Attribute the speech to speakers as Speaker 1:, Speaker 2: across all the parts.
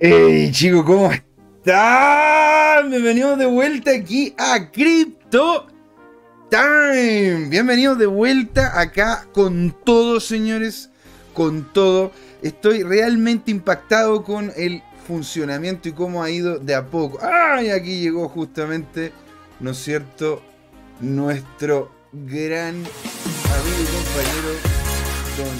Speaker 1: Hey chicos, ¿cómo están? Bienvenidos de vuelta aquí a Crypto Time. Bienvenidos de vuelta acá con todo, señores. Con todo. Estoy realmente impactado con el funcionamiento y cómo ha ido de a poco. ¡Ay! Aquí llegó justamente, ¿no es cierto? Nuestro gran amigo y compañero Don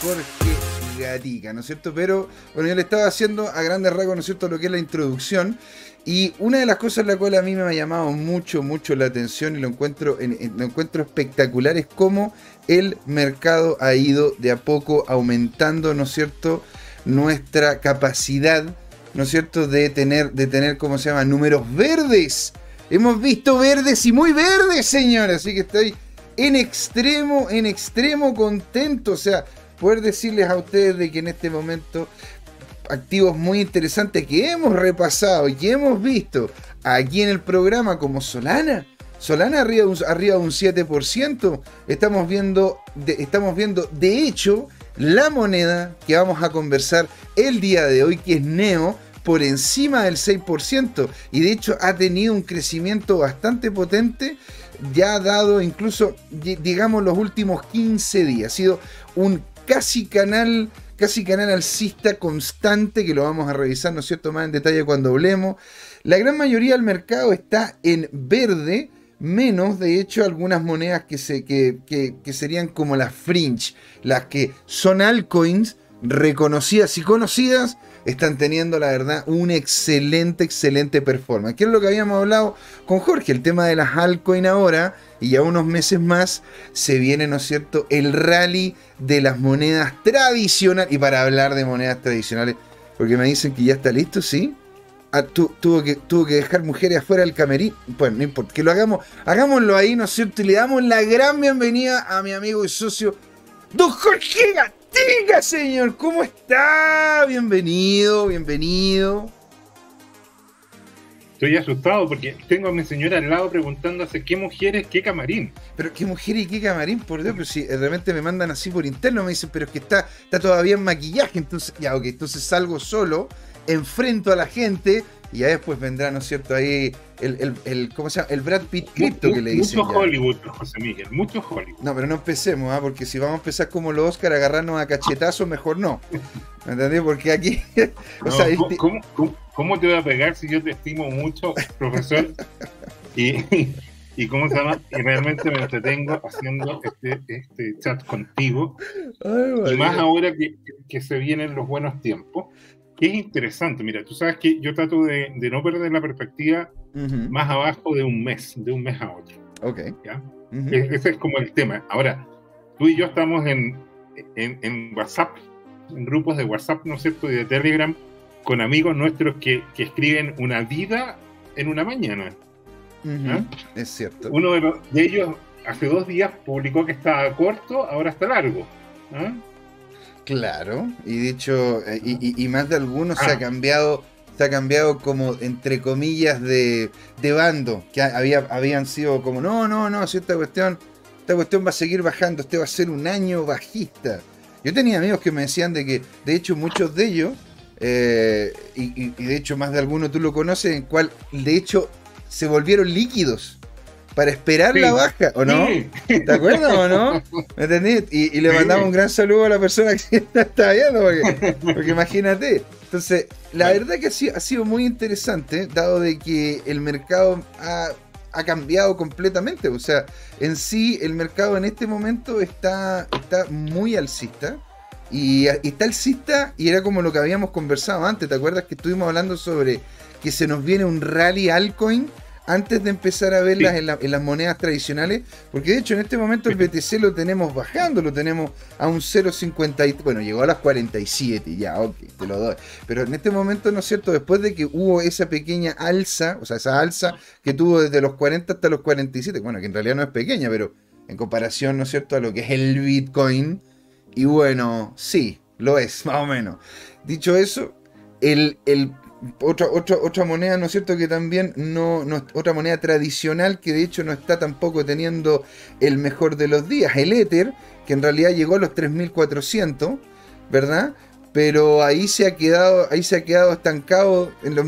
Speaker 1: Jorge Gatica, ¿no es cierto? Pero bueno, yo le estaba haciendo a grandes rasgos, ¿no es cierto?, lo que es la introducción. Y una de las cosas la cual a mí me ha llamado mucho, mucho la atención y lo encuentro, lo encuentro espectacular es cómo el mercado ha ido de a poco aumentando, ¿no es cierto?, nuestra capacidad, ¿no es cierto?, de tener, de tener, ¿cómo se llama?, números verdes. Hemos visto verdes y muy verdes, señores. Así que estoy en extremo, en extremo contento. O sea, poder decirles a ustedes de que en este momento activos muy interesantes que hemos repasado y hemos visto aquí en el programa como Solana. Solana arriba, arriba de un 7%. Estamos viendo, de, estamos viendo, de hecho, la moneda que vamos a conversar el día de hoy, que es Neo, por encima del 6%. Y de hecho ha tenido un crecimiento bastante potente, ya dado incluso, digamos, los últimos 15 días. Ha sido un casi canal, casi canal alcista constante, que lo vamos a revisar, ¿no es cierto?, más en detalle cuando hablemos. La gran mayoría del mercado está en verde, menos de hecho algunas monedas que, se, que, que serían como las fringe, las que son altcoins reconocidas y conocidas, están teniendo, la verdad, un excelente, excelente performance. ¿Qué es lo que habíamos hablado con Jorge? El tema de las altcoins ahora, y ya unos meses más, se viene, ¿no es cierto?, el rally de las monedas tradicionales. Y para hablar de monedas tradicionales, porque me dicen que ya está listo, ¿sí? Ah, tuvo, que, tuvo que dejar mujeres afuera del camerín. Pues no importa, que lo hagamos, hagámoslo ahí, ¿no es cierto? Y le damos la gran bienvenida a mi amigo y socio, Don Jorge Diga, señor, ¿cómo está? Bienvenido, bienvenido.
Speaker 2: Estoy asustado porque tengo a mi señora al lado preguntándose qué mujeres, qué camarín.
Speaker 1: Pero qué mujeres y qué camarín, por Dios, pero si de repente me mandan así por interno, me dicen, pero es que está, está todavía en maquillaje, entonces, ya, ok, entonces salgo solo, enfrento a la gente y ya después vendrá, ¿no es cierto? Ahí el, el, ¿cómo se llama? El Brad Pitt cripto que le dicen.
Speaker 2: Mucho Hollywood, José Miguel, mucho Hollywood.
Speaker 1: No, pero no empecemos, ¿ah? porque si vamos a empezar como los Oscar a agarrarnos a cachetazos, mejor no. ¿Me entendés? Porque aquí.
Speaker 2: ¿cómo, te voy a pegar si yo te estimo mucho, profesor? y, y cómo se llama, y realmente me entretengo haciendo este, este chat contigo. y más ahora que, que, se vienen los buenos tiempos que es interesante. Mira, tú sabes que yo trato de, no perder la perspectiva más abajo de un mes, de un mes a otro.
Speaker 1: Ok.
Speaker 2: ¿ya? E-, ese es como el tema. Ahora, tú y yo estamos en, en, WhatsApp, en grupos de WhatsApp, ¿no es cierto?, y de Telegram, con amigos nuestros que, que escriben una vida en una mañana.
Speaker 1: Es cierto.
Speaker 2: Uno de, de, ellos hace dos días publicó que estaba corto, ahora está largo. ¿ah?
Speaker 1: Claro, y dicho, eh, y, más de algunos se ha ah. cambiado, se ha cambiado como entre comillas de, de bando, que había, habían sido como, no, no, no, si esta cuestión, esta cuestión va a seguir bajando, este va a ser un año bajista. Yo tenía amigos que me decían de que, de hecho, muchos de ellos, eh, y, y, de hecho más de algunos tú lo conoces, en cual de hecho se volvieron líquidos para esperar la baja, ¿o no? ¿Te acuerdas o no? ¿Me entendí? Y, le mandamos un gran saludo a la persona que está viendo, porque, imagínate. Entonces, la verdad que ha sido, muy interesante, dado de que el mercado ha, cambiado completamente. O sea, en sí, el mercado en este momento está, está muy alcista. Y, y está alcista, y era como lo que habíamos conversado antes. ¿Te acuerdas que estuvimos hablando sobre que se nos viene un rally altcoin? Antes de empezar a verlas en, las monedas tradicionales, porque de hecho en este momento el BTC lo tenemos bajando, lo tenemos a un 0.50, bueno, llegó a las 47, ya, ok, te lo doy, pero en este momento, ¿no es cierto?, después de que hubo esa pequeña alza, o sea, esa alza que tuvo desde los 40 hasta los 47, bueno, que en realidad no es pequeña, pero en comparación, ¿no es cierto?, a lo que es el Bitcoin, y bueno, sí, lo es, más o menos. Dicho eso, el, el otra, otra, moneda, ¿no es cierto? Que también no, no, otra moneda tradicional que de hecho no está tampoco teniendo el mejor de los días. El Ether, que en realidad llegó a los 3400, ¿verdad? pero ahí se ha quedado, ahí se ha quedado estancado en los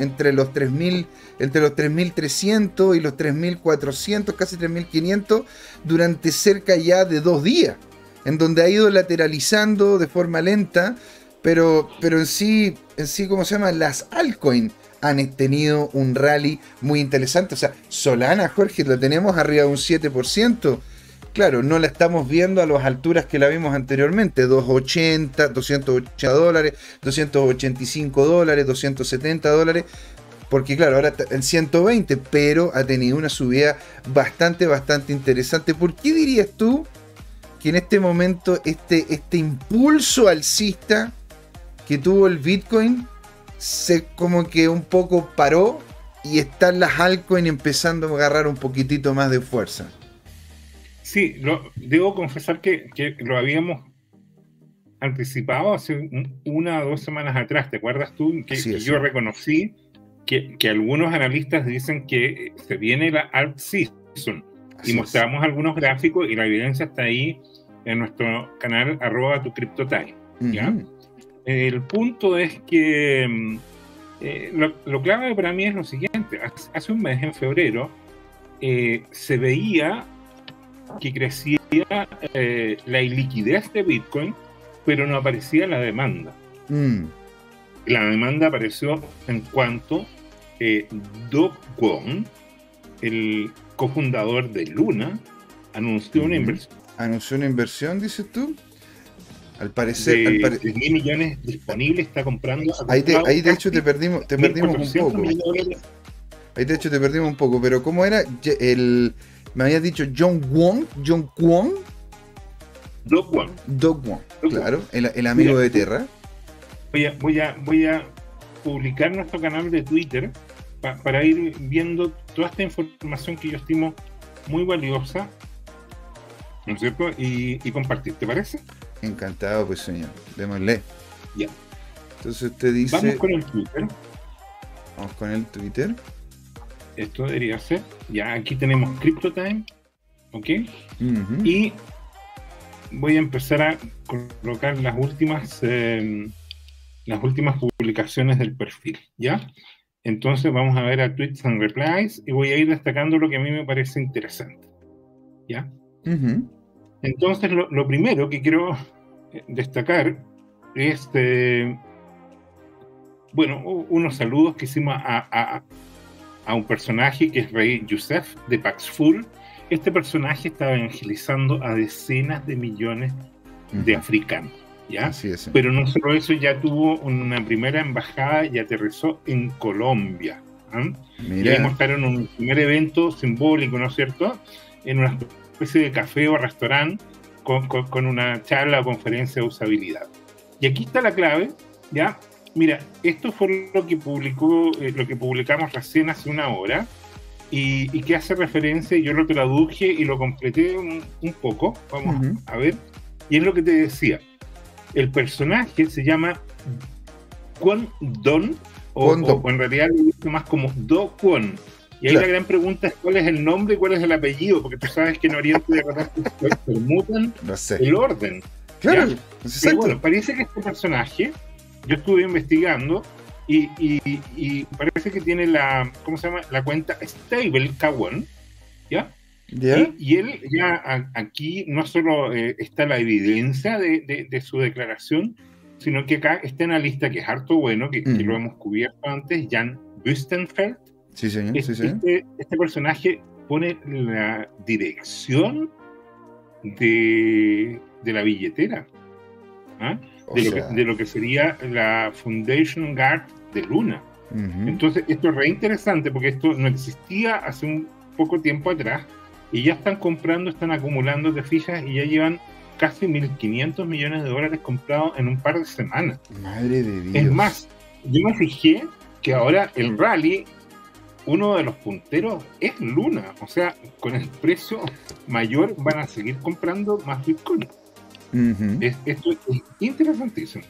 Speaker 1: entre los 3000, entre los 3300 y los 3400, casi 3500 durante cerca ya de dos días, en donde ha ido lateralizando de forma lenta, pero, pero en sí, en sí, ¿cómo se llama? Las altcoins han tenido un rally muy interesante. O sea, Solana, Jorge, lo tenemos arriba de un 7% claro, no la estamos viendo a las alturas que la vimos anteriormente, 280, 280 dólares, 285 dólares, 270 dólares, porque claro, ahora está en 120, pero ha tenido una subida bastante, bastante interesante. ¿Por qué dirías tú que en este momento este, este impulso alcista que tuvo el Bitcoin se como que un poco paró y están las altcoins empezando a agarrar un poquitito más de fuerza?
Speaker 2: Sí, lo, debo confesar que, lo habíamos anticipado hace una o dos semanas atrás. ¿Te acuerdas tú? Que, yo reconocí que, algunos analistas dicen que se viene la alt season y mostramos algunos gráficos y la evidencia está ahí en nuestro canal arroba tu CryptoTime. El punto es que mm, eh, lo, clave para mí es lo siguiente. Hace, un mes, en febrero, eh, se veía que crecía eh, la iliquidez de Bitcoin, pero no aparecía la demanda. Mm. La demanda apareció en cuanto eh, Do Kwon, el cofundador de Luna, anunció una inversión.
Speaker 1: ¿Anunció una inversión, dices tú? Al parecer.
Speaker 2: De, mil millones disponibles está comprando.
Speaker 1: Ahí, de hecho te perdimos, te perdimos un poco. Ahí de hecho te perdimos un poco, pero ¿cómo era? El, me habías dicho John Wong, John Kwon.
Speaker 2: Doc Wong.
Speaker 1: Doc Wong, claro, el, amigo de Terra.
Speaker 2: Voy a, voy, a, voy a publicar nuestro canal de Twitter para ir viendo toda esta información que yo estimo muy valiosa, ¿no es cierto? Y, y compartir, ¿te parece?
Speaker 1: Encantado, pues señor. Démosle.
Speaker 2: Ya.
Speaker 1: Entonces usted dice.
Speaker 2: Vamos con el Twitter.
Speaker 1: Vamos con el Twitter
Speaker 2: esto debería ser. Ya aquí tenemos CryptoTime, ¿ok? Y voy a empezar a colocar las últimas, em, las últimas publicaciones del perfil, ¿ya? Entonces vamos a ver a tweets and replies y voy a ir destacando lo que a mí me parece interesante, ¿ya? Entonces lo, primero que quiero eh, destacar es, eh, bueno, unos saludos que hicimos a a un personaje que es Rey Youssef de Paxful. Este personaje está evangelizando a decenas de millones de africanos. ¿ya? Pero no solo eso, ya tuvo una primera embajada y aterrizó en Colombia. ¿ah? Y ahí mostraron un primer evento simbólico, ¿no es cierto? En una especie de café o restaurante con, con una charla o conferencia de usabilidad. Y aquí está la clave, ¿ya? Mira, esto fue lo que publicó, eh, lo que publicamos recién hace una hora y, que hace referencia, yo lo traduje y lo completé un, poco, vamos a ver, y es lo que te decía. El personaje se llama Kwon Don, o, en realidad lo más como Do Kwon. Y ahí la gran pregunta es cuál es el nombre y cuál es el apellido, porque tú sabes que en Oriente de repente permutan el orden.
Speaker 1: Claro,
Speaker 2: bueno, parece que este personaje yo estuve investigando y, parece que tiene la, ¿cómo se llama? La cuenta Stable K1, ¿ya? Y, él ya aquí no solo eh, está la evidencia de, su declaración, sino que acá está en la lista que es harto bueno, que, mm. lo hemos cubierto antes, Jan Bustenfeld.
Speaker 1: Sí, señor, sí,
Speaker 2: señor. Este, este, personaje pone la dirección de, de la billetera. ¿ah? de, lo que, sería la Foundation Guard de Luna. Entonces, esto es re interesante porque esto no existía hace un poco tiempo atrás y ya están comprando, están acumulando de fijas y ya llevan casi 1.500 millones de dólares comprados en un par de semanas.
Speaker 1: Madre de Dios.
Speaker 2: Es más, yo me fijé que ahora el rally, uno de los punteros es Luna. O sea, con el precio mayor van a seguir comprando más Bitcoin esto es interesantísimo.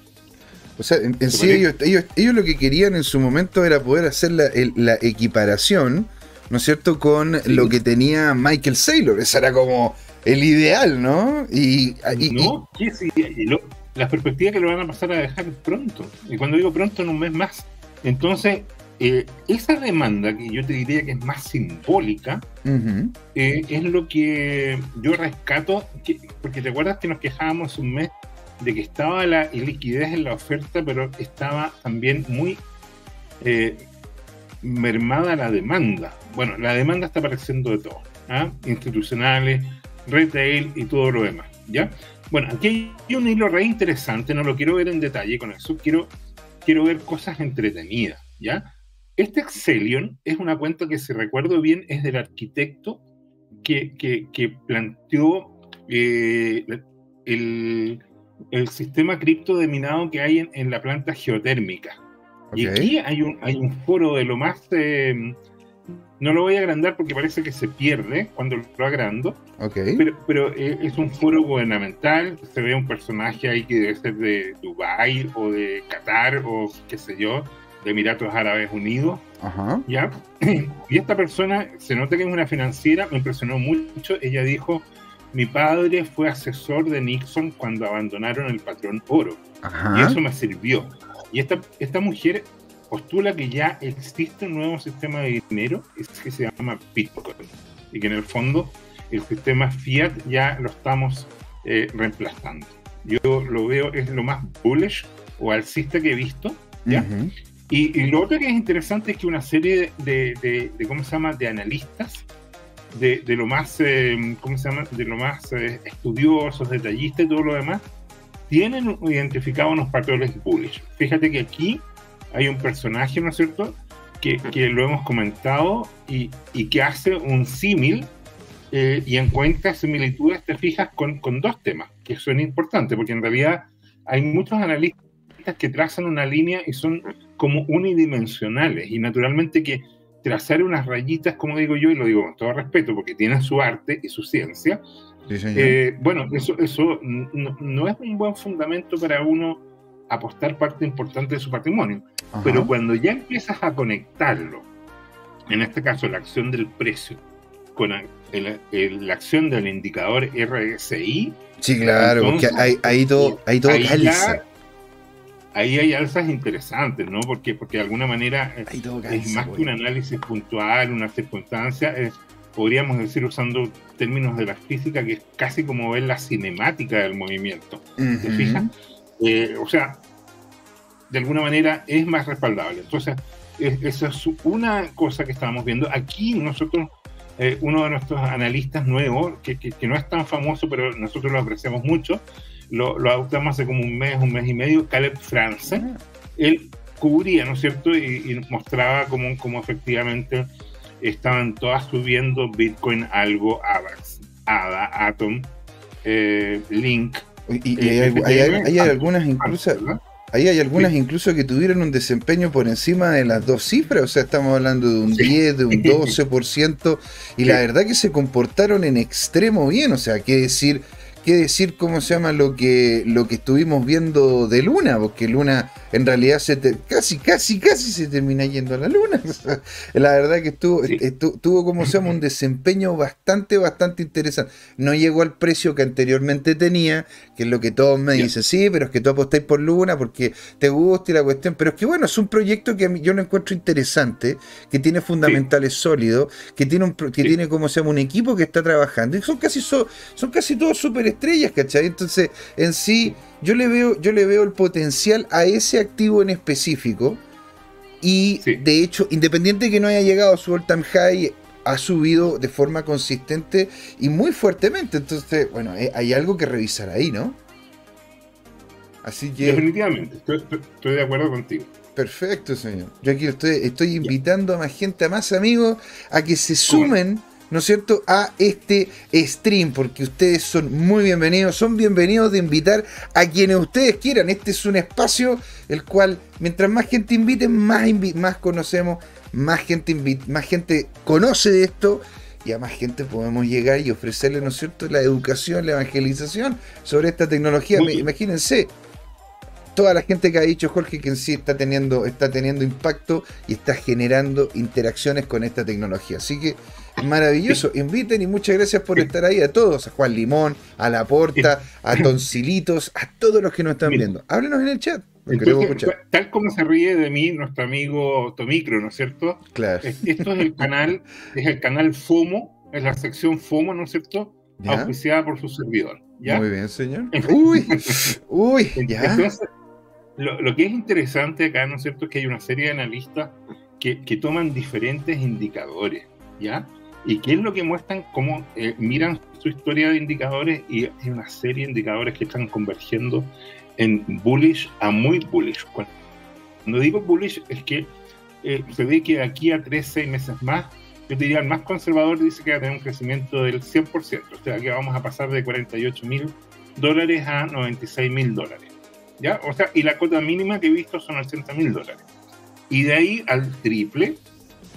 Speaker 1: O sea, en, sí, ellos, ellos, lo que querían en su momento era poder hacer la, equiparación, ¿no es cierto?, con lo que tenía Michael Saylor. Ese era como el ideal, ¿no? Y,
Speaker 2: no, sí, sí, las perspectivas que lo van a pasar a dejar pronto. Y cuando digo pronto, en un mes más. Entonces, eh, esa demanda, que yo te diría que es más simbólica, eh, es lo que yo rescato, porque te acuerdas que nos quejábamos un mes de que estaba la liquidez en la oferta, pero estaba también muy eh, mermada la demanda. Bueno, la demanda está apareciendo de todo, ¿ah? institucionales, retail y todo lo demás, ¿ya? Bueno, aquí hay un hilo re interesante, no lo quiero ver en detalle con eso, quiero, quiero ver cosas entretenidas, ¿ya? Este Excelion es una cuenta que, si recuerdo bien, es del arquitecto que, que, planteó eh, el, el, sistema cripto de minado que hay en, la planta geotérmica. Y aquí hay un, hay un foro de lo más eh, no lo voy a agrandar porque parece que se pierde cuando lo agrando.
Speaker 1: Okay.
Speaker 2: Pero, pero eh, es un foro gubernamental. Se ve un personaje ahí que debe ser de Dubái o de Qatar o qué sé yo, de Emiratos Árabes Unidos.
Speaker 1: Ajá.
Speaker 2: ¿Ya? Y esta persona, se nota que es una financiera, me impresionó mucho. Ella dijo: Mi padre fue asesor de Nixon cuando abandonaron el patrón oro. Ajá. Y eso me sirvió. Y esta, esta mujer postula que ya existe un nuevo sistema de dinero que se llama Bitcoin y que en el fondo el sistema fiat ya lo estamos eh, reemplazando. Yo lo veo, es lo más bullish o alcista que he visto. ¿ya? y, lo otro que es interesante es que una serie de, ¿cómo se llama?, de analistas, de, lo más, eh, ¿cómo se llama?, de lo más eh, estudiosos, detallistas y todo lo demás, tienen identificado unos patrones bullish. Fíjate que aquí hay un personaje, ¿no es cierto?, que, que lo hemos comentado y, y que hace un símil eh, y encuentra similitudes, te fijas, con, con, dos temas que son importantes, porque en realidad hay muchos analistas que trazan una línea y son como unidimensionales y naturalmente que trazar unas rayitas, como digo yo, y lo digo con todo respeto, porque tiene su arte y su ciencia, eh, bueno, eso, eso no, no, es un buen fundamento para uno apostar parte importante de su patrimonio. Pero cuando ya empiezas a conectarlo, en este caso la acción del precio, con la acción del indicador RSI.
Speaker 1: Sí, claro, porque hay, hay todo, hay todo ahí,
Speaker 2: ahí hay alzas interesantes, ¿no? Porque, porque de alguna manera es más que un análisis puntual, una circunstancia, podríamos decir usando términos de la física, que es casi como ver la cinemática del movimiento. ¿Te fijas? Eh, o sea, de alguna manera es más respaldable. Entonces, esa es una cosa que estábamos viendo. Aquí nosotros, eh, uno de nuestros analistas nuevos, que, que, no es tan famoso, pero nosotros lo apreciamos mucho, lo, lo, adoptamos hace como un mes, un mes y medio, Caleb France. Ah. Él cubría, ¿no es cierto? Y, mostraba cómo, cómo, efectivamente estaban todas subiendo Bitcoin, algo, AVAX, ADA, Atom, eh, Link.
Speaker 1: Y, hay, hay, algunas incluso... Ahí hay algunas incluso que tuvieron un desempeño por encima de las dos cifras, o sea, estamos hablando de un 10, de un 12%, y la verdad que se comportaron en extremo bien, o sea, qué decir, qué decir cómo se llama lo que, lo que estuvimos viendo de Luna, porque Luna en realidad se casi, casi, casi se termina yendo a la Luna. la verdad que estuvo, tuvo como se llama un desempeño bastante, bastante interesante. No llegó al precio que anteriormente tenía, que es lo que todos me dicen, sí, pero es que tú apostáis por Luna porque te gusta y la cuestión, pero es que bueno, es un proyecto que yo lo encuentro interesante, que tiene fundamentales sólidos, que tiene un que tiene como se llama un equipo que está trabajando, y son casi son casi todos súper estrellas, ¿cachai? Entonces, en sí, yo le veo, yo le veo el potencial a ese activo en específico. Y de hecho, independiente de que no haya llegado a su all time high, ha subido de forma consistente y muy fuertemente. Entonces, bueno, eh, hay algo que revisar ahí, ¿no?
Speaker 2: Así que. Definitivamente, estoy, de acuerdo contigo.
Speaker 1: Perfecto, señor. Yo aquí estoy, estoy invitando a más gente, a más amigos, a que se sumen ¿no es cierto?, a este stream, porque ustedes son muy bienvenidos, son bienvenidos de invitar a quienes ustedes quieran. Este es un espacio el cual, mientras más gente invite, más, más conocemos, más gente, más gente conoce de esto y a más gente podemos llegar y ofrecerle, ¿no es cierto?, la educación, la evangelización sobre esta tecnología. Imagínense, toda la gente que ha dicho Jorge que en sí está teniendo, está teniendo impacto y está generando interacciones con esta tecnología. Así que Maravilloso. Inviten y muchas gracias por estar ahí a todos, a Juan Limón, a La Porta, a Toncilitos, a todos los que nos están viendo. Háblenos en el chat.
Speaker 2: tal como se ríe de mí nuestro amigo Tomicro, ¿no es cierto?
Speaker 1: Claro.
Speaker 2: Esto es el canal, es el canal FOMO, es la sección FOMO, ¿no es cierto? Auspiciada por su servidor.
Speaker 1: Muy bien, señor. Uy, uy, ya.
Speaker 2: Entonces, lo, que es interesante acá, ¿no es cierto?, es que hay una serie de analistas que, que toman diferentes indicadores, ¿ya? ¿Y qué es lo que muestran? Cómo eh, miran su historia de indicadores y hay una serie de indicadores que están convergiendo en bullish a muy bullish. Cuando digo bullish es que eh, se ve que de aquí a 3, 6 meses más, yo diría el más conservador dice que va a tener un crecimiento del 100%, o sea que vamos a pasar de 48 mil dólares a 96 mil dólares. ¿Ya? O sea, y la cota mínima que he visto son 80 mil dólares. Y de ahí al triple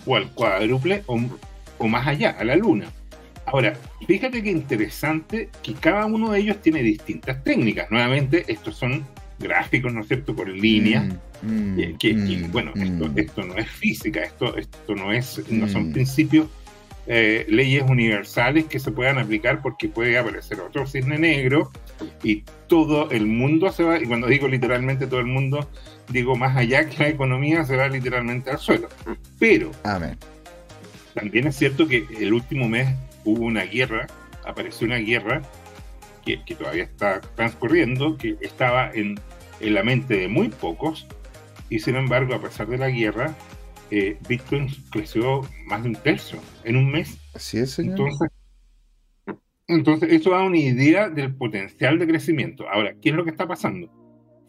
Speaker 2: o al cuádruple o o más allá, a la luna. Ahora, fíjate que interesante que cada uno de ellos tiene distintas técnicas. Nuevamente, estos son gráficos, ¿no es cierto?, por línea. Mm, mm, que, mm, bueno, esto, no es física, esto, esto no, es, no son principios, eh, leyes universales que se puedan aplicar porque puede aparecer otro cisne negro y todo el mundo se va, y cuando digo literalmente todo el mundo, digo más allá que la economía se va literalmente al suelo. Pero,
Speaker 1: Amén
Speaker 2: también es cierto que el último mes hubo una guerra, apareció una guerra que, todavía está transcurriendo, que estaba en, la mente de muy pocos, y sin embargo, a pesar de la guerra, eh, Bitcoin creció más de un tercio en un mes.
Speaker 1: Así es, señor.
Speaker 2: Entonces, entonces, eso da una idea del potencial de crecimiento. Ahora, ¿qué es lo que está pasando?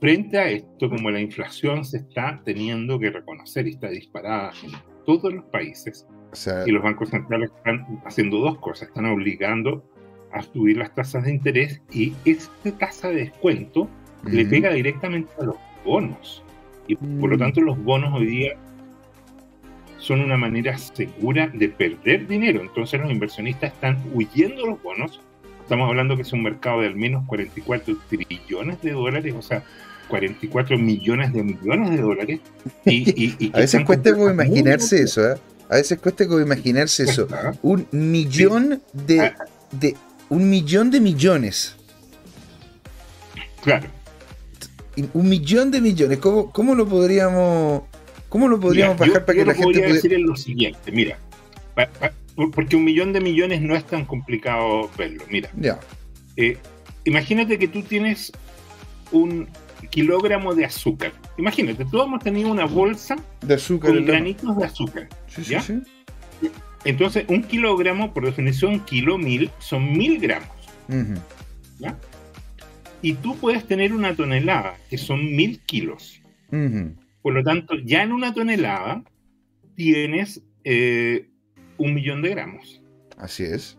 Speaker 2: Frente a esto, como la inflación se está teniendo que reconocer y está disparada en todos los países, y los bancos centrales están haciendo dos cosas, están obligando a subir las tasas de interés y esta tasa de descuento le pega directamente a los bonos. Y por lo mm. tanto los bonos hoy día son una manera segura de perder dinero. Entonces los inversionistas están huyendo de los bonos. Estamos hablando que es un mercado de al menos 44 trillones de dólares, o sea, 44 millones de millones de dólares.
Speaker 1: Y, a veces cuesta imaginarse eso, ¿eh? A veces cuesta como imaginarse eso. Un millón de, de. Un millón de millones.
Speaker 2: Claro.
Speaker 1: Un millón de millones. ¿Cómo, cómo lo podríamos. ¿Cómo lo podríamos bajar para que la gente
Speaker 2: decir lo siguiente, mira. porque un millón de millones no es tan complicado verlo. Mira.
Speaker 1: Ya.
Speaker 2: Eh, imagínate que tú tienes un kilogramo de azúcar. Imagínate, todos hemos tenido una bolsa
Speaker 1: de azúcar
Speaker 2: con granitos de azúcar. Entonces, un kilogramo, por definición, kilo mil, son mil gramos. Y tú puedes tener una tonelada, que son mil kilos. Por lo tanto, ya en una tonelada tienes eh, un millón de gramos.
Speaker 1: Así es.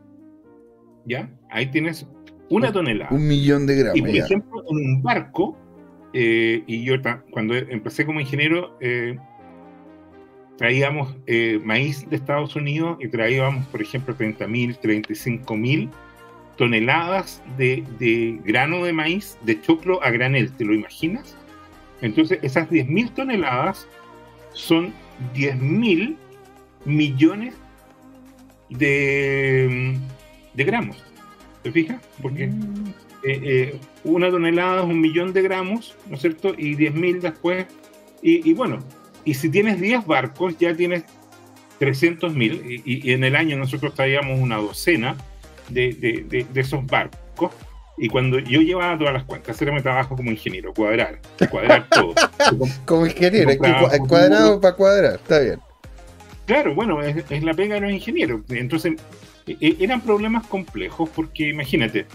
Speaker 2: ¿Ya? Ahí tienes una tonelada.
Speaker 1: Un millón de gramos.
Speaker 2: Y por ejemplo, en un barco, eh, y yo cuando empecé como ingeniero, eh, traíamos eh, maíz de Estados Unidos y traíamos, por ejemplo, 30.000, 35.000 toneladas de, de, grano de maíz de choclo a granel, ¿te lo imaginas? Entonces, esas 10.000 toneladas son 10.000 millones de, de gramos. ¿Te fijas? Porque mm. eh, eh, una tonelada es un millón de gramos, ¿no es cierto? Y 10.000 después. Y, y, bueno, y si tienes 10 barcos, ya tienes 300 mil. Y, en el año nosotros traíamos una docena de, de, de, esos barcos. Y cuando yo llevaba todas las cuentas, era mi trabajo como ingeniero, cuadrar, cuadrar todo.
Speaker 1: como ingeniero, cuadrado para cuadrar, está bien.
Speaker 2: Claro, bueno, es, es, la pega de los ingenieros. Entonces, e, e, eran problemas complejos porque imagínate,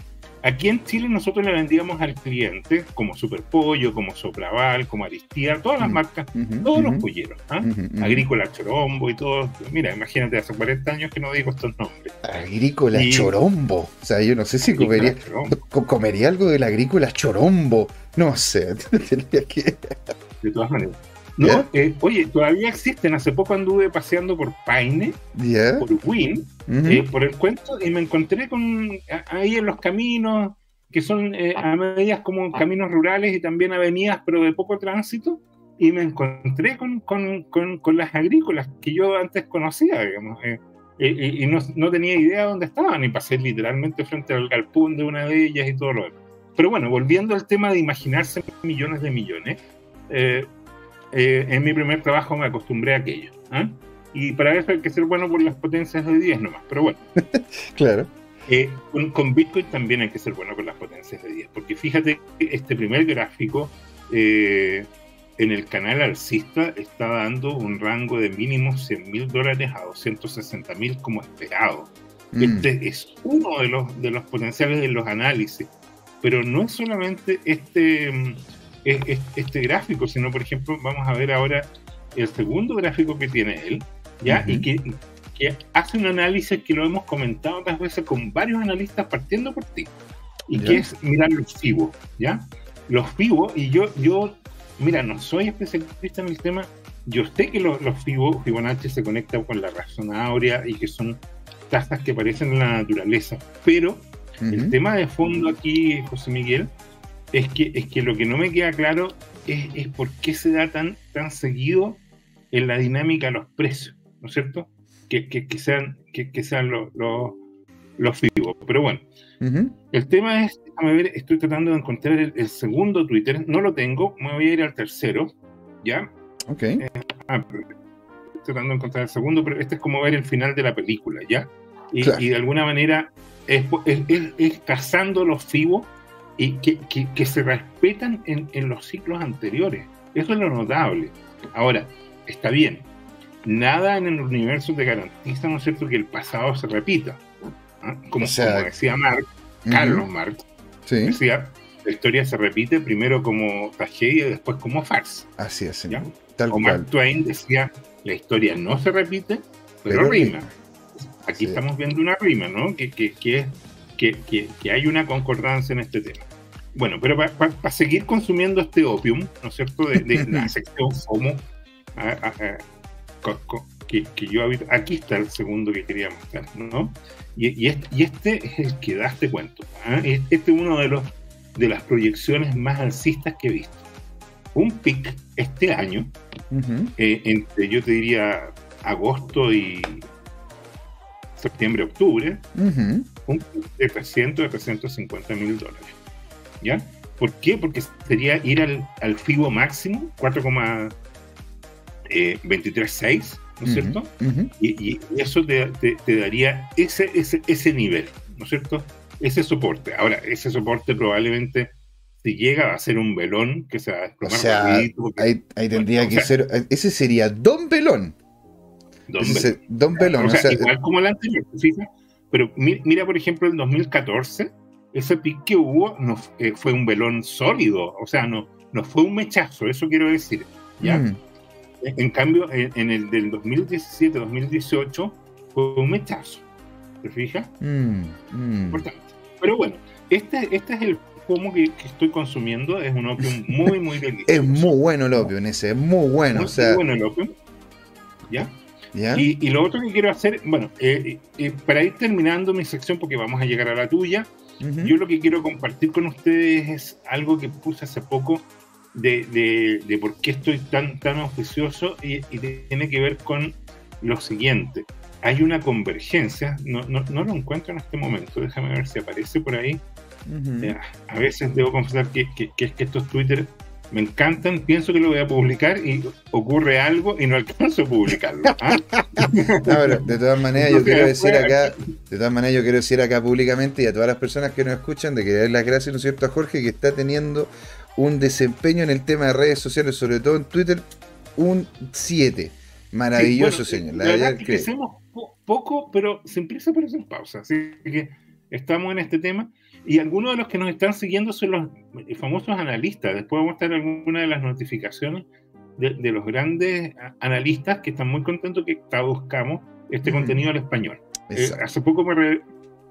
Speaker 2: Aquí en Chile nosotros le vendíamos al cliente como Superpollo, como Sopraval, como Aristía, todas las marcas, todos los polleros, ¿ah? Agrícola Chorombo y todo. Mira, imagínate, hace 40 años que no digo estos nombres.
Speaker 1: Agrícola Chorombo. O sea, yo no sé si comería, comería algo del Agrícola Chorombo. No sé, tendría
Speaker 2: que... De todas maneras. No, eh, oye, todavía existen. Hace poco anduve paseando por Paine, por Win, eh, por el cuento, y me encontré con ahí en los caminos, que son eh, a medidas como caminos rurales y también avenidas, pero de poco tránsito, y me encontré con, con, con, las agrícolas que yo antes conocía, digamos. y no, tenía idea de dónde estaban y pasé literalmente frente al galpón de una de ellas y todo lo demás. Pero bueno, volviendo al tema de imaginarse millones de millones, eh, eh, en mi primer trabajo me acostumbré a aquello. ¿ah? Y para eso hay que ser bueno por las potencias de 10 nomás, pero bueno.
Speaker 1: claro.
Speaker 2: Eh, con, Bitcoin también hay que ser bueno con las potencias de 10, porque fíjate que este primer gráfico en el canal alcista está dando un rango de mínimo 100 mil dólares a 260 mil como esperado. Mm. Este es uno de los, de los potenciales de los análisis, pero no es solamente este, este gráfico, sino por ejemplo, vamos a ver ahora el segundo gráfico que tiene él, ¿ya? Y que, que hace un análisis que lo hemos comentado otras veces con varios analistas partiendo por ti, y que es mirar los FIBO, ¿ya? Los FIBO, y yo, yo mira, no soy especialista en el tema. Yo sé que los, los Fibonacci se conectan con la razón áurea y que son tasas que aparecen en la naturaleza, pero el tema de fondo aquí, José Miguel, es que, es que lo que no me queda claro es, es por qué se da tan, tan seguido en la dinámica de los precios, ¿no es cierto? Que, que, que sean, que, que sean los, los, los. Pero bueno, el tema es, déjame ver, estoy tratando de encontrar el, segundo Twitter, no lo tengo, me voy a ir al tercero, ¿ya?
Speaker 1: Ok. Eh,
Speaker 2: ah, estoy tratando de encontrar el segundo, pero este es como ver el final de la película, ¿ya? Y, de alguna manera es, es, cazando los FIBO y que, que, se respetan en, en los ciclos anteriores. Eso es lo notable. Ahora, está bien, nada en el universo te garantiza, ¿no es cierto?, que el pasado se repita. Como, decía Marx, Carlos Marx, decía, la historia se repite primero como tragedia y después como farsa.
Speaker 1: Así es,
Speaker 2: Tal o Mark Twain decía, la historia no se repite, pero, rima. Aquí estamos viendo una rima, ¿no? Que, que, que, que, hay una concordancia en este tema. Bueno, pero para seguir consumiendo este opium, ¿no es cierto?, de, la sección como que, que, yo Aquí está el segundo que quería mostrar, ¿no? Y, este, es el que da este cuento. ¿ah? Este es uno de, los, de las proyecciones más alcistas que he visto. Un pic este año, eh, entre yo te diría agosto y septiembre, octubre, un de 300 de 350 mil dólares. ¿Ya? ¿Por qué? Porque sería ir al, al FIBO máximo, 4,236 ¿no es cierto? y, eso te, daría ese, ese, ese nivel, ¿no es cierto? Ese soporte. Ahora, ese soporte probablemente si llega a ser un velón que se va a
Speaker 1: desplomar. O sea, ahí, tendría que ser. Ese sería Don Velón.
Speaker 2: Don, don Velón. O sea, igual como el anterior, Pero mira, por ejemplo, el 2014, ese pic que hubo no, eh, fue un velón sólido. O sea, no, no fue un mechazo, eso quiero decir. ¿ya? Mm. En cambio, en, el del 2017-2018 fue un mechazo. ¿Te fijas? Mm, mm. Importante. Pero bueno, este, este es el pomo que, estoy consumiendo. Es un opio muy, muy delicioso.
Speaker 1: es muy bueno el opio en ese, es muy bueno. Muy, o sea...
Speaker 2: bueno el opio. ¿Ya? Y, lo otro que quiero hacer, bueno, eh, eh, para ir terminando mi sección, porque vamos a llegar a la tuya, yo lo que quiero compartir con ustedes es algo que puse hace poco de, de, por qué estoy tan, tan oficioso y, tiene que ver con lo siguiente. Hay una convergencia, no, no, no, lo encuentro en este momento, déjame ver si aparece por ahí. Eh, a veces debo confesar que, que, que, que estos Twitter me encantan, pienso que lo voy a publicar y ocurre algo y no alcanzo a publicarlo. ¿ah?
Speaker 1: de todas maneras yo quiero decir acá, de todas maneras yo quiero decir acá públicamente y a todas las personas que nos escuchan de que dar las gracias, ¿no es cierto?, a Jorge que está teniendo un desempeño en el tema de redes sociales, sobre todo en Twitter, un 7. Maravilloso, señor.
Speaker 2: La, verdad que crecemos poco, pero sin prisa, pero sin pausa. Así que estamos en este tema. Y algunos de los que nos están siguiendo son los famosos analistas. Después vamos a estar alguna de las notificaciones de, los grandes analistas que están muy contentos que traduzcamos este contenido al español. Eh, hace poco me,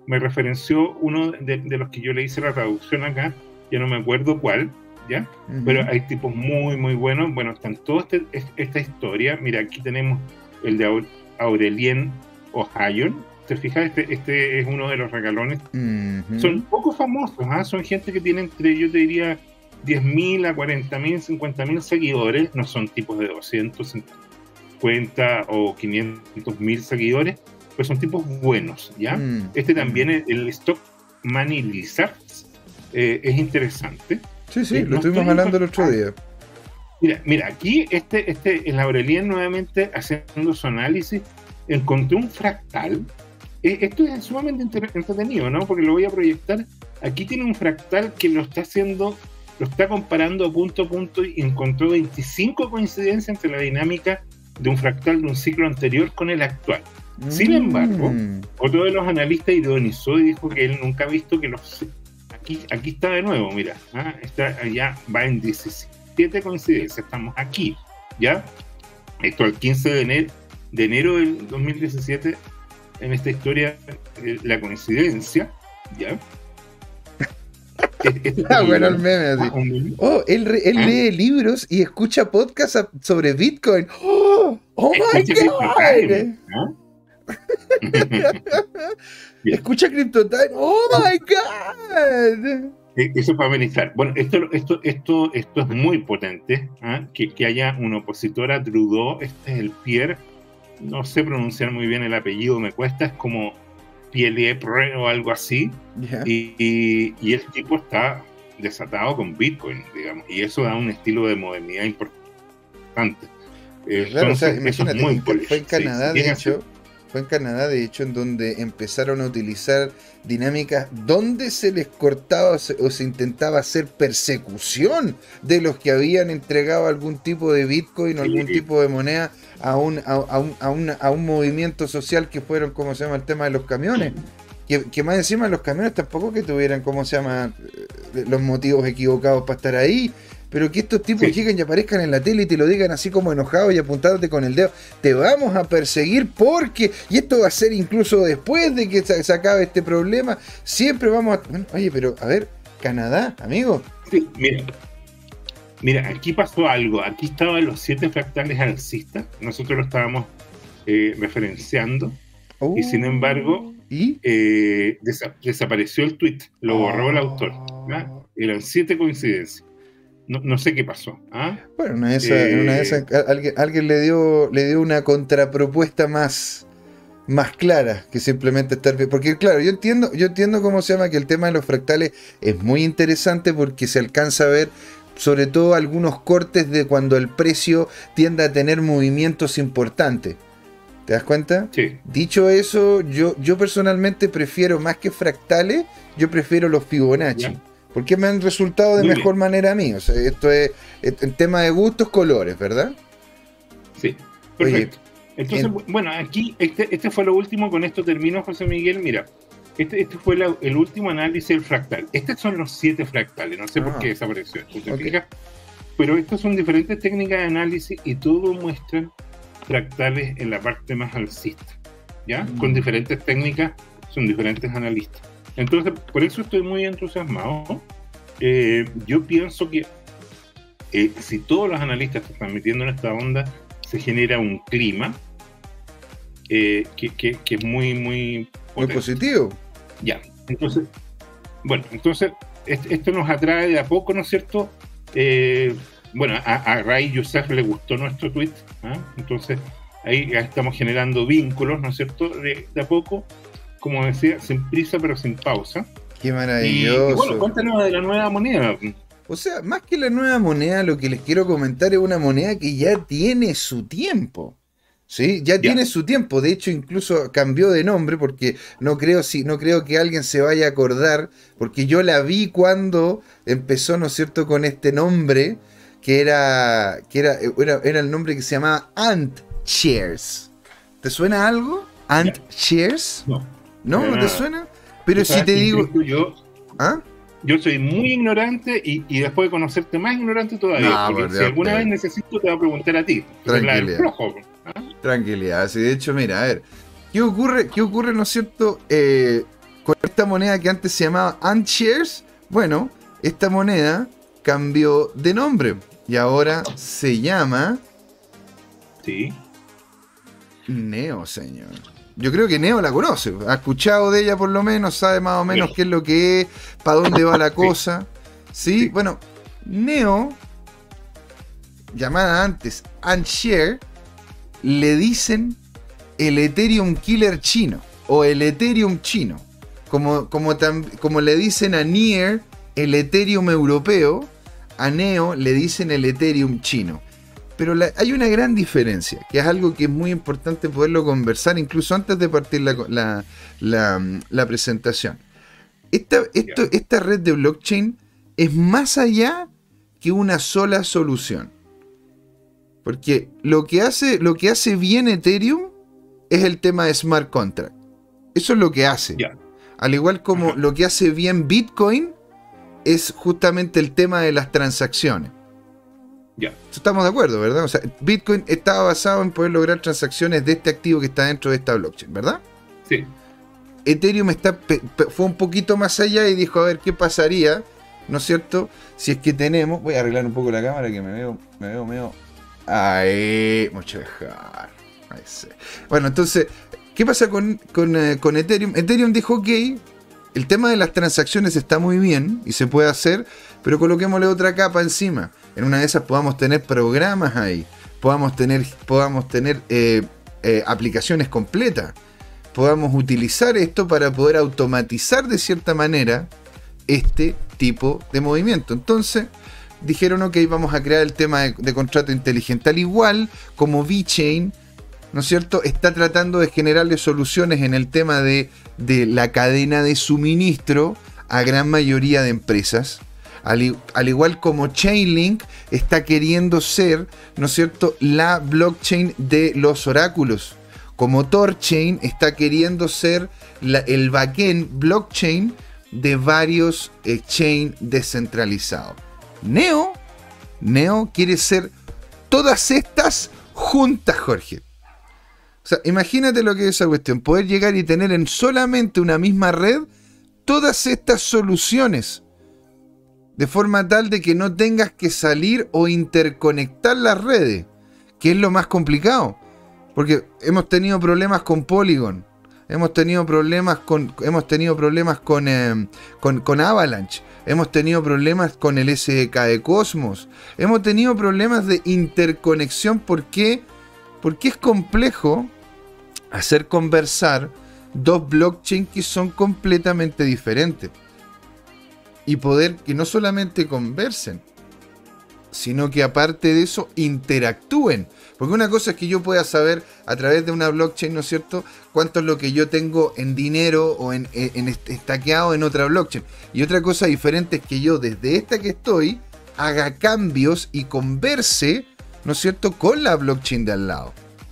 Speaker 2: me referenció uno de, de, los que yo le hice la traducción acá, ya no me acuerdo cuál, ¿ya? Pero hay tipos muy, muy buenos. Bueno, están toda este, esta historia. Mira, aquí tenemos el de Aurelien Ohio. ¿Te fijas? Este, este es uno de los regalones. Son poco famosos, ¿ah? son gente que tiene entre, yo te diría, 10.000 a 40.000, 50.000 seguidores. No son tipos de 250 o 500.000 seguidores. pues son tipos buenos, ¿ya? Mm. Este también, el, el Stock Money Lizards, eh, es interesante.
Speaker 1: Sí, sí, lo estuvimos hablando el otro día.
Speaker 2: Mira, mira, aquí este, este, en Aurelien nuevamente haciendo su análisis, encontré un fractal. Eh, esto es sumamente entretenido, ¿no? Porque lo voy a proyectar. Aquí tiene un fractal que lo está haciendo, lo está comparando punto a punto y encontró 25 coincidencias entre la dinámica de un fractal de un ciclo anterior con el actual. Sin embargo, mm. otro de los analistas ironizó y dijo que él nunca ha visto que los aquí, aquí está de nuevo, mira, ¿ah? está, ya va en 17 coincidencias, estamos aquí, ¿ya? Esto el 15 de enero, de enero del 2017, en esta historia, eh, la coincidencia, ¿ya?
Speaker 1: ah, bueno, el meme así. Oh, él, él ¿Ah? lee libros y escucha podcasts sobre Bitcoin. ¡Oh, oh my God! Escucha CryptoTime. ¡Oh my God!
Speaker 2: Eh, eso para amenizar. Bueno, esto, esto, esto, esto es muy potente. ¿ah? Que, que, haya un opositor a Trudeau. Este es el Pierre. No sé pronunciar muy bien el apellido, me cuesta. Es como Pieliepre o algo así. Y, y, el tipo está desatado con Bitcoin, digamos. Y eso da un estilo de modernidad importante.
Speaker 1: claro, o sea, imagínate, fue en Canadá, de hecho fue en Canadá, de hecho, en donde empezaron a utilizar dinámicas donde se les cortaba o se, intentaba hacer persecución de los que habían entregado algún tipo de Bitcoin o algún tipo de moneda a un, a, un, a, un, movimiento social que fueron, como se llama, el tema de los camiones. Que, que, más encima los camiones tampoco que tuvieran, como se llama, eh, los motivos equivocados para estar ahí pero que estos tipos lleguen y aparezcan en la tele y te lo digan así como enojados y apuntándote con el dedo, te vamos a perseguir porque, y esto va a ser incluso después de que se, acabe este problema, siempre vamos a... oye, pero a ver, Canadá, amigo.
Speaker 2: Sí, mira. Mira, aquí pasó algo. Aquí estaban los siete fractales alcistas. Nosotros lo estábamos eh, referenciando. y sin embargo, ¿Y? Eh, desapareció el tweet. Lo borró el autor. Eran siete coincidencias. No, sé qué pasó. ¿ah?
Speaker 1: Bueno, una de esas, eh, alguien, le, dio, le dio una contrapropuesta más, más clara que simplemente estar porque claro yo entiendo yo entiendo cómo se llama que el tema de los fractales es muy interesante porque se alcanza a ver sobre todo algunos cortes de cuando el precio tiende a tener movimientos importantes ¿Te das cuenta?
Speaker 2: Sí.
Speaker 1: Dicho eso, yo, yo personalmente prefiero más que fractales, yo prefiero los Fibonacci. Porque me han resultado de mejor manera a mí. O sea, esto es, el tema de gustos, colores, ¿verdad?
Speaker 2: Sí, perfecto. Entonces, bueno, aquí este, este fue lo último, con esto termino, José Miguel. Mira, este, este fue el último análisis del fractal. Estos son los siete fractales, no sé por qué ah. desapareció. Pero estas son diferentes técnicas de análisis y todos muestran fractales en la parte más alcista, ¿ya? Con mm. diferentes técnicas, son diferentes analistas. Entonces, por eso estoy muy entusiasmado. Eh, yo pienso que eh, si todos los analistas están metiendo en esta onda, se genera un clima eh, que, es muy, muy...
Speaker 1: Muy positivo.
Speaker 2: Ya, entonces, bueno, entonces esto nos atrae de a poco, ¿no es cierto? bueno, a, Ray Youssef le gustó nuestro tweet, ¿ah? entonces ahí estamos generando vínculos, ¿no es cierto? de a poco como decía, sin prisa pero sin pausa.
Speaker 1: Qué maravilloso. Y,
Speaker 2: bueno, cuéntanos de la nueva moneda.
Speaker 1: O sea, más que la nueva moneda, lo que les quiero comentar es una moneda que ya tiene su tiempo. ¿Sí? Ya, tiene su tiempo. De hecho, incluso cambió de nombre porque no creo, si, no creo que alguien se vaya a acordar. Porque yo la vi cuando empezó, ¿no es cierto?, con este nombre que era, que era, era, el nombre que se llamaba Ant Chairs. ¿Te suena algo? Ant Chairs.
Speaker 2: No.
Speaker 1: ¿No? ¿No te suena? Pero si te digo.
Speaker 2: Yo, ¿Ah? yo soy muy ignorante y, y, después de conocerte más ignorante todavía. porque si alguna vez necesito, te voy a preguntar a ti.
Speaker 1: Tranquilidad. ¿ah? Tranquilidad. Sí, de hecho, mira, a ver. ¿Qué ocurre, qué ocurre no es cierto, eh, con esta moneda que antes se llamaba Unshares? Bueno, esta moneda cambió de nombre y ahora se llama.
Speaker 2: Sí.
Speaker 1: Neo, señor. Yo creo que Neo la conoce, ha escuchado de ella por lo menos, sabe más o menos qué es lo que es, para dónde va la cosa. ¿Sí? Bueno, Neo, llamada antes Unshare, le dicen el Ethereum Killer chino o el Ethereum chino. Como, como, como le dicen a Nier el Ethereum europeo, a Neo le dicen el Ethereum chino. Pero hay una gran diferencia, que es algo que es muy importante poderlo conversar incluso antes de partir la, la, presentación. Esta, esta red de blockchain es más allá que una sola solución. Porque lo que hace, lo que hace bien Ethereum es el tema de smart contract. Eso es lo que hace. Al igual como lo que hace bien Bitcoin es justamente el tema de las transacciones. Ya. Estamos de acuerdo, ¿verdad? O sea, Bitcoin estaba basado en poder lograr transacciones de este activo que está dentro de esta blockchain, ¿verdad?
Speaker 2: Sí.
Speaker 1: Ethereum está, fue un poquito más allá y dijo, a ver, ¿qué pasaría? ¿No es cierto? Si es que tenemos... Voy a arreglar un poco la cámara que me veo, me veo medio... Ahí, mucho dejar. Bueno, entonces, ¿qué pasa con, con, eh, con Ethereum? Ethereum dijo, ok, el tema de las transacciones está muy bien y se puede hacer, pero coloquémosle otra capa encima. En una de esas podamos tener programas ahí, podamos tener, podamos tener eh, eh, aplicaciones completas, podamos utilizar esto para poder automatizar de cierta manera este tipo de movimiento. Entonces dijeron, ok, vamos a crear el tema de, de contrato inteligente, al igual como VeChain ¿no es cierto?, está tratando de generarle soluciones en el tema de, la cadena de suministro a gran mayoría de empresas. Al, al, igual como Chainlink está queriendo ser, ¿no es cierto?, la blockchain de los oráculos. Como Torchain está queriendo ser el backend blockchain de varios exchange descentralizados. Neo, Neo quiere ser todas estas juntas, Jorge. O sea, imagínate lo que es esa cuestión. Poder llegar y tener en solamente una misma red todas estas soluciones. De forma tal de que no tengas que salir o interconectar las redes. Que es lo más complicado. Porque hemos tenido problemas con Polygon. Hemos tenido problemas con. Hemos tenido problemas con, eh, con, Avalanche. Hemos tenido problemas con el SDK de Cosmos. Hemos tenido problemas de interconexión. ¿Por qué? Porque es complejo hacer conversar dos blockchains que son completamente diferentes. Y poder que no solamente conversen, sino que aparte de eso interactúen. Porque una cosa es que yo pueda saber a través de una blockchain, ¿no es cierto?, cuánto es lo que yo tengo en dinero o en, estaqueado en otra blockchain. Y otra cosa diferente es que yo desde esta que estoy haga cambios y converse, ¿no es cierto?, con la blockchain de al lado.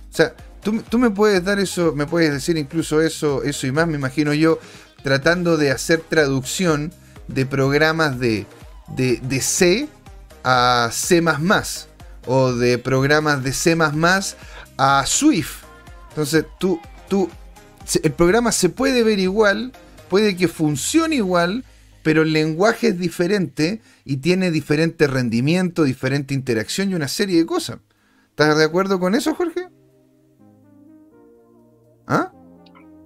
Speaker 1: O sea, tú, me puedes dar eso, me puedes decir incluso eso, eso y más, me imagino yo, tratando de hacer traducción de programas de, de, C a C o de programas de C a Swift. Entonces, tú, tú, el programa se puede ver igual, puede que funcione igual, pero el lenguaje es diferente y tiene diferente rendimiento, diferente interacción y una serie de cosas. ¿Estás de acuerdo con eso, Jorge?
Speaker 2: ¿Ah?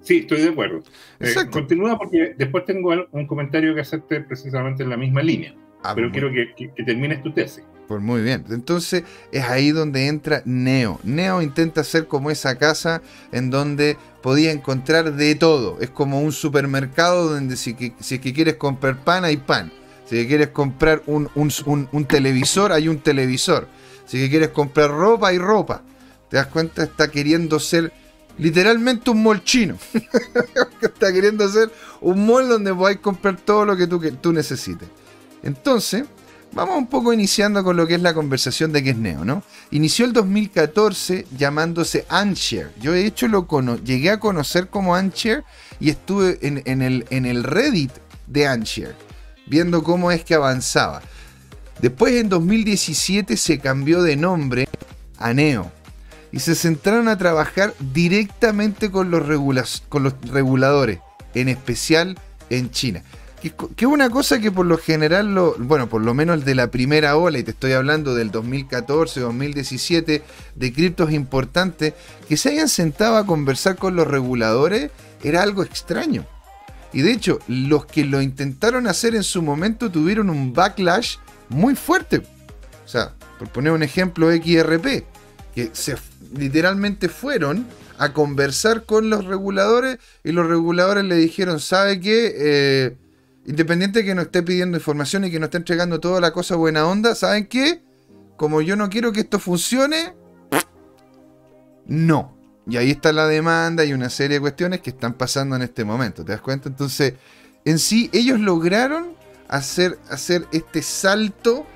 Speaker 2: Sí, estoy de acuerdo. Eh, continúa porque después tengo un comentario que hacerte precisamente en la misma línea. Ah, pero quiero que, termines tu tesis.
Speaker 1: Pues muy bien. Entonces es ahí donde entra Neo. Neo intenta ser como esa casa en donde podía encontrar de todo. Es como un supermercado donde si, si es que quieres comprar pan, hay pan. Si quieres comprar un, un, televisor, hay un televisor. Si quieres comprar ropa, hay ropa. ¿Te das cuenta? Está queriendo ser literalmente un mall chino. está queriendo hacer un mall donde podáis comprar todo lo que tú, que tú necesites. Entonces, vamos un poco iniciando con lo que es la conversación de qué es Neo, ¿no? Inició el 2014 llamándose Anshare. Yo de hecho lo llegué a conocer como Anshare y estuve en, el, en el Reddit de Anshare, viendo cómo es que avanzaba. Después en 2017 se cambió de nombre a Neo y se centraron a trabajar directamente con los, con los reguladores, en especial en China. Que, una cosa que por lo general, lo, bueno, por lo menos de la primera ola, y te estoy hablando del 2014, 2017, de criptos importantes, que se hayan sentado a conversar con los reguladores, era algo extraño. Y de hecho, los que lo intentaron hacer en su momento tuvieron un backlash muy fuerte. O sea, por poner un ejemplo, XRP que se literalmente fueron a conversar con los reguladores y los reguladores le dijeron, ¿sabe qué? Eh, independiente de que nos esté pidiendo información y que nos esté entregando toda la cosa buena onda, ¿saben qué? Como yo no quiero que esto funcione, no. Y ahí está la demanda y una serie de cuestiones que están pasando en este momento, ¿te das cuenta? Entonces, en sí, ellos lograron hacer, hacer este salto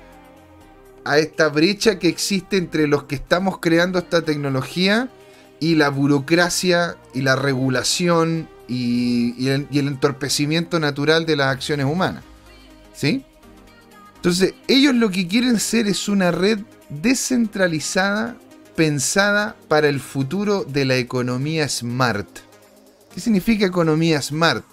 Speaker 1: a esta brecha que existe entre los que estamos creando esta tecnología y la burocracia y la regulación y, el, entorpecimiento natural de las acciones humanas. ¿Sí? Entonces, ellos lo que quieren ser es una red descentralizada pensada para el futuro de la economía smart. ¿Qué significa economía smart?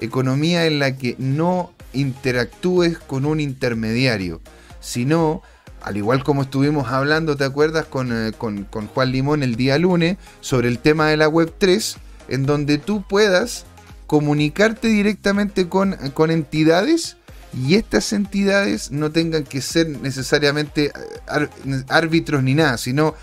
Speaker 1: Economía en la que no interactúes con un intermediario, sino al igual como estuvimos hablando, ¿te acuerdas? Eh, con, Juan Limón el día lunes sobre el tema de la Web 3, en donde tú puedas comunicarte directamente con, con entidades y estas entidades no tengan que ser necesariamente eh, árbitros ni nada, sino,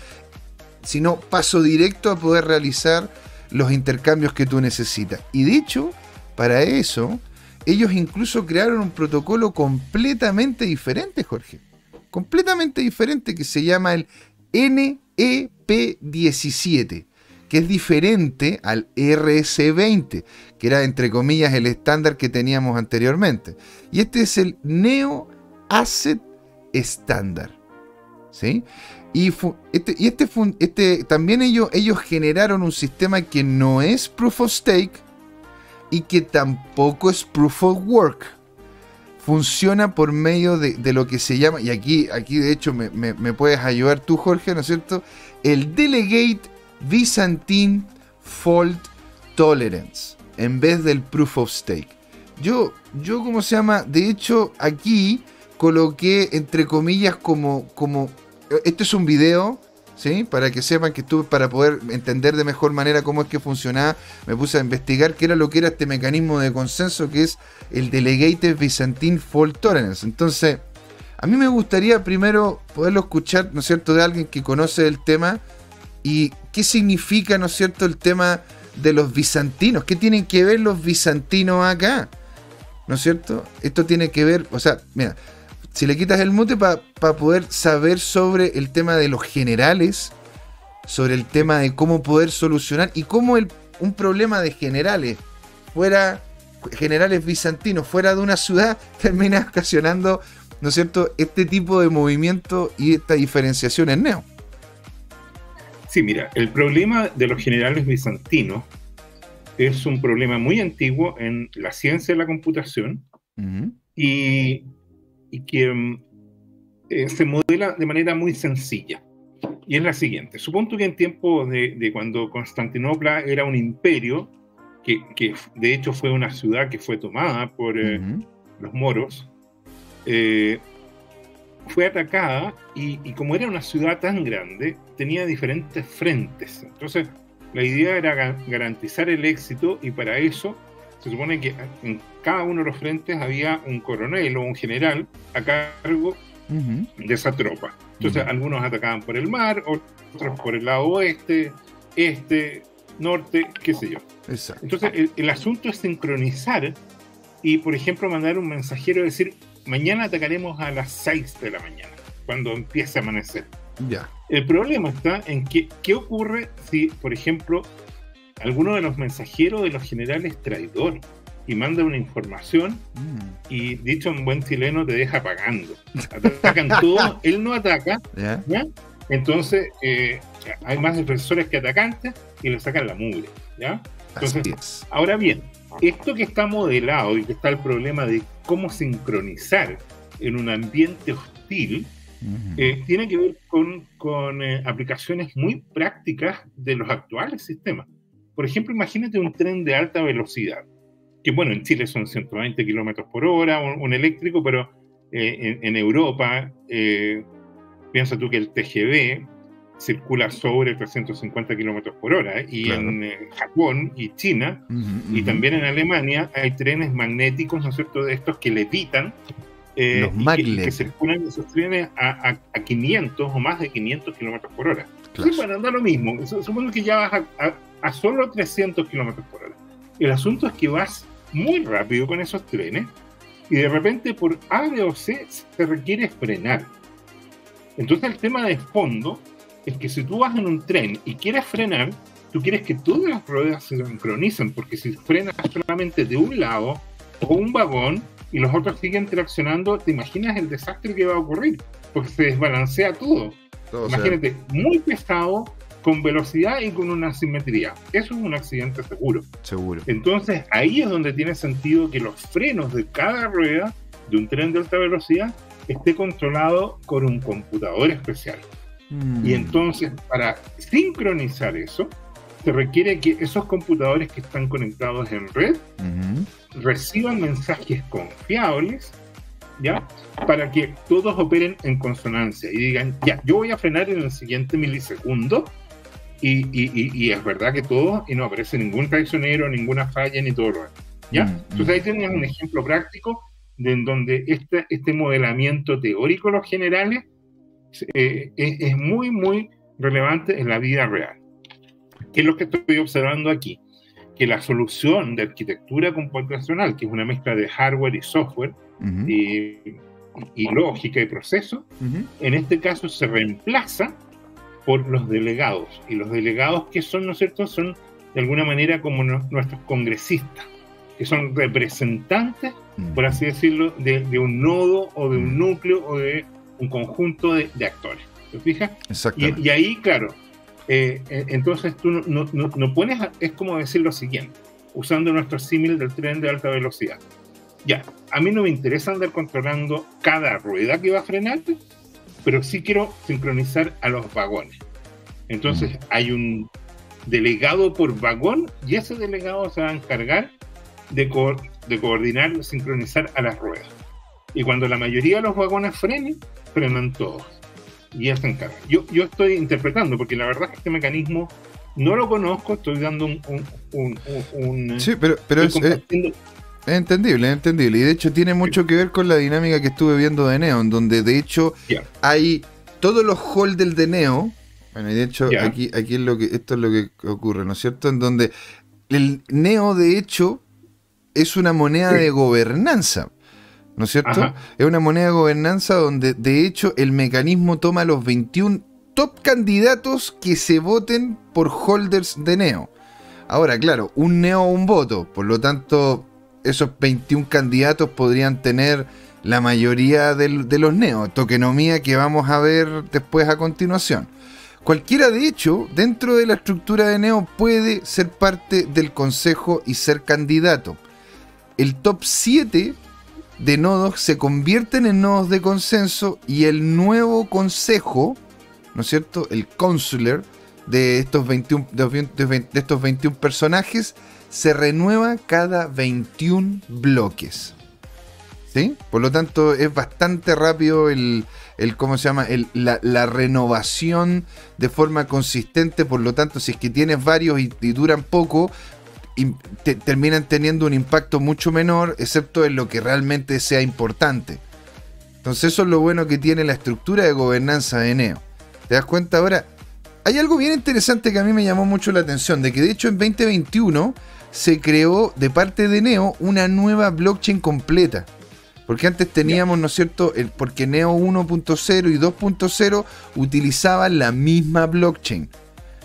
Speaker 1: sino paso directo a poder realizar los intercambios que tú necesitas. Y dicho, para eso, ellos incluso crearon un protocolo completamente diferente, Jorge completamente diferente que se llama el NEP17, que es diferente al RS20, que era entre comillas el estándar que teníamos anteriormente. Y este es el Neo Asset Standard. ¿Sí? Y, este, y este, este, también ellos, ellos generaron un sistema que no es proof of stake y que tampoco es proof of work funciona por medio de, lo que se llama, y aquí, aquí de hecho me, puedes ayudar tú, Jorge, ¿no es cierto? El Delegate Byzantine Fault Tolerance, en vez del Proof of Stake. Yo, yo, ¿cómo se llama? De hecho, aquí coloqué entre comillas como, como, este es un video para que sepan que estuve para poder entender de mejor manera cómo es que funcionaba, me puse a investigar qué era lo que era este mecanismo de consenso que es el Delegated Byzantine Fault Tolerance. Entonces, a mí me gustaría primero poderlo escuchar, ¿no es cierto?, de alguien que conoce el tema y qué significa, ¿no es cierto?, el tema de los bizantinos. ¿Qué tienen que ver los bizantinos acá? ¿No es cierto? Esto tiene que ver, o sea, mira, si le quitas el mute para poder saber sobre el tema de los generales, sobre el tema de cómo poder solucionar y cómo el, un problema de generales fuera generales bizantinos fuera de una ciudad termina ocasionando, ¿no es cierto?, este tipo de movimiento y esta diferenciación en Neo.
Speaker 2: Sí, mira, el problema de los generales bizantinos es un problema muy antiguo en la ciencia de la computación y y que mm, eh, se modela de manera muy sencilla. Y es la siguiente. Supongo que en tiempos de, cuando Constantinopla era un imperio, que, que, de hecho fue una ciudad que fue tomada por eh, los moros, eh, fue atacada y, y, como era una ciudad tan grande, tenía diferentes frentes. Entonces, la idea era garantizar el éxito y para eso se supone que en cada uno de los frentes había un coronel o un general a cargo de esa tropa. Entonces, algunos atacaban por el mar, otros por el lado oeste, este, norte, qué sé yo. Entonces, el, asunto es sincronizar y, por ejemplo, mandar un mensajero y decir, mañana atacaremos a las 6 de la mañana, cuando empiece a amanecer.
Speaker 1: Ya.
Speaker 2: El problema está en que, ¿qué ocurre si, por ejemplo, alguno de los mensajeros de los generales traidor y manda una información mm. y dicho en buen chileno te deja pagando. Atacan todo, él no ataca, entonces eh, hay más defensores que atacantes y le sacan la mugre. ¿ya? Entonces, ahora bien, esto que está modelado y que está el problema de cómo sincronizar en un ambiente hostil, eh, tiene que ver con, con eh, aplicaciones muy prácticas de los actuales sistemas. Por ejemplo, imagínate un tren de alta velocidad, que bueno, en Chile son 120 kilómetros por hora, un, eléctrico, pero eh, en, Europa, eh, piensa tú que el TGV circula sobre 350 kilómetros por hora, y en eh, Japón y China, y también en Alemania, hay trenes magnéticos, ¿no es cierto?, de estos que levitan.
Speaker 1: Los
Speaker 2: y que, circulan esos trenes a, a, a 500 o más de 500 kilómetros por hora. Sí, bueno, da lo mismo. Supongo que ya vas a, solo 300 kilómetros por hora. El asunto es que vas muy rápido con esos trenes y de repente por A, B o C se requiere frenar. Entonces el tema de fondo es que si tú vas en un tren y quieres frenar, tú quieres que todas las ruedas se sincronicen, porque si frenas solamente de un lado o un vagón y los otros siguen traccionando, te imaginas el desastre que va a ocurrir, porque se desbalancea todo. Imagínate, muy pesado, con velocidad y con una simetría. Eso es un accidente seguro.
Speaker 1: Seguro.
Speaker 2: Entonces ahí es donde tiene sentido que los frenos de cada rueda de un tren de alta velocidad esté controlado con un computador especial. Mm. Y entonces, para sincronizar eso, se requiere que esos computadores que están conectados en red reciban mensajes confiables, ¿ya? Para que todos operen en consonancia y digan, ya, yo voy a frenar en el siguiente milisegundo y, y, es verdad que todo, y no aparece ningún traicionero, ninguna falla, ni todo lo demás. ¿Ya? Mm, Entonces ahí tienes un ejemplo práctico de en donde este, este modelamiento teórico, los generales, eh, es, muy, muy relevante en la vida real. ¿Qué es lo que estoy observando aquí? Que la solución de arquitectura computacional, que es una mezcla de hardware y software, y, lógica y proceso, en este caso se reemplaza por los delegados. Y los delegados que son, ¿no es cierto?, son de alguna manera como nuestros congresistas, que son representantes, por así decirlo, de, un nodo o de un núcleo o de un conjunto de, actores. ¿Te fijas? Y, y, ahí, claro, eh, eh, entonces tú no, no, no, pones, es como decir lo siguiente, usando nuestro símil del tren de alta velocidad. Ya, a mí no me interesa andar controlando cada rueda que va a frenar, pero sí quiero sincronizar a los vagones. Entonces hay un delegado por vagón y ese delegado se va a encargar de, de coordinar, sincronizar a las ruedas. Y cuando la mayoría de los vagones frenen, frenan todos. Y ya se encarga. Yo, yo estoy interpretando, porque la verdad es que este mecanismo no lo conozco, estoy dando un... un,
Speaker 1: sí, pero, pero es, es, entendible, es entendible. Y de hecho tiene mucho que ver con la dinámica que estuve viendo de Neon, donde de hecho hay todos los holders de Neo. Bueno, y de hecho aquí, aquí es lo que, esto es lo que ocurre, ¿no es cierto? En donde el Neo de hecho es una moneda de gobernanza. ¿No es cierto? Es una moneda de gobernanza donde de hecho el mecanismo toma los 21 top candidatos que se voten por holders de Neo. Ahora, claro, un Neo un voto, por lo tanto, esos 21 candidatos podrían tener la mayoría de, los Neo, tokenomía que vamos a ver después a continuación. Cualquiera, de hecho, dentro de la estructura de Neo puede ser parte del consejo y ser candidato. El top 7 de nodos se convierten en nodos de consenso y el nuevo consejo, ¿no es cierto? El consular de estos 21, de estos 21 personajes se renueva cada 21 bloques. ¿Sí? Por lo tanto, es bastante rápido el, ¿cómo se llama? la, renovación de forma consistente. Por lo tanto, si es que tienes varios y duran poco, terminan teniendo un impacto mucho menor, excepto en lo que realmente sea importante. Entonces eso es lo bueno que tiene la estructura de gobernanza de Neo. ¿Te das cuenta ahora? Hay algo bien interesante que a mí me llamó mucho la atención, de que de hecho en 2021 se creó de parte de Neo una nueva blockchain completa. Porque antes teníamos, ¿no es cierto? El, porque Neo 1.0 y 2.0 utilizaban la misma blockchain.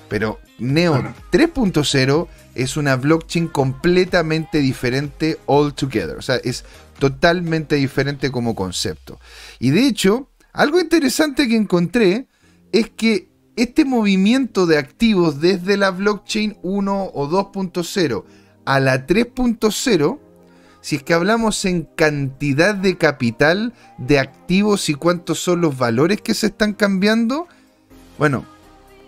Speaker 1: Pero Neo 3.0 es una blockchain completamente diferente altogether. O sea, es totalmente diferente como concepto. Y de hecho, algo interesante que encontré es que este movimiento de activos desde la blockchain 1 o 2.0 a la 3.0, si es que hablamos en cantidad de capital de activos y cuántos son los valores que se están cambiando, bueno,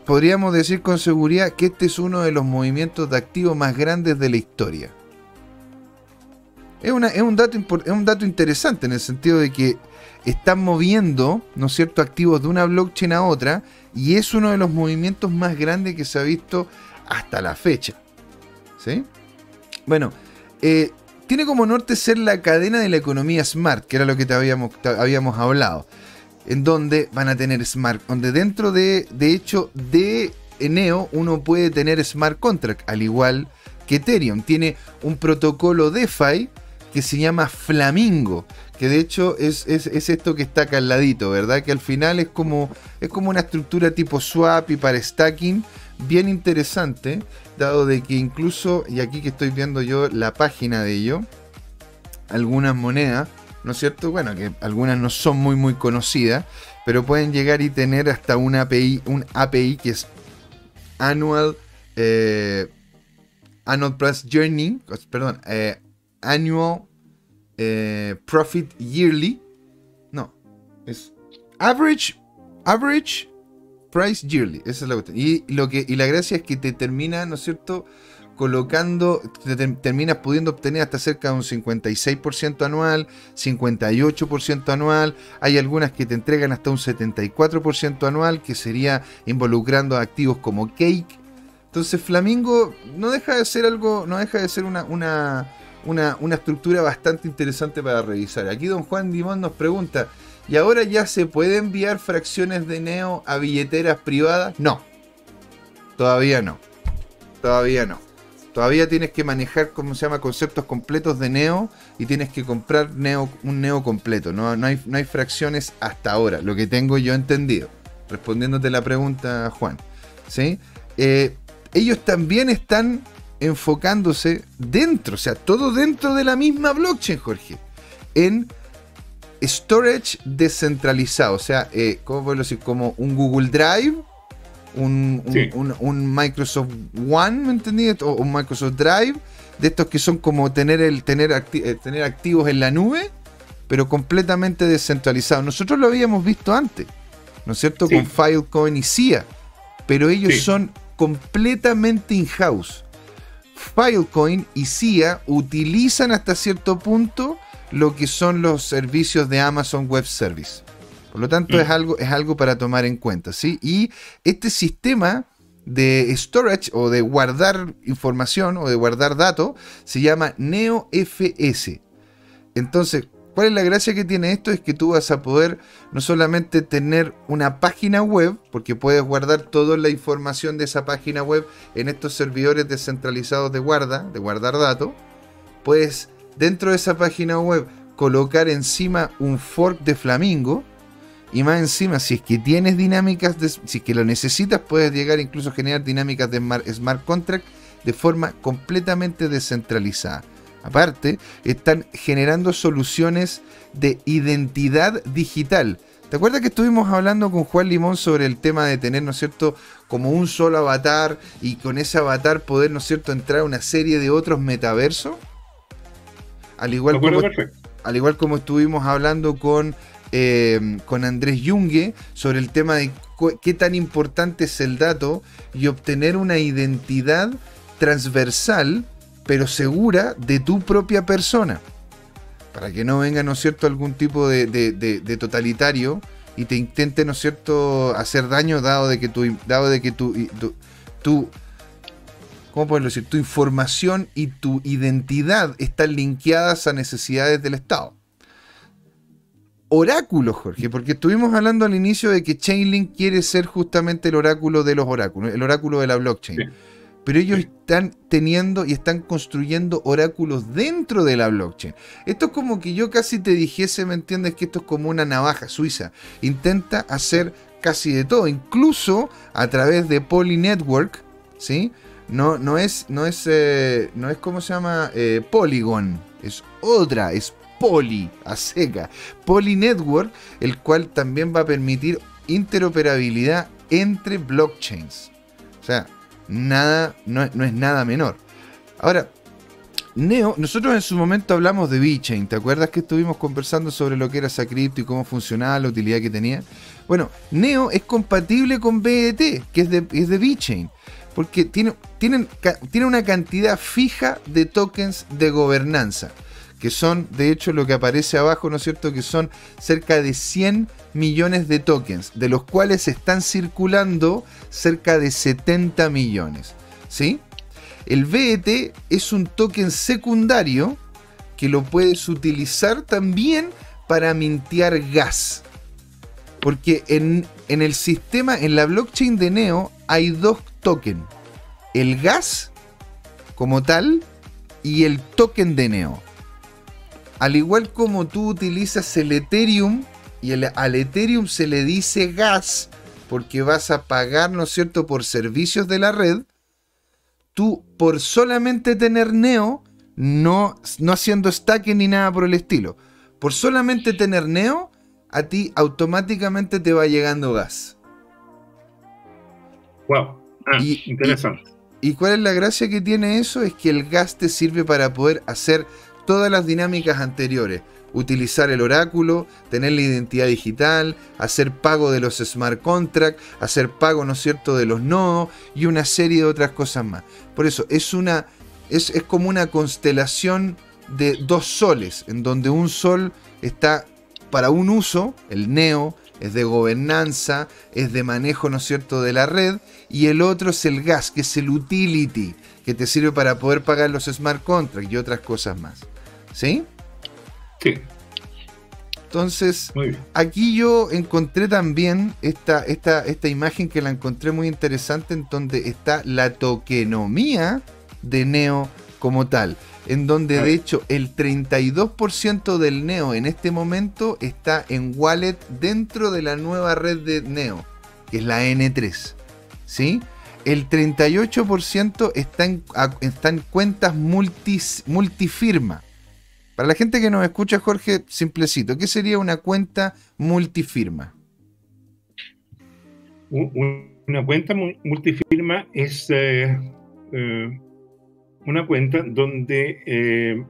Speaker 1: podríamos decir con seguridad que este es uno de los movimientos de activos más grandes de la historia. Es, un, dato, es un dato interesante en el sentido de que están moviendo, ¿no es cierto?, activos de una blockchain a otra y es uno de los movimientos más grandes que se ha visto hasta la fecha. ¿Sí? Bueno, eh, tiene como norte ser la cadena de la economía smart, que era lo que te habíamos, habíamos hablado. En donde van a tener smart, donde dentro de, de hecho, de Neo uno puede tener smart contract, al igual que Ethereum. Tiene un protocolo DeFi que se llama Flamingo, que de hecho es, esto que está acá al ladito, ¿verdad? Que al final es como, es como una estructura tipo swap y para stacking, bien interesante, dado de que incluso, y aquí que estoy viendo yo la página de ello, algunas monedas, ¿no es cierto? Bueno, que algunas no son muy muy conocidas, pero pueden llegar y tener hasta una API, un API que es Annual, eh, Annual Plus Journey, perdón, eh, Annual eh, Profit Yearly. No, es Average, Average Price Yearly. Esa es la cuestión. Y, lo que, y la gracia es que te termina, ¿no es cierto? Colocando, te, terminas pudiendo obtener hasta cerca de un 56% anual, 58% anual, hay algunas que te entregan hasta un 74% anual, que sería involucrando activos como Cake. Entonces Flamingo no deja de ser algo, no deja de ser una, una, una, una estructura bastante interesante para revisar. Aquí don Juan Dimón nos pregunta, ¿y ahora ya se puede enviar fracciones de Neo a billeteras privadas? No, todavía no, todavía no. Todavía tienes que manejar, ¿cómo se llama?, conceptos completos de Neo y tienes que comprar Neo, un Neo completo. No, no, hay, no hay fracciones hasta ahora, lo que tengo yo entendido. Respondiéndote la pregunta, Juan. ¿Sí? Eh, ellos también están enfocándose dentro, o sea, todo dentro de la misma blockchain, Jorge, en storage descentralizado, o sea, eh, ¿cómo puedo decir? Como un Google Drive, un, un, Microsoft One, ¿me entendí? O un Microsoft Drive, de estos que son como tener, el, tener, eh, tener activos en la nube, pero completamente descentralizados. Nosotros lo habíamos visto antes, ¿no es cierto? Con Filecoin y CIA, pero ellos son completamente in-house. Filecoin y CIA utilizan hasta cierto punto lo que son los servicios de Amazon Web Service. Por lo tanto, es, mm. algo, es algo para tomar en cuenta. ¿sí? Y este sistema de storage o de guardar información o de guardar datos se llama NeoFS. Entonces, ¿cuál es la gracia que tiene esto? Es que tú vas a poder no solamente tener una página web, porque puedes guardar toda la información de esa página web en estos servidores descentralizados de guarda, de guardar datos, puedes dentro de esa página web colocar encima un fork de Flamingo, y más encima, si es que tienes dinámicas, de, si es que lo necesitas, puedes llegar incluso a generar dinámicas de smart contract de forma completamente descentralizada. Aparte, están generando soluciones de identidad digital. ¿Te acuerdas que estuvimos hablando con Juan Limón sobre el tema de tener, ¿no es cierto?, como un solo avatar y con ese avatar poder, ¿no es cierto?, entrar a una serie de otros metaversos. Al igual, como, al igual como estuvimos hablando con eh, con Andrés Junge sobre el tema de qué tan importante es el dato y obtener una identidad transversal pero segura de tu propia persona. Para que no venga, ¿no es cierto?, algún tipo de, totalitario y te intente, ¿no es cierto?, hacer daño dado de que tu, dado de que tu, ¿cómo puedo decir?, tu información y tu identidad están linkeadas a necesidades del Estado oráculo, Jorge, porque estuvimos hablando al inicio de que Chainlink quiere ser justamente el oráculo de los oráculos, el oráculo de la blockchain. Pero ellos están teniendo y están construyendo oráculos dentro de la blockchain. Esto es como que yo casi te dijese, ¿me entiendes? Que esto es como una navaja suiza. Intenta hacer casi de todo, incluso a través de Poly Network, ¿sí? No, no es, no es, eh, no es como se llama eh, Polygon, es otra, es Poly, a seca, Poly Network, el cual también va a permitir interoperabilidad entre blockchains. O sea, nada, no, es nada menor. Ahora, Neo, nosotros en su momento hablamos de VeChain, ¿te acuerdas que estuvimos conversando sobre lo que era esa cripto y cómo funcionaba, la utilidad que tenía? Bueno, Neo es compatible con BET, que es de, es porque tiene, tienen, tiene una cantidad fija de tokens de gobernanza que son de hecho lo que aparece abajo, ¿no es cierto? Que son cerca de 100 millones de tokens, de los cuales están circulando cerca de 70 millones. ¿Sí? El BET es un token secundario que lo puedes utilizar también para mintear gas. Porque en, en el sistema, en la blockchain de Neo, hay dos tokens. El gas como tal y el token de Neo. Al igual como tú utilizas el Ethereum y al Ethereum se le dice gas porque vas a pagar, ¿no es cierto?, por servicios de la red, tú por solamente tener Neo, no, no haciendo stacking ni nada por el estilo, por solamente tener Neo, a ti automáticamente te va llegando gas.
Speaker 2: Wow, ah, interesante.
Speaker 1: Y, ¿Y cuál es la gracia que tiene eso? Es que el gas te sirve para poder hacer todas las dinámicas anteriores utilizar el oráculo, tener la identidad digital, hacer pago de los smart contracts, hacer pago, ¿no cierto?, de los nodos y una serie de otras cosas más. Por eso es una es, es como una constelación de dos soles, en donde un sol está para un uso, el neo, es de gobernanza, es de manejo, ¿no es cierto?, de la red, y el otro es el gas, que es el utility, que te sirve para poder pagar los smart contracts y otras cosas más. ¿Sí?
Speaker 2: Sí.
Speaker 1: Entonces, aquí yo encontré también esta, esta, esta imagen que la encontré muy interesante, en donde está la tokenomía de Neo como tal, en donde de hecho el 32% del Neo en este momento está en wallet dentro de la nueva red de Neo, que es la N3. ¿Sí? El 38% está en, está en cuentas multifirma. Para la gente que nos escucha, Jorge, simplecito, ¿qué sería una cuenta multifirma?
Speaker 2: Una cuenta multifirma es eh, eh, una cuenta donde eh,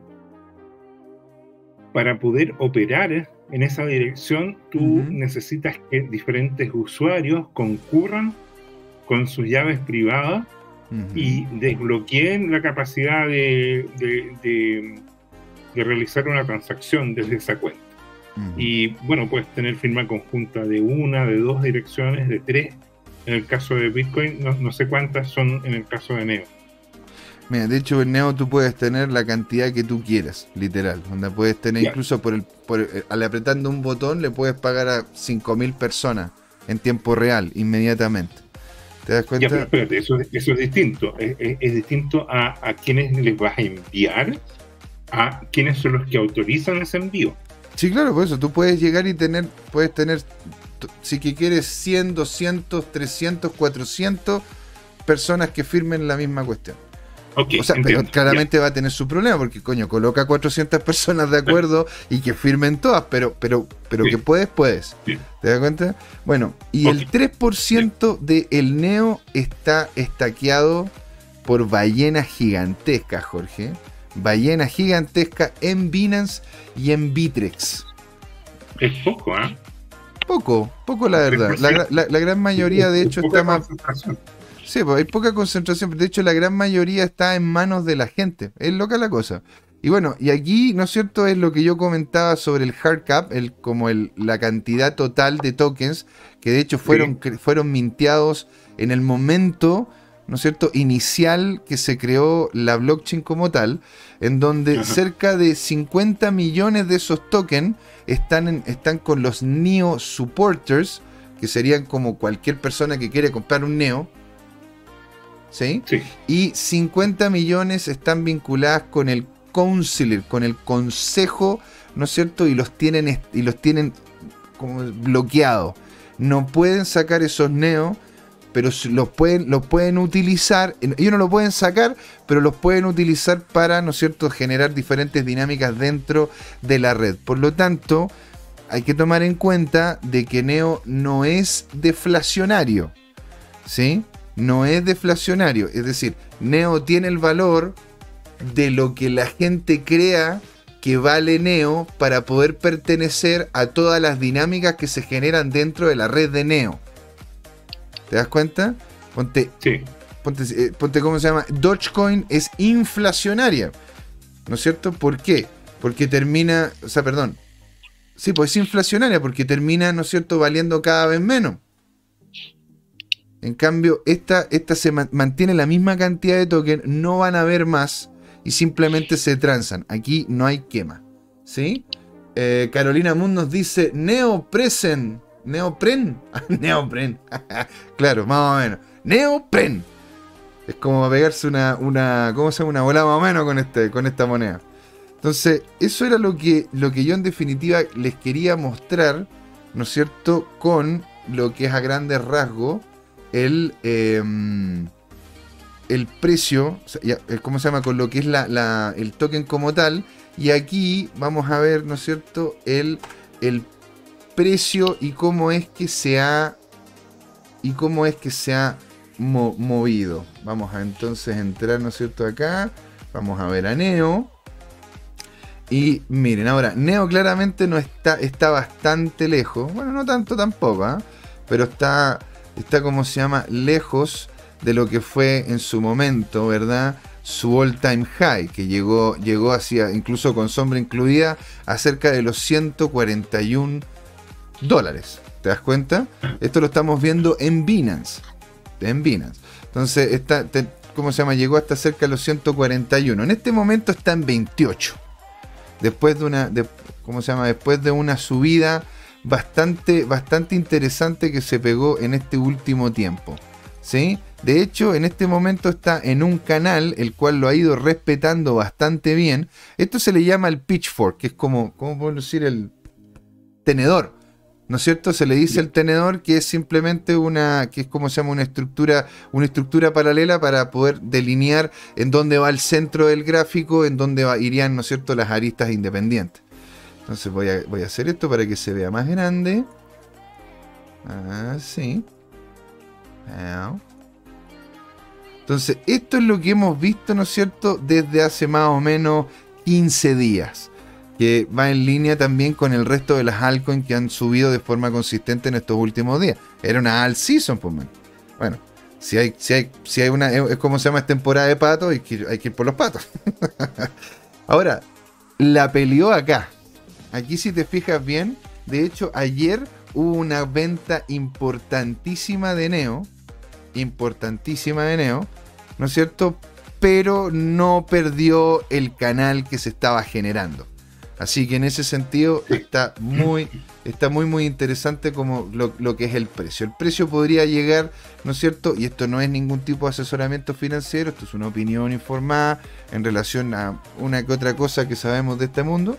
Speaker 2: para poder operar en esa dirección tú necesitas que diferentes usuarios concurran con sus llaves privadas y desbloqueen la capacidad de de realizar una transacción desde esa cuenta. Y bueno, puedes tener firma conjunta de una, de dos direcciones, de tres. En el caso de Bitcoin, no, sé cuántas son en el caso de Neo.
Speaker 1: Mira, de hecho en Neo tú puedes tener la cantidad que tú quieras, literal. Donde puedes tener incluso por el, eh, al apretando un botón le puedes pagar a 5.000 personas en tiempo real, inmediatamente. ¿Te das cuenta?
Speaker 2: Ya, espérate, eso, eso es distinto. Es, distinto a, a quienes les vas a enviar a quiénes son los que autorizan ese envío.
Speaker 1: Sí, claro, por eso tú puedes llegar y tener, puedes tener, si que quieres 100, 200, 300, 400 personas que firmen la misma cuestión.
Speaker 2: Okay,
Speaker 1: o sea, pero claramente va a tener su problema porque, coño, coloca 400 personas de acuerdo y que firmen todas, pero, pero, pero que puedes, puedes. ¿Te das cuenta? Bueno, y el 3% del Neo está estaqueado por ballenas gigantescas, Jorge ballena gigantesca en Binance y en Bitrex.
Speaker 2: Es poco, ¿eh?
Speaker 1: Poco, poco la verdad. La, gran mayoría, de hecho, está más. Sí, pues hay poca concentración. De hecho, la gran mayoría está en manos de la gente. Es loca la cosa. Y bueno, y aquí, ¿no es cierto? Es lo que yo comentaba sobre el hard cap, el, como el, la cantidad total de tokens que de hecho fueron, fueron minteados en el momento ¿no es cierto?, inicial que se creó la blockchain como tal, en donde cerca de 50 millones de esos tokens están, están con los NEO supporters, que serían como cualquier persona que quiere comprar un NEO. ¿Sí? Y 50 millones están vinculadas con el Councilor, con el consejo, ¿no es cierto? Y los tienen, y los tienen como bloqueados. No pueden sacar esos NEO pero los pueden, los pueden utilizar, ellos no lo pueden sacar, pero los pueden utilizar para, ¿no cierto?, generar diferentes dinámicas dentro de la red. Por lo tanto, hay que tomar en cuenta de que Neo no es deflacionario, ¿sí? No es deflacionario, es decir, Neo tiene el valor de lo que la gente crea que vale Neo para poder pertenecer a todas las dinámicas que se generan dentro de la red de Neo. ¿Te das cuenta? Ponte,
Speaker 2: sí.
Speaker 1: ponte, eh, ponte, ¿cómo se llama? Dogecoin es inflacionaria. ¿No es cierto? ¿Por qué? Porque termina, o sea, perdón. Sí, pues es inflacionaria porque termina, ¿no es cierto?, valiendo cada vez menos. En cambio, esta, esta se mantiene la misma cantidad de tokens, no van a haber más y simplemente se transan. Aquí no hay quema. ¿Sí? Eh, Carolina Moon nos dice Neo Present neopren. neopren. claro, más o menos. Neopren. Es como pegarse una, una, ¿cómo se llama? Una bola más o menos con, este, con esta moneda. Entonces, eso era lo que, lo que yo en definitiva les quería mostrar, ¿no es cierto? Con lo que es a grandes rasgos el, em, el precio, ¿cómo se llama? Con lo que es la, el token como tal. Y aquí vamos a ver, ¿no es cierto? El, el precio y cómo es que se ha y cómo es que se ha movido. Vamos a entonces entrar, ¿no es cierto? Acá. Vamos a ver a Neo. Y miren, ahora, Neo claramente no está, está bastante lejos. Bueno, no tanto tampoco, ¿ah? pero está, está como se llama, lejos de lo que fue en su momento, ¿verdad? Su all time high, que llegó, llegó hacia, incluso con sombra incluida, a cerca de los 141 dólares. ¿Te das cuenta? Esto lo estamos viendo en Binance. En Binance. Entonces, está, ¿cómo se llama? Llegó hasta cerca de los 141. En este momento está en 28 después de una, ¿cómo se llama? Después de una subida bastante, bastante interesante que se pegó en este último tiempo. ¿Sí? De hecho, en este momento está en un canal el cual lo ha ido respetando bastante bien. Esto se le llama el pitchfork, que es como, ¿cómo puedo decir? El tenedor. ¿No es cierto? Se le dice el tenedor que es simplemente una, que es como se llama una estructura, una estructura paralela para poder delinear en dónde va el centro del gráfico, en dónde irían, ¿no es cierto?, las aristas independientes. Entonces voy a, voy a hacer esto para que se vea más grande. Así. Entonces, esto es lo que hemos visto, ¿no es cierto?, desde hace más o menos 15 días que va en línea también con el resto de las altcoins que han subido de forma consistente en estos últimos días. Era una alt season, pues, man. Bueno, si hay, si hay, si hay una, es como se llama, es temporada de patos, hay que, hay que ir por los patos. Ahora, la peleó acá. Aquí si te fijas bien, de hecho ayer hubo una venta importantísima de Neo, importantísima de Neo, ¿no es cierto? Pero no perdió el canal que se estaba generando. Así que en ese sentido está muy, está muy, muy interesante como lo, que es el precio. El precio podría llegar, ¿no es cierto? Y esto no es ningún tipo de asesoramiento financiero, esto es una opinión informada en relación a una que otra cosa que sabemos de este mundo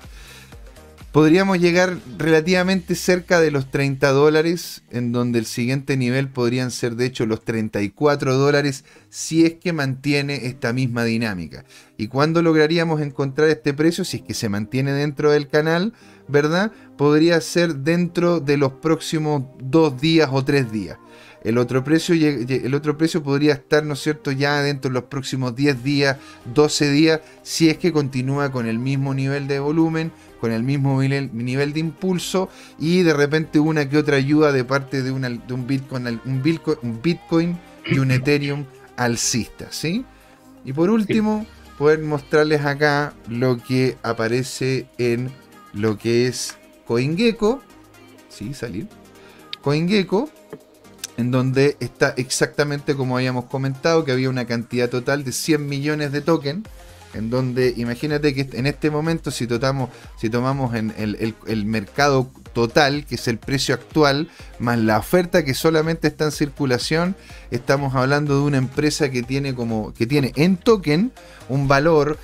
Speaker 1: podríamos llegar relativamente cerca de los 30 dólares, en donde el siguiente nivel podrían ser de hecho los 34 dólares si es que mantiene esta misma dinámica. ¿Y cuándo lograríamos encontrar este precio? Si es que se mantiene dentro del canal, ¿verdad? Podría ser dentro de los próximos dos días o tres días. El otro, precio, el otro precio podría estar, ¿no es cierto?, ya dentro de los próximos 10 días, 12 días, si es que continúa con el mismo nivel de volumen, con el mismo nivel, de impulso y de repente una que otra ayuda de parte de, de un, Bitcoin, un, Bitcoin, y un Ethereum alcista, ¿sí? Y por último, poder mostrarles acá lo que aparece en lo que es CoinGecko, ¿sí? Salir. CoinGecko, en donde está exactamente como habíamos comentado, que había una cantidad total de 100 millones de tokens en donde imagínate que en este momento si, si tomamos en el, mercado total, que es el precio actual, más la oferta que solamente está en circulación, estamos hablando de una empresa que tiene como que tiene en token un valor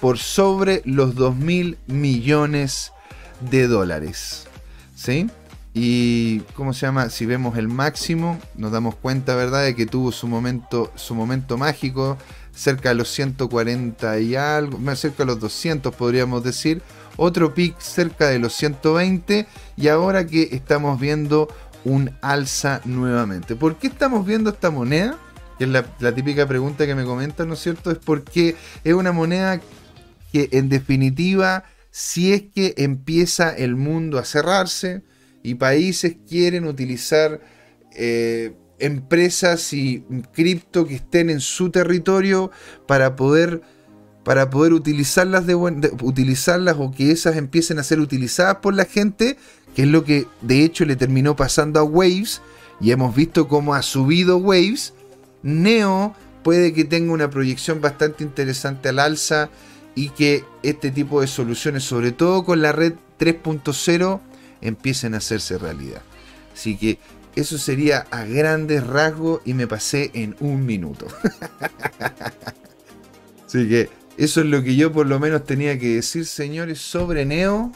Speaker 1: por sobre los 2 mil millones de dólares. ¿Sí? Y ¿cómo se llama? Si vemos el máximo, nos damos cuenta, ¿verdad?, de que tuvo su momento, su momento mágico cerca de los 140 y algo, más cerca de los 200 podríamos decir, otro pic cerca de los 120 y ahora que estamos viendo un alza nuevamente. ¿Por qué estamos viendo esta moneda? Que es la, típica pregunta que me comentan, ¿no es cierto? Es porque es una moneda que en definitiva, si es que empieza el mundo a cerrarse y países quieren utilizar... Eh, empresas y cripto que estén en su territorio para poder para poder utilizarlas utilizarlas o que esas empiecen a ser utilizadas por la gente, que es lo que de hecho le terminó pasando a Waves y hemos visto cómo ha subido Waves. Neo puede que tenga una proyección bastante interesante al alza y que este tipo de soluciones, sobre todo con la red 3.0, empiecen a hacerse realidad. Así que eso sería a grandes rasgos y me pasé en un minuto. Así que eso es lo que yo por lo menos tenía que decir, señores, sobre Neo.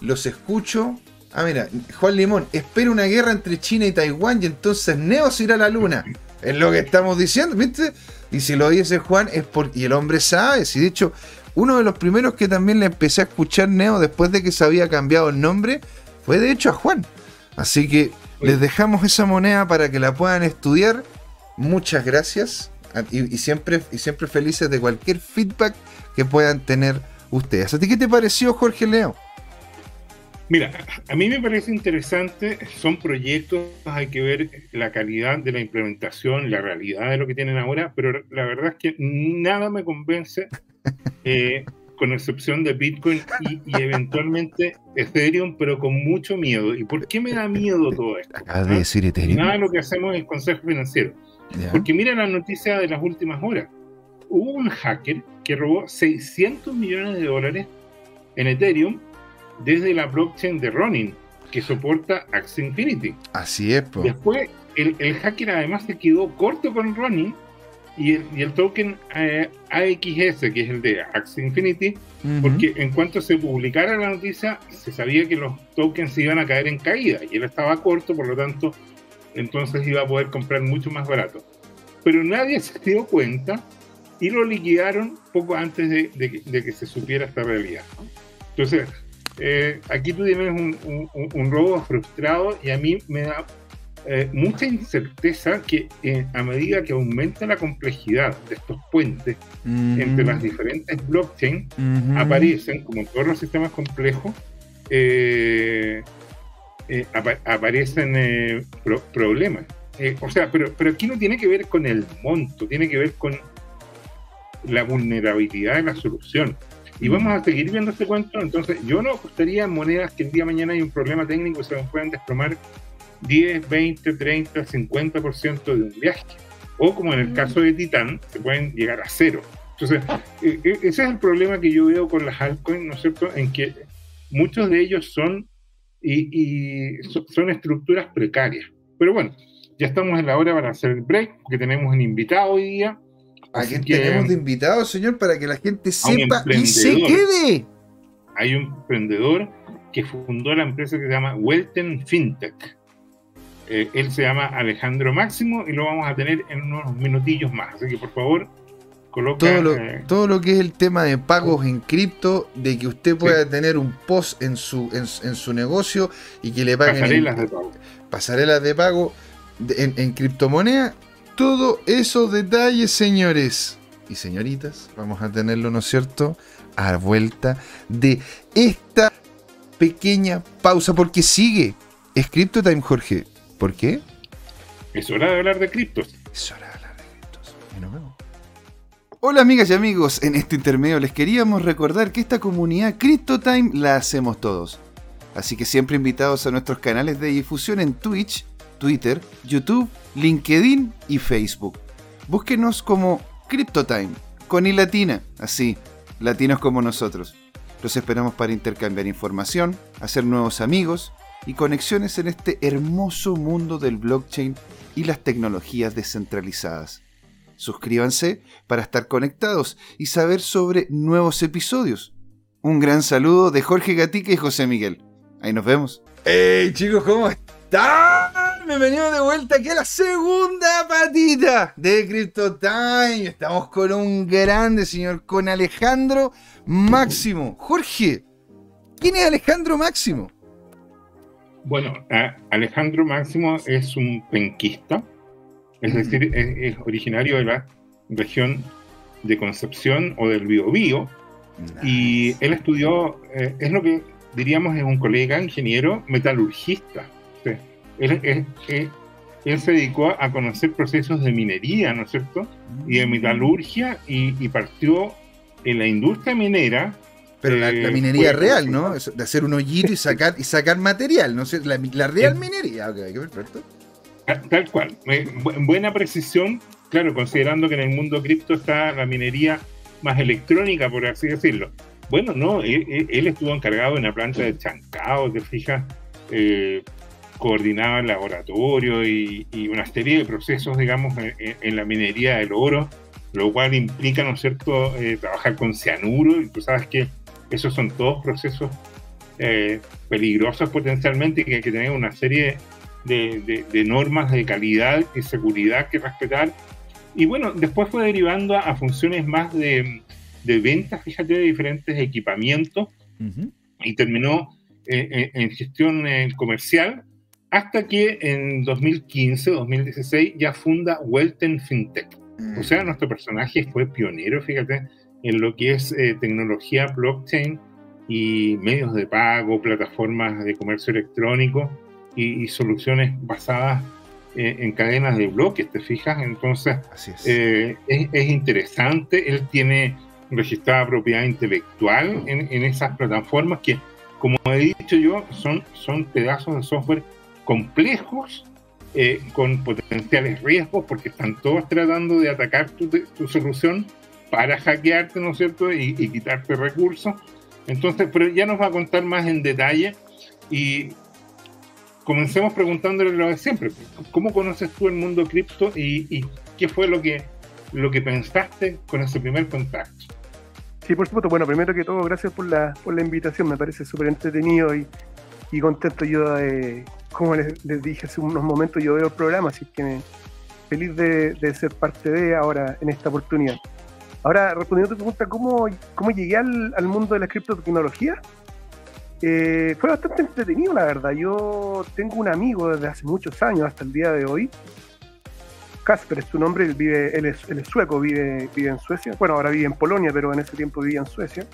Speaker 1: Los escucho. Ah, mira, Juan Limón, espera una guerra entre China y Taiwán y entonces Neo se irá a la luna. Es lo que estamos diciendo, ¿viste? Y si lo dice Juan es porque... Y el hombre sabe, si de hecho, uno de los primeros que también le empecé a escuchar Neo después de que se había cambiado el nombre, fue de hecho a Juan. Así que les dejamos esa moneda para que la puedan estudiar. Muchas gracias. Y, siempre, y siempre felices de cualquier feedback que puedan tener ustedes. ¿A ti qué te pareció, Jorge Leo?
Speaker 2: Mira, a mí me parece interesante, son proyectos, hay que ver la calidad de la implementación, la realidad de lo que tienen ahora, pero la verdad es que nada me convence, eh, con excepción de Bitcoin y, eventualmente Ethereum, pero con mucho miedo. ¿Y por qué me da miedo todo esto?
Speaker 1: Acabas de decir Ethereum.
Speaker 2: Nada de lo que hacemos en Consejo Financiero. Porque mira la noticia de las últimas horas. Hubo un hacker que robó 600 millones de dólares en Ethereum desde la blockchain de Ronin, que soporta Axie Infinity.
Speaker 1: Así es,
Speaker 2: Después, el, hacker además se quedó corto con Ronin y el, token eh, AXS, que es el de Axie Infinity, porque en cuanto se publicara la noticia, se sabía que los tokens se iban a caer en caída y él estaba corto, por lo tanto, entonces iba a poder comprar mucho más barato. Pero nadie se dio cuenta y lo liquidaron poco antes de, que se supiera esta realidad. Entonces, eh, aquí tú tienes un, robo frustrado y a mí me da eh, mucha incerteza que eh, a medida que aumenta la complejidad de estos puentes entre las diferentes blockchains, aparecen, como todos los sistemas complejos, aparecen problemas. o sea, pero, pero aquí no tiene que ver con el monto, tiene que ver con la vulnerabilidad de la solución. Y vamos a seguir viendo este cuento. Entonces, yo no apostaría monedas que el día de mañana hay un problema técnico y se nos puedan desplomar 10, 20, 30, 50% de un viaje. O como en el mm. caso de Titán, se pueden llegar a cero. Entonces, e, e, ese es el problema que yo veo con las altcoins, ¿no es cierto? En que muchos de ellos son, y, son estructuras precarias. Pero bueno, ya estamos en la hora para hacer el break, porque tenemos un invitado hoy día.
Speaker 1: ¿A quién tenemos de invitado, señor, para que la gente sepa y se quede?
Speaker 2: Hay un emprendedor que fundó la empresa que se llama Welten FinTech. Eh, él se llama Alejandro Máximo y lo vamos a tener en unos minutillos más. Así que por favor, coloca.
Speaker 1: Todo lo, eh, todo lo que es el tema de pagos en cripto, de que usted pueda tener un post en su, en, su negocio y que le paguen.
Speaker 2: Pasarelas de pago.
Speaker 1: Pasarelas de pago en, en criptomoneda todos esos detalles, señores y señoritas, vamos a tenerlo, ¿no es cierto?, a vuelta de esta pequeña pausa, porque sigue. Es Crypto Time, Jorge. ¿Por qué?
Speaker 2: Es hora de hablar de criptos.
Speaker 1: Es hora de hablar de criptos. Vemos. Hola amigas y amigos, en este intermedio les queríamos recordar que esta comunidad CryptoTime la hacemos todos. Así que siempre invitados a nuestros canales de difusión en Twitch, Twitter, YouTube, LinkedIn y Facebook. Búsquenos como CryptoTime, con y latina, así, latinos como nosotros. Los esperamos para intercambiar información, hacer nuevos amigos y conexiones en este hermoso mundo del blockchain y las tecnologías descentralizadas. Suscríbanse para estar conectados y saber sobre nuevos episodios. Un gran saludo de Jorge Gatica y José Miguel. Ahí nos vemos. ¡Hey chicos, ¿cómo están? Bienvenido de vuelta aquí a la segunda patita de Crypto Time. Estamos con un grande señor, con Alejandro Máximo. Jorge, ¿quién es Alejandro Máximo?
Speaker 2: Bueno, Alejandro Máximo es un penquista, es decir, es, originario de la región de Concepción o del Biobío, y él estudió, eh, es lo que diríamos es un colega ingeniero metalurgista él, se dedicó a conocer procesos de minería, ¿no es cierto? Y de metalurgia y, partió en la industria minera.
Speaker 1: Pero la, eh, minería real, ¿no? De hacer un hoyito y sacar, y sacar material, ¿no? La, la real minería. Ok, perfecto.
Speaker 2: Tal cual. Eh, buena precisión, claro, considerando que en el mundo cripto está la minería más electrónica, por así decirlo. Bueno, no, él, estuvo encargado en la planta de Chancao, te fijas, eh, coordinaba el laboratorio y, una serie de procesos, digamos, en, la minería del oro, lo cual implica, ¿no es cierto?, eh, trabajar con cianuro, y tú sabes que esos son todos procesos eh, peligrosos potencialmente y que hay que tener una serie de, normas de calidad y seguridad que respetar. Y bueno, después fue derivando a, funciones más de, de venta, fíjate, de diferentes equipamientos y terminó en gestión comercial hasta que en 2015, 2016 ya funda Welten FinTech. O sea, mm. nuestro personaje fue pionero, fíjate, en lo que es eh, tecnología blockchain y medios de pago, plataformas de comercio electrónico y, soluciones basadas eh, en cadenas de bloques, ¿te fijas? Entonces, eh, es. interesante, él tiene registrada propiedad intelectual en, en, esas plataformas que, como he dicho yo, son, son pedazos de software complejos, eh, con potenciales riesgos, porque están todos tratando de atacar tu, solución para hackearte, ¿no es cierto?, y, quitarte recursos. Entonces, pero ya nos va a contar más en detalle y comencemos preguntándole lo de siempre. ¿Cómo conoces tú el mundo cripto y, qué fue lo que, lo que pensaste con ese primer contacto?
Speaker 3: Sí, por supuesto. Bueno, primero que todo, gracias por la, por la invitación. Me parece súper entretenido y, y contento yo de, como les, dije hace unos momentos, yo veo el programa, así que feliz de, ser parte de ahora en esta oportunidad. Ahora, respondiendo a tu pregunta, ¿cómo, cómo llegué al, mundo de la criptotecnología? Eh, fue bastante entretenido, la verdad. Yo tengo un amigo desde hace muchos años, hasta el día de hoy. Casper es su nombre, él, vive, él, es, sueco, vive, vive en Suecia. Bueno, ahora vive en Polonia, pero en ese tiempo vivía en Suecia.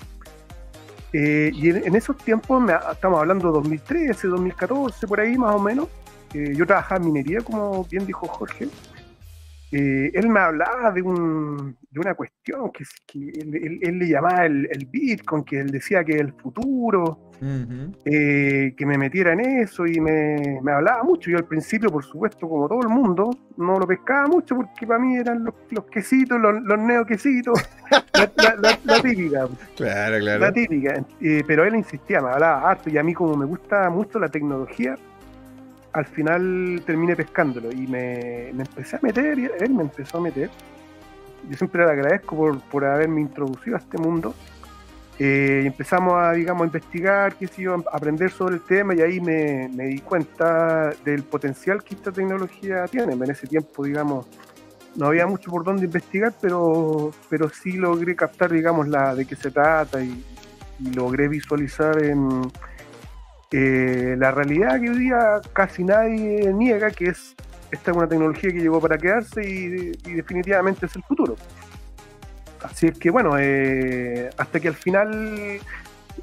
Speaker 3: Eh, y en, esos tiempos, estamos hablando de 2013, 2014, por ahí más o menos, eh, yo trabajaba en minería, como bien dijo Jorge. Eh, él me hablaba de, un, de una cuestión que, él, le llamaba el, el, Bitcoin, que él decía que el futuro, eh, que me metiera en eso y me, me, hablaba mucho. Yo al principio, por supuesto, como todo el mundo, no lo pescaba mucho porque para mí eran los, los quesitos, los, los neoquesitos, la, típica. Claro, claro. La típica. Eh, pero él insistía, me hablaba harto y a mí como me gusta mucho la tecnología, al final terminé pescándolo y me, empecé a meter, y él me empezó a meter. Yo siempre le agradezco por, haberme introducido a este mundo. Eh, y empezamos a, digamos, a investigar, qué sé yo, a aprender sobre el tema y ahí me, di cuenta del potencial que esta tecnología tiene. En ese tiempo, digamos, no había mucho por dónde investigar, pero, pero sí logré captar, digamos, la de qué se trata y logré visualizar en, eh, la realidad que hoy día casi nadie niega que es esta es una tecnología que llegó para quedarse y, definitivamente es el futuro. Así es que bueno, eh, hasta que al final,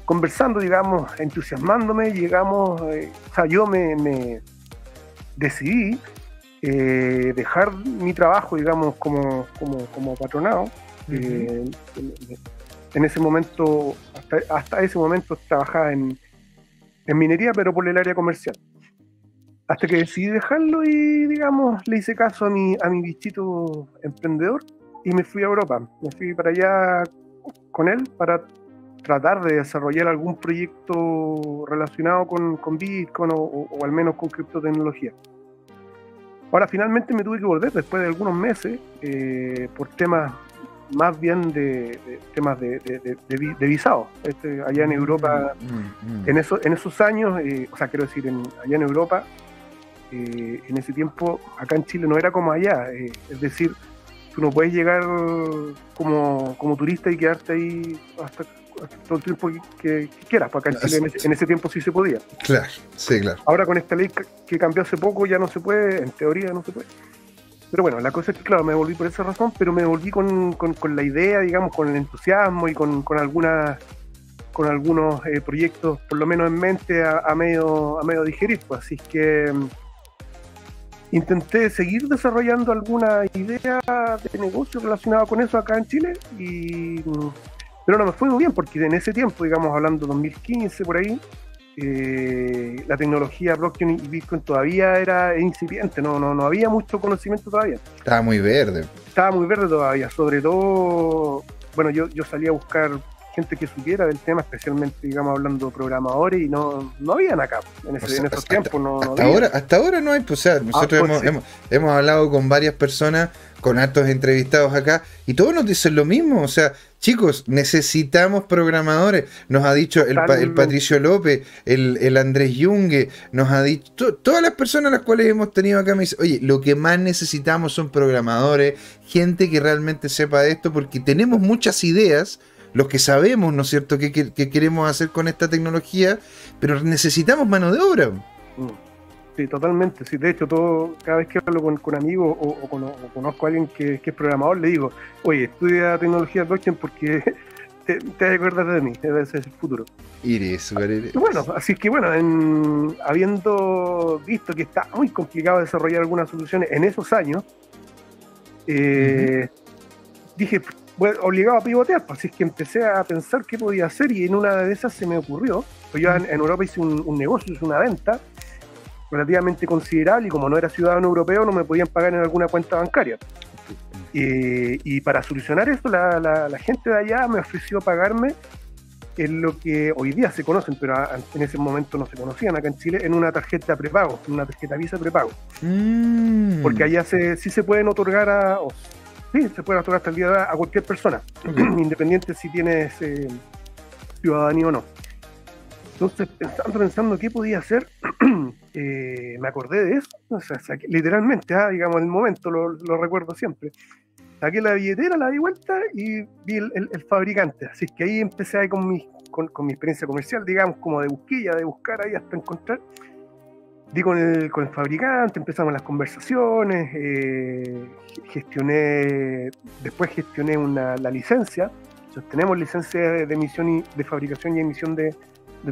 Speaker 3: conversando, digamos, entusiasmándome, llegamos, eh, o sea, yo me, decidí dejar mi trabajo, digamos, como, como, patronado. en ese momento, hasta ese momento trabajaba en, en minería, pero por el área comercial. Hasta que decidí dejarlo y, digamos, le hice caso a mi, a mi bichito emprendedor y me fui a Europa. Me fui para allá con él para tratar de desarrollar algún proyecto relacionado con, con Bitcoin o, al menos con criptotecnología. Ahora finalmente me tuve que volver después de algunos meses eh, por temas más bien de, temas de, de, visado. Este, allá en Europa, mm, mm, mm. En, eso, en esos años, eh, o sea, quiero decir, en, allá en Europa, eh, en ese tiempo, acá en Chile no era como allá. Eh, es decir, tú no puedes llegar como, como turista y quedarte ahí hasta, todo el tiempo que, quieras. Porque acá en Chile en ese, tiempo sí se podía.
Speaker 1: Claro, sí, claro.
Speaker 3: Ahora con esta ley que cambió hace poco ya no se puede, en teoría no se puede. Pero bueno, la cosa es que, claro, me volví por esa razón, pero me volví con, con, la idea, digamos, con el entusiasmo y con, con, algunas, con algunos eh, proyectos, por lo menos en mente, a, medio, a medio digerir. Pues. Así que mm, intenté seguir desarrollando alguna idea de negocio relacionada con eso acá en Chile, y, mm, pero no me fue muy bien, porque en ese tiempo, digamos, hablando 2015 por ahí, eh, la tecnología blockchain y Bitcoin todavía era incipiente, no, no, no había mucho conocimiento todavía.
Speaker 1: Estaba muy verde.
Speaker 3: Estaba muy verde todavía, sobre todo, bueno, yo, yo salí a buscar gente que supiera del tema, especialmente, digamos, hablando programadores, y no, no habían acá. En, ese, esos tiempos no,
Speaker 1: hasta, ahora, hasta ahora no hay, pues, o sea, nosotros ah, pues hemos, hemos, hablado con varias personas, con altos entrevistados acá, y todos nos dicen lo mismo, o sea, chicos, necesitamos programadores, nos ha dicho el, el Patricio López, el, el, Andrés Yungue, nos ha dicho, todas las personas a las cuales hemos tenido acá me dicen, oye, lo que más necesitamos son programadores, gente que realmente sepa de esto, porque tenemos muchas ideas, los que sabemos, ¿no es cierto?, qué, queremos hacer con esta tecnología, pero necesitamos mano de obra. Mm.
Speaker 3: Sí, totalmente. Sí, de hecho, todo, cada vez que hablo con, amigos o, conozco a alguien que, es programador, le digo, oye, estudia tecnología blockchain porque te, te acuerdas de mí, ese es el futuro.
Speaker 1: Iris,
Speaker 3: iris. bueno, así que bueno, habiendo visto que está muy complicado desarrollar algunas soluciones en esos años, eh, dije, bueno, obligado a pivotear, pues, así es que empecé a pensar qué podía hacer y en una de esas se me ocurrió, pues yo en, Europa hice un, negocio, hice una venta relativamente considerable y como no era ciudadano europeo no me podían pagar en alguna cuenta bancaria. y para solucionar esto, la, gente de allá me ofreció pagarme en lo que hoy día se conocen, pero en ese momento no se conocían acá en Chile, en una tarjeta prepago, en una tarjeta Visa prepago. Mm. Porque allá se, sí se pueden otorgar a, sí, se puede otorgar hasta el día de a cualquier persona, independiente si tienes eh, ciudadanía o no. Entonces, pensando, pensando qué podía hacer, eh, me acordé de eso, literalmente, ah, digamos, en el momento, lo, recuerdo siempre. Saqué la billetera, la di vuelta y vi el, fabricante. Así que ahí empecé ahí con mi, con, mi experiencia comercial, digamos, como de busquilla, de buscar ahí hasta encontrar di con el, con el fabricante, empezamos las conversaciones, eh, gestioné, después gestioné una, la licencia, tenemos licencia de emisión y de fabricación y emisión de,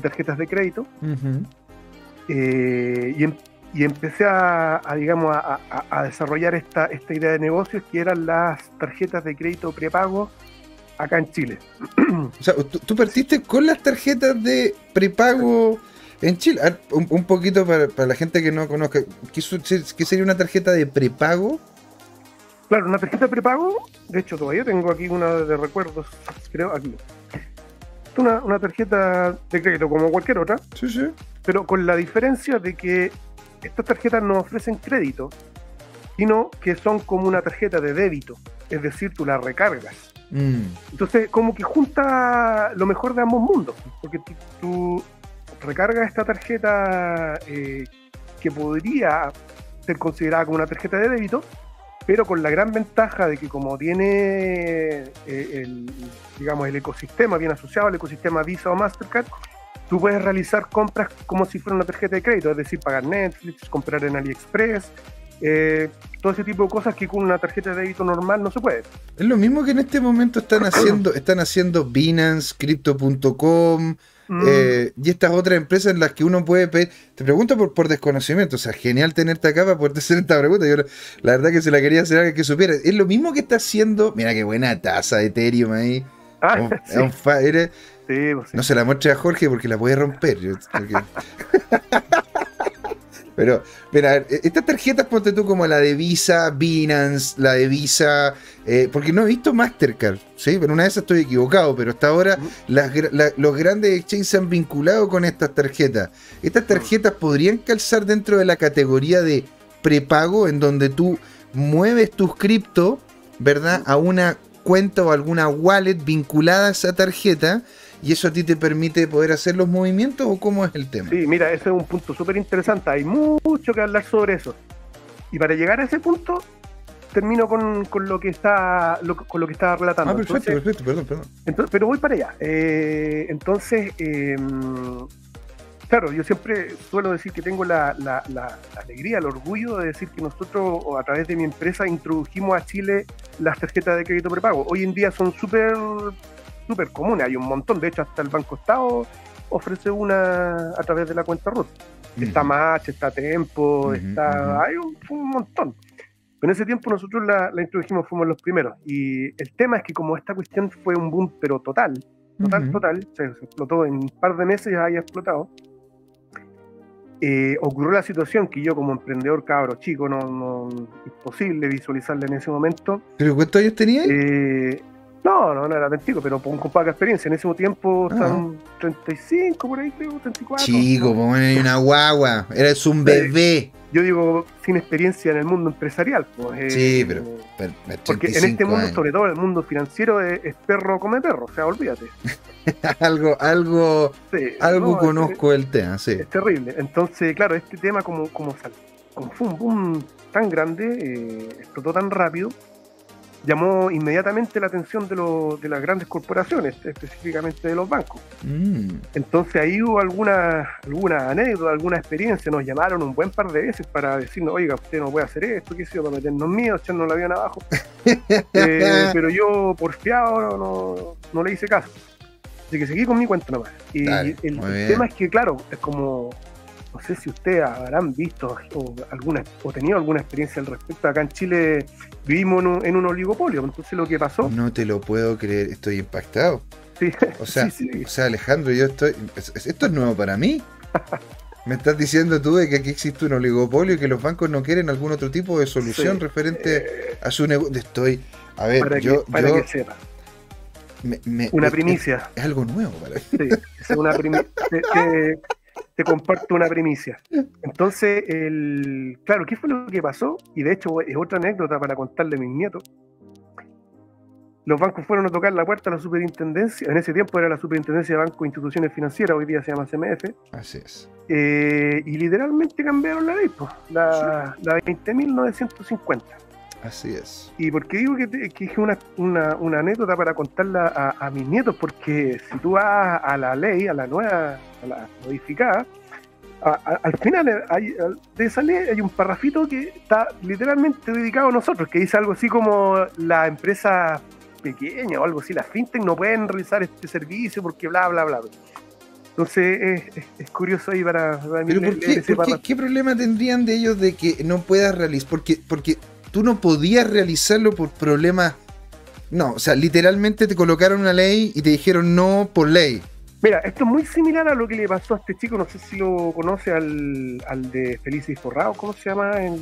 Speaker 3: tarjetas de crédito, eh, em, y, empecé a, digamos, a, desarrollar esta, esta idea de negocios que eran las tarjetas de crédito prepago acá en Chile.
Speaker 1: O sea, tú, partiste con las tarjetas de prepago en Chile, un, poquito para, la gente que no conozca, ¿qué, sería una tarjeta de prepago?
Speaker 3: Claro, una tarjeta de prepago, de hecho todavía tengo aquí una de recuerdos, creo, aquí. Una, una tarjeta de crédito como cualquier otra,
Speaker 1: sí, sí.
Speaker 3: pero con la diferencia de que estas tarjetas no ofrecen crédito, sino que son como una tarjeta de débito, es decir, tú la recargas. Mm. Entonces, como que junta lo mejor de ambos mundos, porque tú, recarga esta tarjeta eh, que podría ser considerada como una tarjeta de débito, pero con la gran ventaja de que como tiene eh, el, digamos, el ecosistema bien asociado al ecosistema Visa o Mastercard, tú puedes realizar compras como si fuera una tarjeta de crédito, es decir, pagar Netflix, comprar en AliExpress, eh, todo ese tipo de cosas que con una tarjeta de débito normal no se puede.
Speaker 1: Es lo mismo que en este momento están haciendo, están haciendo Binance, Crypto.com, Mm. Eh, y estas otras empresas en las que uno puede pedir. Te pregunto por, por desconocimiento, o sea, genial tenerte acá para poder hacer esta pregunta. Yo la verdad que se la quería hacer a que supiera. Es lo mismo que está haciendo. Mira qué buena taza de Ethereum ahí. Ah, pues no se la muestre a Jorge porque la puede romper. Pero, mira, e-, estas tarjetas, ponte tú como la de Visa, Binance, la de Visa, eh, porque no he visto Mastercard, ¿sí? Pero una de esas estoy equivocado, pero hasta ahora los grandes exchanges se han vinculado con estas tarjetas. Estas tarjetas podrían calzar dentro de la categoría de prepago, en donde tú mueves tus cripto, ¿verdad? A una cuenta o alguna wallet vinculada a esa tarjeta y eso a ti te permite poder hacer los movimientos o cómo es el tema?
Speaker 3: Sí, mira, ese es un punto súper interesante. Hay mucho que hablar sobre eso. Y para llegar a ese punto, termino con, lo que está con lo que estaba relatando.
Speaker 1: Ah, perfecto, perfecto, perdón,
Speaker 3: perdón. pero voy para allá. Eh, entonces, em, claro, yo siempre suelo decir que tengo la, la, alegría, el orgullo de decir que nosotros, a través de mi empresa, introdujimos a Chile las tarjetas de crédito prepago. Hoy en día son súper súper comunes, hay un montón, de hecho hasta el Banco Estado ofrece una a través de la cuenta RUT. Está Match, está Tempo, está hay un, montón. Pero en ese tiempo nosotros la, introdujimos, fuimos los primeros. Y el tema es que como esta cuestión fue un boom, pero total, total, total, se, explotó en un par de meses, ya haya explotado. Eh, ocurrió la situación que yo como emprendedor cabro chico no, no imposible visualizarla en ese momento.
Speaker 1: ¿Pero cuántos años tenía?
Speaker 3: Eh, No, no, no era tan pero con, con poca experiencia. En ese tiempo estaban 35 por ahí, creo, 34.
Speaker 1: Chico, ¿no? pues una guagua, eres un bebé.
Speaker 3: Yo digo, sin experiencia en el mundo empresarial. Pues,
Speaker 1: eh, sí, pero,
Speaker 3: Porque en este mundo, sobre todo el mundo financiero, es, perro come perro, o sea, olvídate.
Speaker 1: algo, algo, algo conozco el tema, sí.
Speaker 3: Es terrible. Entonces, claro, este tema como, como, como fue un boom tan grande, eh, explotó tan rápido, llamó inmediatamente la atención de, de las grandes corporaciones, específicamente de los bancos. Mm. Entonces ahí hubo alguna, alguna anécdota, alguna experiencia, nos llamaron un buen par de veces para decirnos, oiga, usted no puede hacer esto, qué sé yo, para meternos miedo, echarnos la avión abajo. Eh, pero yo, porfiado, no, no le hice caso. Así que seguí con mi cuenta nomás. Y el, tema es que, claro, es como no sé si ustedes habrán visto o, alguna, o tenido alguna experiencia al respecto. Acá en Chile vivimos en un, oligopolio, entonces lo que pasó...
Speaker 1: No te lo puedo creer, estoy impactado. Sí, o sea, o sea, Alejandro, yo estoy... ¿Esto es nuevo para mí? ¿Me estás diciendo tú de que aquí existe un oligopolio y que los bancos no quieren algún otro tipo de solución referente a su negocio? Estoy... A ver,
Speaker 3: para
Speaker 1: yo...
Speaker 3: Que, para que sepa. una primicia.
Speaker 1: Es, algo nuevo para mí.
Speaker 3: Sí, es una primicia te comparto una primicia. Entonces, el, claro, ¿qué fue lo que pasó? Y de hecho es otra anécdota para contarle a mis nietos. Los bancos fueron a tocar la puerta a la superintendencia. En ese tiempo era la superintendencia de Banco e Instituciones Financieras, hoy día se llama CMF.
Speaker 1: Así es.
Speaker 3: Eh, y literalmente cambiaron la ley, pues, la, la 20.950.
Speaker 1: Así es.
Speaker 3: ¿Y por qué digo que, es una, una, anécdota para contarla a, mis nietos? Porque si tú vas a la ley, a la nueva, a la modificada, al final hay, de esa ley hay un parrafito que está literalmente dedicado a nosotros, que dice algo así como la empresa pequeña o algo así, las fintech no pueden realizar este servicio porque bla, bla, bla. Entonces es, curioso ahí para,
Speaker 1: ¿Pero por, qué, qué, problema tendrían de ellos de que no puedas realizar? Porque, porque tú no podías realizarlo por problemas. No, o sea, literalmente te colocaron una ley y te dijeron no por ley.
Speaker 3: Mira, esto es muy similar a lo que le pasó a este chico, no sé si lo conoce, al, al de Felices Forrado, ¿cómo se llama? El,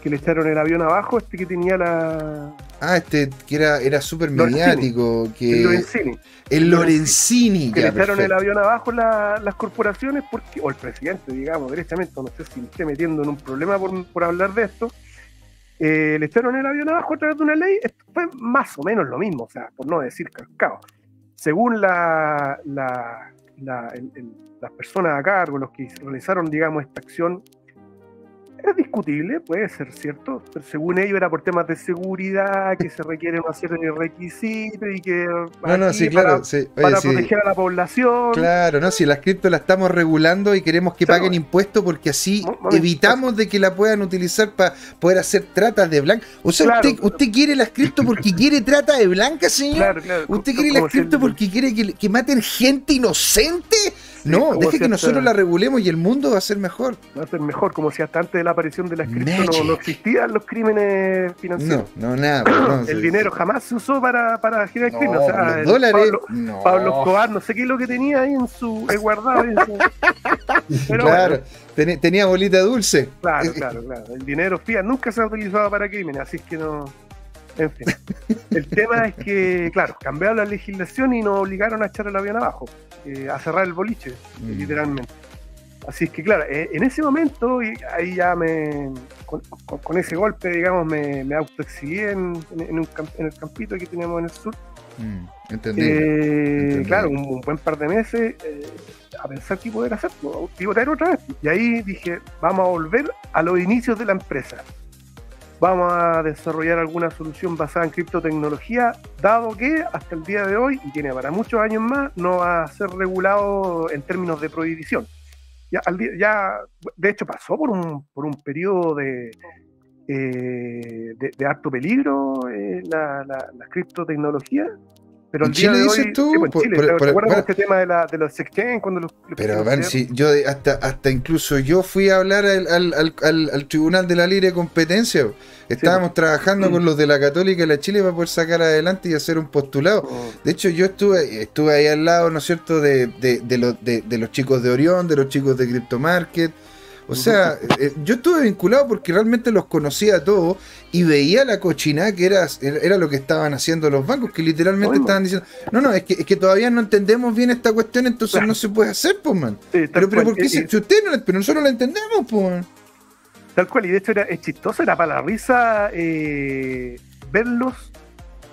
Speaker 3: que le echaron el avión abajo, este que tenía la...
Speaker 1: Ah, este que era, era súper mediático. Que...
Speaker 3: El Lorenzini.
Speaker 1: El Lorenzini.
Speaker 3: Que le echaron el avión abajo las corporaciones, porque, o el presidente, digamos, directamente, no sé si me esté metiendo en un problema por, por hablar de esto, eh, le echaron el avión abajo a través de una ley, fue más o menos lo mismo, o sea, por no decir cascado. Según la, la, las personas a cargo, los que realizaron, digamos, esta acción, es discutible, puede ser cierto, pero según ellos era por temas de seguridad, que se requieren una serie de requisitos y que
Speaker 1: no, no, sí, claro,
Speaker 3: para, proteger a la población.
Speaker 1: Claro, no, si las cripto la estamos regulando y queremos que paguen impuestos porque así evitamos de que la puedan utilizar para poder hacer tratas de blanca. O sea, usted, usted quiere las cripto porque quiere trata de blanca, señor. Claro, claro. Usted quiere las cripto porque quiere que, que maten gente inocente. No, deje que nosotros la regulemos y el mundo va a ser mejor.
Speaker 3: Va a ser mejor, como si hasta antes de la aparición de la cripto no, existían los crímenes financieros.
Speaker 1: No, no, nada.
Speaker 3: el dinero jamás se usó para, para generar crimen. O sea,
Speaker 1: los dólares.
Speaker 3: Pablo, Escobar, no sé qué es lo que tenía ahí en su guardado.
Speaker 1: claro, tenía bolita dulce.
Speaker 3: Claro, claro, claro. El dinero fiat nunca se ha utilizado para crímenes, así es que no. En fin. El tema es que, claro, cambiaron la legislación y nos obligaron a echar el avión abajo, eh, a cerrar el boliche, mm. literalmente. Así es que, claro, eh, en ese momento, y ahí ya me. Con, ese golpe, digamos, me, me autoexilí en, en, el campito que teníamos en el sur. Mm, eh, claro, un, buen par de meses a pensar qué poder hacer, pivotear otra vez. Y ahí dije, vamos a volver a los inicios de la empresa vamos a desarrollar alguna solución basada en criptotecnología, dado que hasta el día de hoy, y tiene para muchos años más, no va a ser regulado en términos de prohibición. Ya, de hecho, pasó por un, por un periodo de, eh, de, alto peligro eh, la, la criptotecnología, pero
Speaker 1: ¿En Chile dices tú?
Speaker 3: ¿Recuerdas este tema de, la, de los exchange cuando los,
Speaker 1: Pero, van, si yo hasta, hasta incluso yo fui a hablar al, al, al, al Tribunal de la Libre Competencia. Estábamos trabajando con los de la Católica y la Chile para poder sacar adelante y hacer un postulado. Oh. De hecho, yo estuve, estuve ahí al lado, ¿no es cierto?, de, de, de, los, de, los chicos de Orión, de los chicos de Crypto Market. O sea, eh, yo estuve vinculado porque realmente los conocía a todos y veía la cochinada que era, era lo que estaban haciendo los bancos, que literalmente estaban diciendo, no, no, es que, es que todavía no entendemos bien esta cuestión, entonces no se puede hacer, pues, man. pero, pero, ¿por qué? si, ustedes no, pero nosotros lo entendemos, pues.
Speaker 3: Tal cual, y de hecho era, es chistoso, era para la risa eh, verlos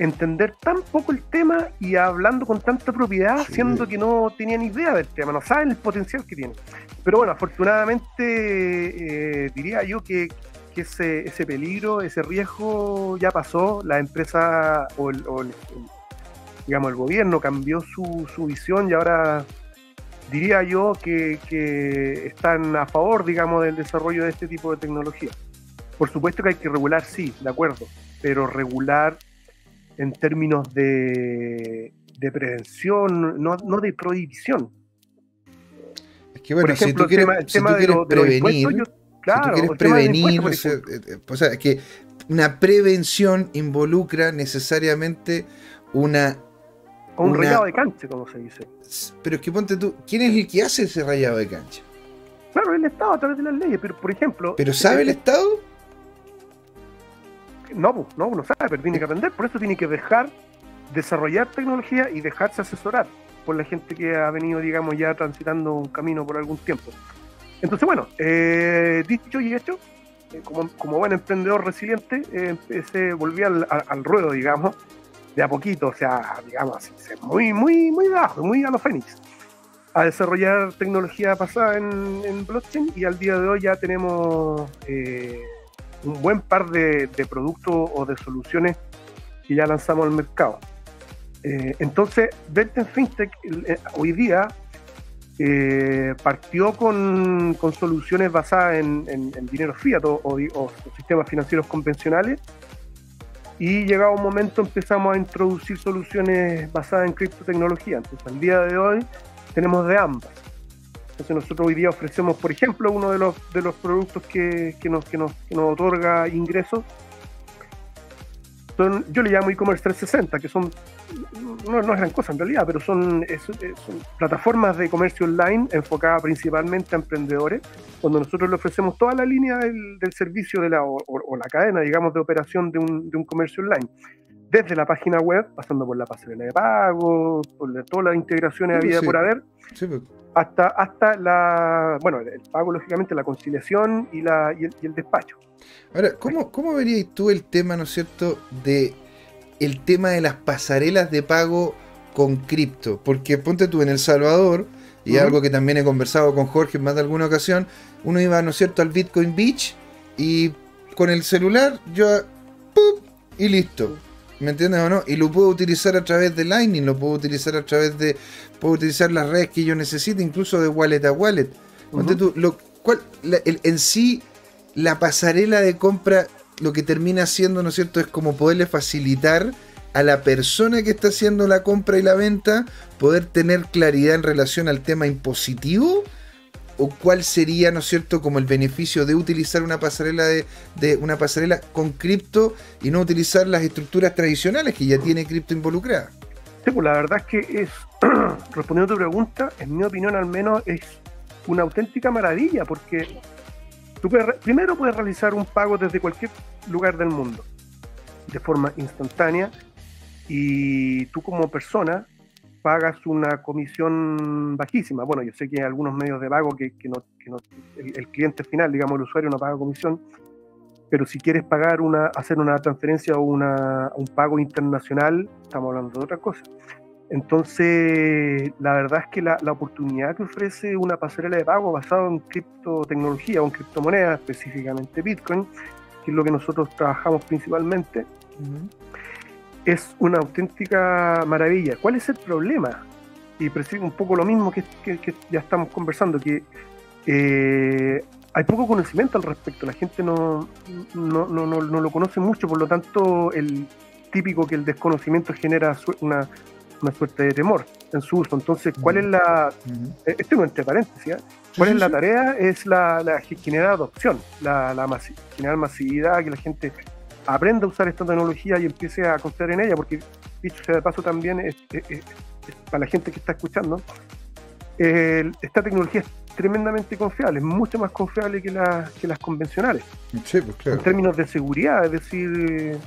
Speaker 3: entender tan poco el tema y hablando con tanta propiedad, siendo que no tenían idea del tema, no saben el potencial que tienen. Pero bueno, afortunadamente eh, diría yo que, ese, ese, peligro, ese riesgo ya pasó, la empresa o el, digamos el gobierno cambió su, su visión y ahora diría yo que, que, están a favor, digamos, del desarrollo de este tipo de tecnología. Por supuesto que hay que regular, sí, de acuerdo, pero regular en términos de, de prevención, no, no, de prohibición.
Speaker 1: Es que bueno, Por ejemplo, si tú quieres, si tú quieres prevenir, claro, si tú quieres prevenir, o sea, o sea, que una prevención involucra necesariamente una
Speaker 3: o un rayado de cancha, como se dice.
Speaker 1: Pero es que ponte tú, ¿quién es el que hace ese rayado de cancha?
Speaker 3: Claro, el Estado a través de las leyes, pero por ejemplo.
Speaker 1: ¿Pero sabe el, Estado?
Speaker 3: No, no, no sabe, pero tiene que aprender, por eso tiene que dejar desarrollar tecnología y dejarse asesorar por la gente que ha venido, digamos, ya transitando un camino por algún tiempo. Entonces, bueno, eh, dicho y hecho, eh, como, como, buen emprendedor resiliente, eh, volví al, ruedo, digamos, de a poquito, o sea, digamos, muy, muy, muy bajo, muy a los Fénix, a desarrollar tecnología basada en, blockchain y al día de hoy ya tenemos eh, un buen par de, productos o de soluciones que ya lanzamos al mercado. Eh, entonces, Verten FinTech eh, hoy día partió con, soluciones basadas en, dinero fiat o sistemas financieros convencionales y llegado un momento empezamos a introducir soluciones basadas en criptotecnología. Entonces, al día de hoy tenemos de ambas. Entonces, nosotros hoy día ofrecemos, por ejemplo, uno de los, de los productos que, que, nos, que, nos, que nos otorga ingresos yo le llamo e-commerce 360, que son, no, es gran cosa en realidad, pero son, plataformas de comercio online enfocadas principalmente a emprendedores, cuando nosotros le ofrecemos toda la línea del, servicio de la, o, la cadena, digamos, de operación de un, de un comercio online. Desde la página web, pasando por la pasarela de pago, por todas las integraciones había por haber, pues. Hasta, hasta la, bueno, el pago, lógicamente, la conciliación y, la, y, el, despacho.
Speaker 1: Ahora, ¿cómo, ¿cómo verías tú el tema, ¿no es cierto?, de el tema de las pasarelas de pago con cripto? Porque ponte tú en El Salvador, y algo que también he conversado con Jorge en más de alguna ocasión, uno iba, ¿no es cierto?, al Bitcoin Beach y con el celular yo, ¡pum! y listo ¿Me entiendes o no? Y lo puedo utilizar a través de Lightning, lo puedo utilizar a través de. Puedo utilizar las redes que yo necesite, incluso de wallet a wallet. lo, cual, en sí, la pasarela de compra, lo que termina haciendo, ¿no es cierto?, es como poderle facilitar a la persona que está haciendo la compra y la venta poder tener claridad en relación al tema impositivo o cuál sería, ¿no es cierto?, como el beneficio de utilizar una pasarela de, una pasarela con cripto y no utilizar las estructuras tradicionales que ya tiene cripto involucrada.
Speaker 3: Sí, pues la verdad es que es, respondiendo a tu pregunta, en mi opinión al menos es una auténtica maravilla porque tú primero puedes realizar un pago desde cualquier lugar del mundo de forma instantánea y tú como persona pagas una comisión bajísima. Bueno, yo sé que hay algunos medios de pago que, no, el, cliente final, digamos, el usuario no paga comisión, pero si quieres pagar una, hacer una transferencia o una, un pago internacional, estamos hablando de otra cosa. Entonces, la verdad es que la, oportunidad que ofrece una pasarela de pago basada en criptotecnología o en criptomonedas, específicamente Bitcoin, que es lo que nosotros trabajamos principalmente, es una auténtica maravilla. ¿Cuál es el problema? Y percibo un poco lo mismo que, ya estamos conversando, que eh, hay poco conocimiento al respecto, la gente no, no, no, no, lo conoce mucho, por lo tanto el típico que el desconocimiento genera una, una suerte de temor en su uso. Entonces, ¿cuál es la... Eh, esto no entre paréntesis, ¿eh? ¿cuál es la tarea? Es la, la generar adopción, la, la generar masividad, que la gente aprenda a usar esta tecnología y empiece a confiar en ella, porque dicho sea de paso también, para la gente que está escuchando, esta tecnología es tremendamente confiable, es mucho más confiable que, que las convencionales.
Speaker 1: Sí, pues claro.
Speaker 3: En términos de seguridad, es decir,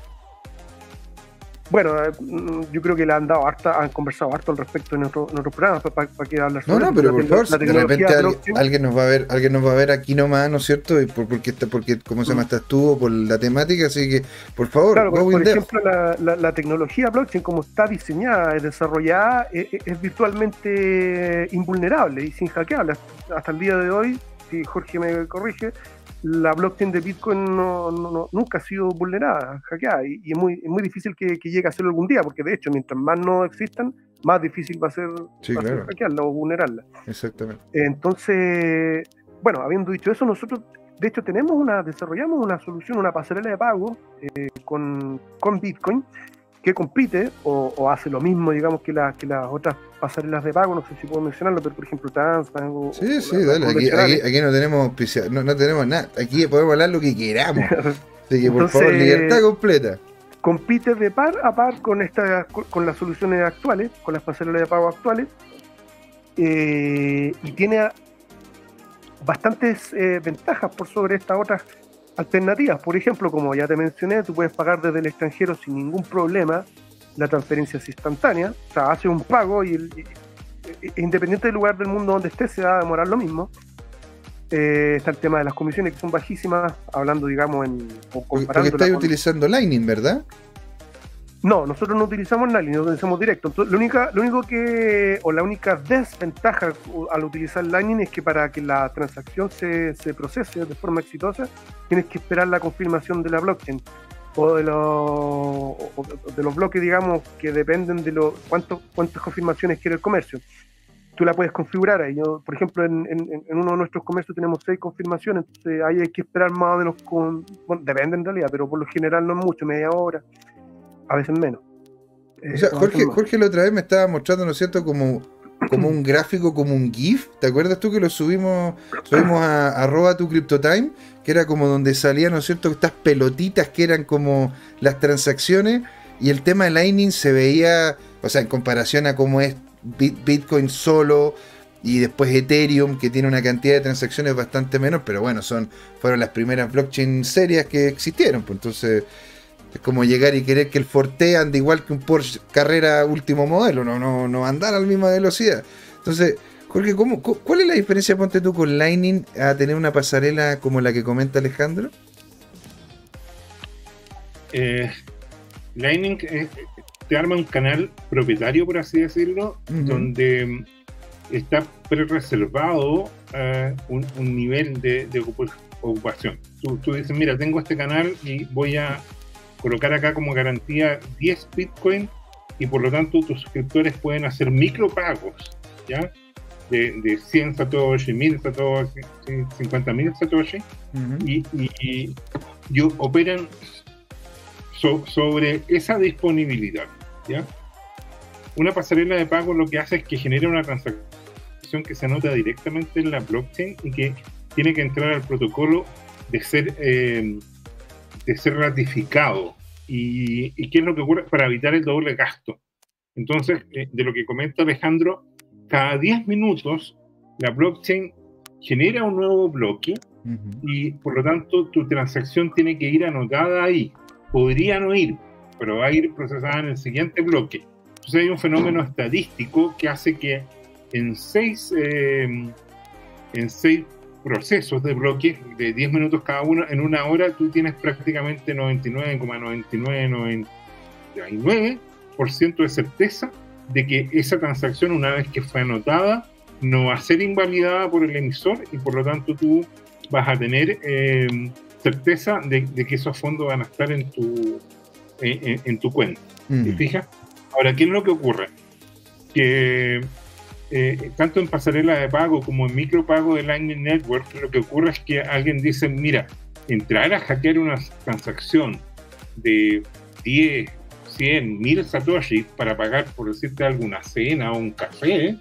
Speaker 3: bueno, eh, mm, yo creo que le han dado harta, han conversado harto al respecto en otros programas para, que hablar
Speaker 1: No, no, pero por favor, de repente alguien, nos va a ver, alguien nos va a ver aquí nomás, ¿no es cierto? Y por, porque está, porque cómo se llama estás tú por la temática, así que por favor,
Speaker 3: claro, por, ejemplo, la, tecnología blockchain como está diseñada, y desarrollada, es, e, es, virtualmente invulnerable y sin hackeable. Hasta el día de hoy, si Jorge me corrige, la blockchain de Bitcoin no, nunca ha sido vulnerada, hackeada, y, es, muy, muy difícil que, llegue a serlo algún día, porque de hecho, mientras más no existan, más difícil va a ser, hackearla o vulnerarla.
Speaker 1: Exactamente.
Speaker 3: Entonces, bueno, habiendo dicho eso, nosotros, de hecho, tenemos una, desarrollamos una solución, una pasarela de pago eh, con, con Bitcoin, que compite o, hace lo mismo, digamos, que, la, que las otras pasarelas de pago, no sé si puedo mencionarlo, pero por ejemplo Transbank o...
Speaker 1: Sí, sí, dale, aquí, aquí, no tenemos no, no, tenemos nada, aquí podemos hablar lo que queramos. Así que por favor, libertad completa.
Speaker 3: Compite de par a par con, esta, con, las soluciones actuales, con las pasarelas de pago actuales, eh, y tiene bastantes eh, ventajas por sobre estas otras alternativas. Por ejemplo, como ya te mencioné, tú puedes pagar desde el extranjero sin ningún problema. La transferencia es instantánea. O sea, hace un pago y, independiente del lugar del mundo donde estés, se va a demorar lo mismo. Eh, está el tema de las comisiones que son bajísimas, hablando, digamos, en.
Speaker 1: Porque estáis utilizando Lightning, ¿verdad?
Speaker 3: No, nosotros no utilizamos Lightning, no utilizamos directo. Entonces, lo, única, lo único que, o la única desventaja al utilizar Lightning es que para que la transacción se, se procese de forma exitosa, tienes que esperar la confirmación de la blockchain o de los, de los bloques, digamos, que dependen de lo, cuánto, cuántas confirmaciones quiere el comercio. Tú la puedes configurar ahí. Yo, por ejemplo, en, en, uno de nuestros comercios tenemos seis confirmaciones, entonces ahí hay que esperar más o menos, con, bueno, depende en realidad, pero por lo general no es mucho, media hora a veces menos.
Speaker 1: o sea, Jorge, Jorge la otra vez me estaba mostrando, ¿no es cierto?, como, como un gráfico, como un GIF. ¿Te acuerdas tú que lo subimos, subimos a arroba tu CryptoTime? Que era como donde salían, ¿no es cierto?, estas pelotitas que eran como las transacciones. Y el tema de Lightning se veía, o sea, en comparación a cómo es Bitcoin solo y después Ethereum, que tiene una cantidad de transacciones bastante menos, pero bueno, son, fueron las primeras blockchain serias que existieron. Pues entonces es como llegar y querer que el Forte ande igual que un Porsche carrera último modelo, no, no, no andar a la misma velocidad. Entonces, Jorge, ¿cómo, ¿cuál es la diferencia, ponte tú, con Lightning a tener una pasarela como la que comenta Alejandro?
Speaker 2: Eh, Lightning eh, te arma un canal propietario, por así decirlo, donde está pre-reservado eh, un, nivel de, ocupación. Tú, tú, dices, mira, tengo este canal y voy a colocar acá como garantía 10 Bitcoin y por lo tanto tus suscriptores pueden hacer micropagos, ¿ya? De, de 100 Satoshi, 1000 Satoshi, 50.000 Satoshi y, operan sobre esa disponibilidad, ¿ya? Una pasarela de pago lo que hace es que genera una transacción que se anota directamente en la blockchain y que tiene que entrar al protocolo de ser eh, de ser ratificado. Y, qué es lo que ocurre para evitar el doble gasto? Entonces, eh, de lo que comenta Alejandro, cada 10 minutos la blockchain genera un nuevo bloque y por lo tanto tu transacción tiene que ir anotada ahí. Podría no ir, pero va a ir procesada en el siguiente bloque. Entonces hay un fenómeno estadístico que hace que en seis, eh, en seis procesos de bloques de 10 minutos cada uno, en una hora tú tienes prácticamente 99,9999% de certeza de que esa transacción, una vez que fue anotada, no va a ser invalidada por el emisor y por lo tanto tú vas a tener eh, certeza de, que esos fondos van a estar en tu, en, tu cuenta. ¿Te mm. fijas? Ahora, ¿qué es lo que ocurre? Que eh, tanto en pasarela de pago como en micropago de Lightning Network, lo que ocurre es que alguien dice, mira, entrar a hackear una transacción de 10, 100, 1000 satoshi para pagar, por decirte alguna cena o un café,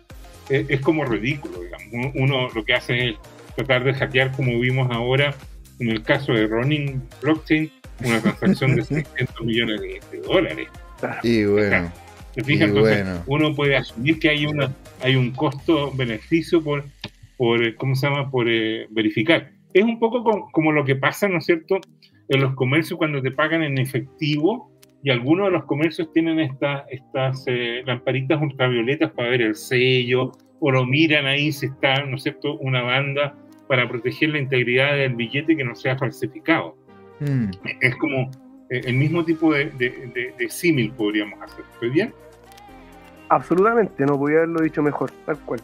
Speaker 2: eh, es como ridículo, digamos. Uno lo que hace es tratar de hackear, como vimos ahora en el caso de Ronin Blockchain, una transacción de 600 millones de, dólares.
Speaker 1: Y bueno.
Speaker 2: ¿Se Entonces, uno puede asumir que hay una hay un costo-beneficio por por ¿cómo se llama?, por verificar. Es un poco como, lo que pasa, ¿no es cierto?, en los comercios cuando te pagan en efectivo y algunos de los comercios tienen estas lamparitas ultravioletas para ver el sello o lo miran ahí si está, ¿no es cierto?, una banda para proteger la integridad del billete que no sea falsificado. Mm. Es como eh, el mismo tipo de, de, símil podríamos hacer. ¿Estoy bien?
Speaker 3: Absolutamente, no podía haberlo dicho mejor, tal cual.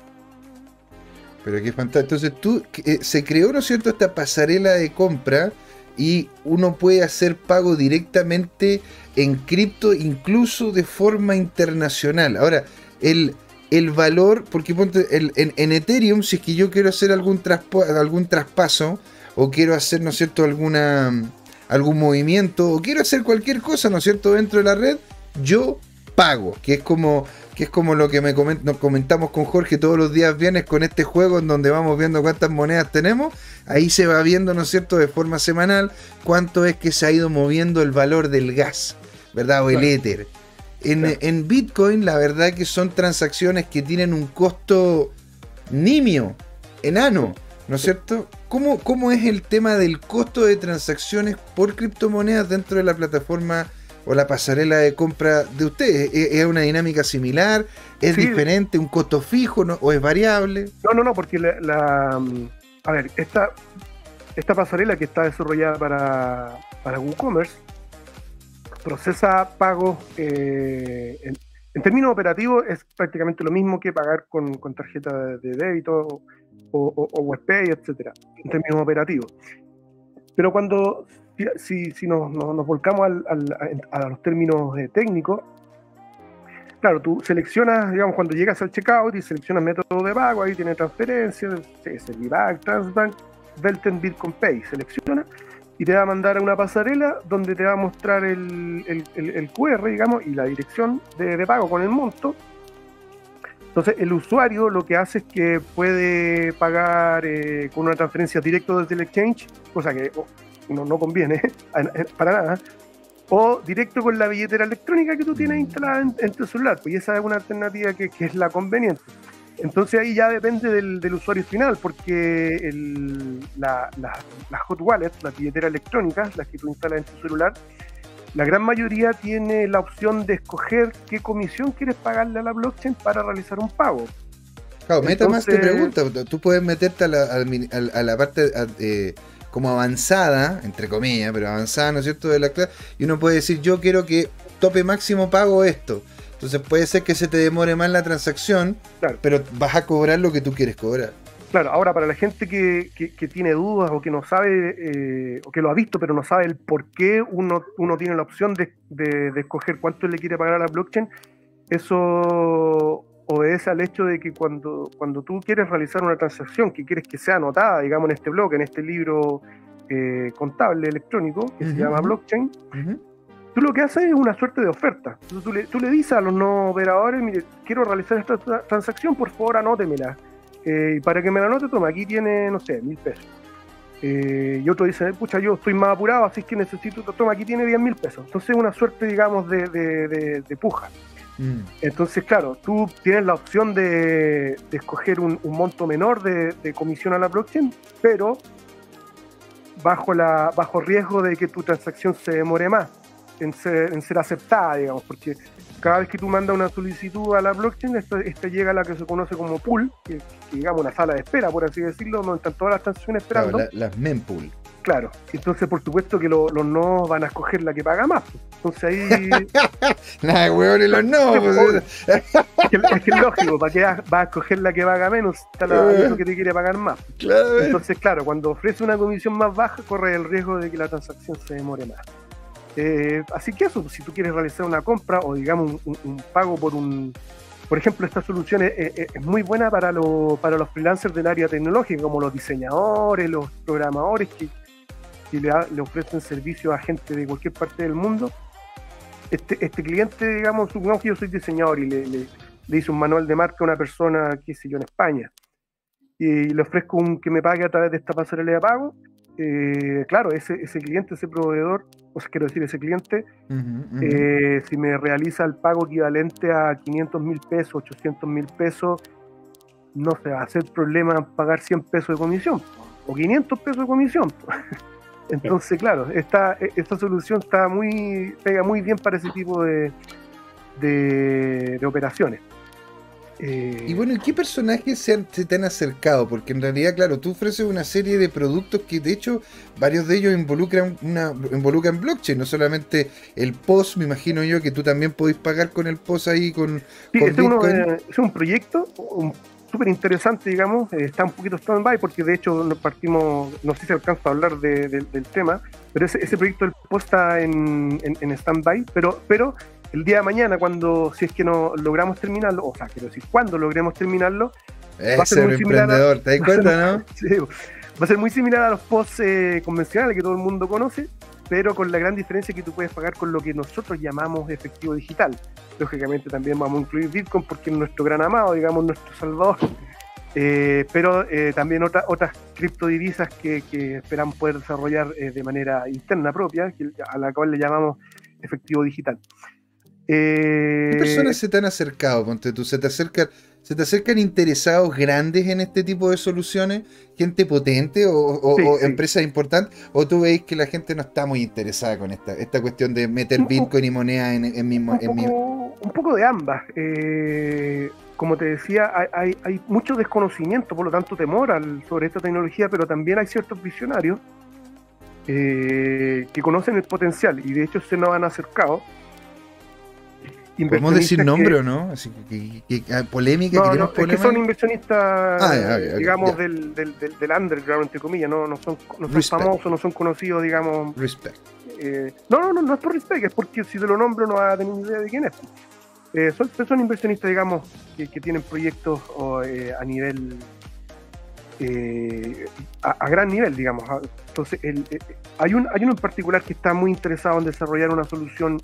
Speaker 1: Pero qué fantástico. Entonces tú, eh, se creó, ¿no es cierto?, esta pasarela de compra y uno puede hacer pago directamente en cripto, incluso de forma internacional. Ahora, el, el valor, porque el, en, Ethereum, si es que yo quiero hacer algún, algún traspaso o quiero hacer, ¿no es cierto?, alguna, algún movimiento o quiero hacer cualquier cosa, ¿no es cierto?, dentro de la red, yo pago, que es como, que es como lo que me nos comentamos con Jorge todos los días viernes con este juego en donde vamos viendo cuántas monedas tenemos, ahí se va viendo, ¿no es cierto?, de forma semanal cuánto es que se ha ido moviendo el valor del gas, ¿verdad? O el éter. En, Bitcoin, la verdad que son transacciones que tienen un costo nimio, enano, ¿no es cierto? ¿Cómo, ¿Cómo es el tema del costo de transacciones por criptomonedas dentro de la plataforma o la pasarela de compra de ustedes? ¿Es, una dinámica similar? ¿Es diferente? ¿Un costo fijo o es variable?
Speaker 3: No, no, no, porque la, a ver, esta, esta pasarela que está desarrollada para, para WooCommerce procesa pagos eh, en, términos operativos es prácticamente lo mismo que pagar con, tarjeta de, débito o, o, etcétera, en términos operativos. Pero cuando, si, si nos, nos, volcamos a, los términos eh, técnicos, claro, tú seleccionas, digamos, cuando llegas al checkout y seleccionas método de pago, ahí tiene transferencias, Servibank, Transbank, Belten, Bitcoin Pay, selecciona y te va a mandar a una pasarela donde te va a mostrar el, el, QR, digamos, y la dirección de, pago con el monto. Entonces, el usuario lo que hace es que puede pagar eh, con una transferencia directa desde el exchange, cosa que oh, no, no conviene para nada, o directo con la billetera electrónica que tú tienes instalada en, tu celular. Pues esa es una alternativa que, que es la conveniente. Entonces ahí ya depende del, usuario final, porque las hot wallets, las billeteras electrónicas, las que tú instalas en tu celular, la gran mayoría tiene la opción de escoger qué comisión quieres pagarle a la blockchain para realizar un pago.
Speaker 1: Claro, más te pregunta, tú puedes meterte a la, parte eh, como avanzada, entre comillas, pero avanzada, ¿no es cierto?, de la clase, y uno puede decir, yo quiero que tope máximo pago esto. Entonces puede ser que se te demore más la transacción, pero vas a cobrar lo que tú quieres cobrar.
Speaker 3: Claro, ahora para la gente que, tiene dudas o que no sabe, eh, o que lo ha visto, pero no sabe el por qué uno, uno tiene la opción de, escoger cuánto le quiere pagar a la blockchain, eso obedece al hecho de que cuando, cuando tú quieres realizar una transacción que quieres que sea anotada, digamos, en este blog, en este libro eh, contable electrónico que se llama blockchain, tú lo que haces es una suerte de oferta. Tú, le, tú le, dices a los no operadores, mire, quiero realizar esta transacción, por favor anótemela. Eh, y para que me la anote, toma, aquí tiene, no sé, mil pesos. Eh, y otro dice, pucha, yo estoy más apurado, así que necesito, toma, aquí tiene diez mil pesos. Entonces es una suerte, digamos, de, de, puja. Mm. Entonces, claro, tú tienes la opción de, escoger un, un, monto menor de, comisión a la blockchain, pero bajo, la, bajo riesgo de que tu transacción se demore más en ser, aceptada, digamos, porque cada vez que tú mandas una solicitud a la blockchain, esta, llega a la que se conoce como pool, que, digamos una sala de espera, por así decirlo, donde están todas las transacciones esperando.
Speaker 1: Claro, las mempool.
Speaker 3: Claro, entonces por supuesto que los no van a escoger la que paga más. Entonces ahí.
Speaker 1: Nada huevones los no.
Speaker 3: Pues. es, que, es, lógico, ¿para qué vas a escoger la que paga menos? Está la que te quiere pagar más. Claro, entonces, claro, cuando ofrece una comisión más baja, corre el riesgo de que la transacción se demore más. Eh, así que eso, si tú quieres realizar una compra o digamos un, pago por un... Por ejemplo, esta solución es, muy buena para, para los freelancers del área tecnológica, como los diseñadores, los programadores que, le, ofrecen servicio a gente de cualquier parte del mundo. Este, este cliente, digamos, supongamos que yo soy diseñador y le, le, hice un manual de marca a una persona, qué sé yo, en España, y le ofrezco un, que me pague a través de esta pasarela de pago, eh, claro, ese, ese cliente, ese proveedor, o sea, quiero decir, ese cliente, eh, si me realiza el pago equivalente a 500 mil pesos, 800 mil pesos, no se va a hacer problema pagar 100 pesos de comisión o 500 pesos de comisión. Entonces, claro, esta, esta solución está muy, pega muy bien para ese tipo de, de operaciones.
Speaker 1: Y bueno, ¿qué personajes se, te han acercado? Porque en realidad, claro, tú ofreces una serie de productos que de hecho varios de ellos involucran una involucran blockchain, no solamente el post, me imagino yo que tú también podés pagar con el post ahí con,
Speaker 3: sí, este es, un proyecto súper interesante, digamos, eh, está un poquito stand-by porque de hecho partimos, no sé si alcanzo a hablar del tema, pero ese, ese proyecto del post está en, en, stand-by, pero, pero el día de mañana, cuando, si es que no logramos terminarlo, o sea, quiero decir, cuando logremos terminarlo,
Speaker 1: va a ser muy emprendedor, ¿te das cuenta, no?
Speaker 3: sí, va a ser muy similar a los posts eh, convencionales que todo el mundo conoce, pero con la gran diferencia que tú puedes pagar con lo que nosotros llamamos efectivo digital. Lógicamente también vamos a incluir Bitcoin porque es nuestro gran amado, digamos, nuestro salvador. Eh, pero eh, también otra, otras criptodivisas que, que esperamos poder desarrollar de manera interna propia, a la cual le llamamos efectivo digital.
Speaker 1: ¿Qué personas se te han acercado? Ponte tú, se te acercan, se te acercan interesados grandes en este tipo de soluciones, gente potente o, empresas importantes, o tú veis que la gente no está muy interesada con esta, esta cuestión de meter Bitcoin y moneda en, en, mismo,
Speaker 3: un, un poco de ambas. Eh, como te decía, hay, hay, mucho desconocimiento, por lo tanto temor sobre esta tecnología, pero también hay ciertos visionarios eh, que conocen el potencial y de hecho se nos han acercado
Speaker 1: ¿Podemos decir nombre o no? Así que, que, polémica,
Speaker 3: no, no, Es que son inversionistas, ah, digamos, del, del, del, underground, entre comillas, no, no son, no son famosos, no son conocidos, digamos.
Speaker 1: Respect.
Speaker 3: Eh, no, no, no, no es por respect, es porque si te lo nombro no vas a tener idea de quién es. Eh, son, son inversionistas, digamos, que, que tienen proyectos eh, a nivel. Eh, a, a, gran nivel, digamos. Entonces, el, hay, un, hay uno en particular que está muy interesado en desarrollar una solución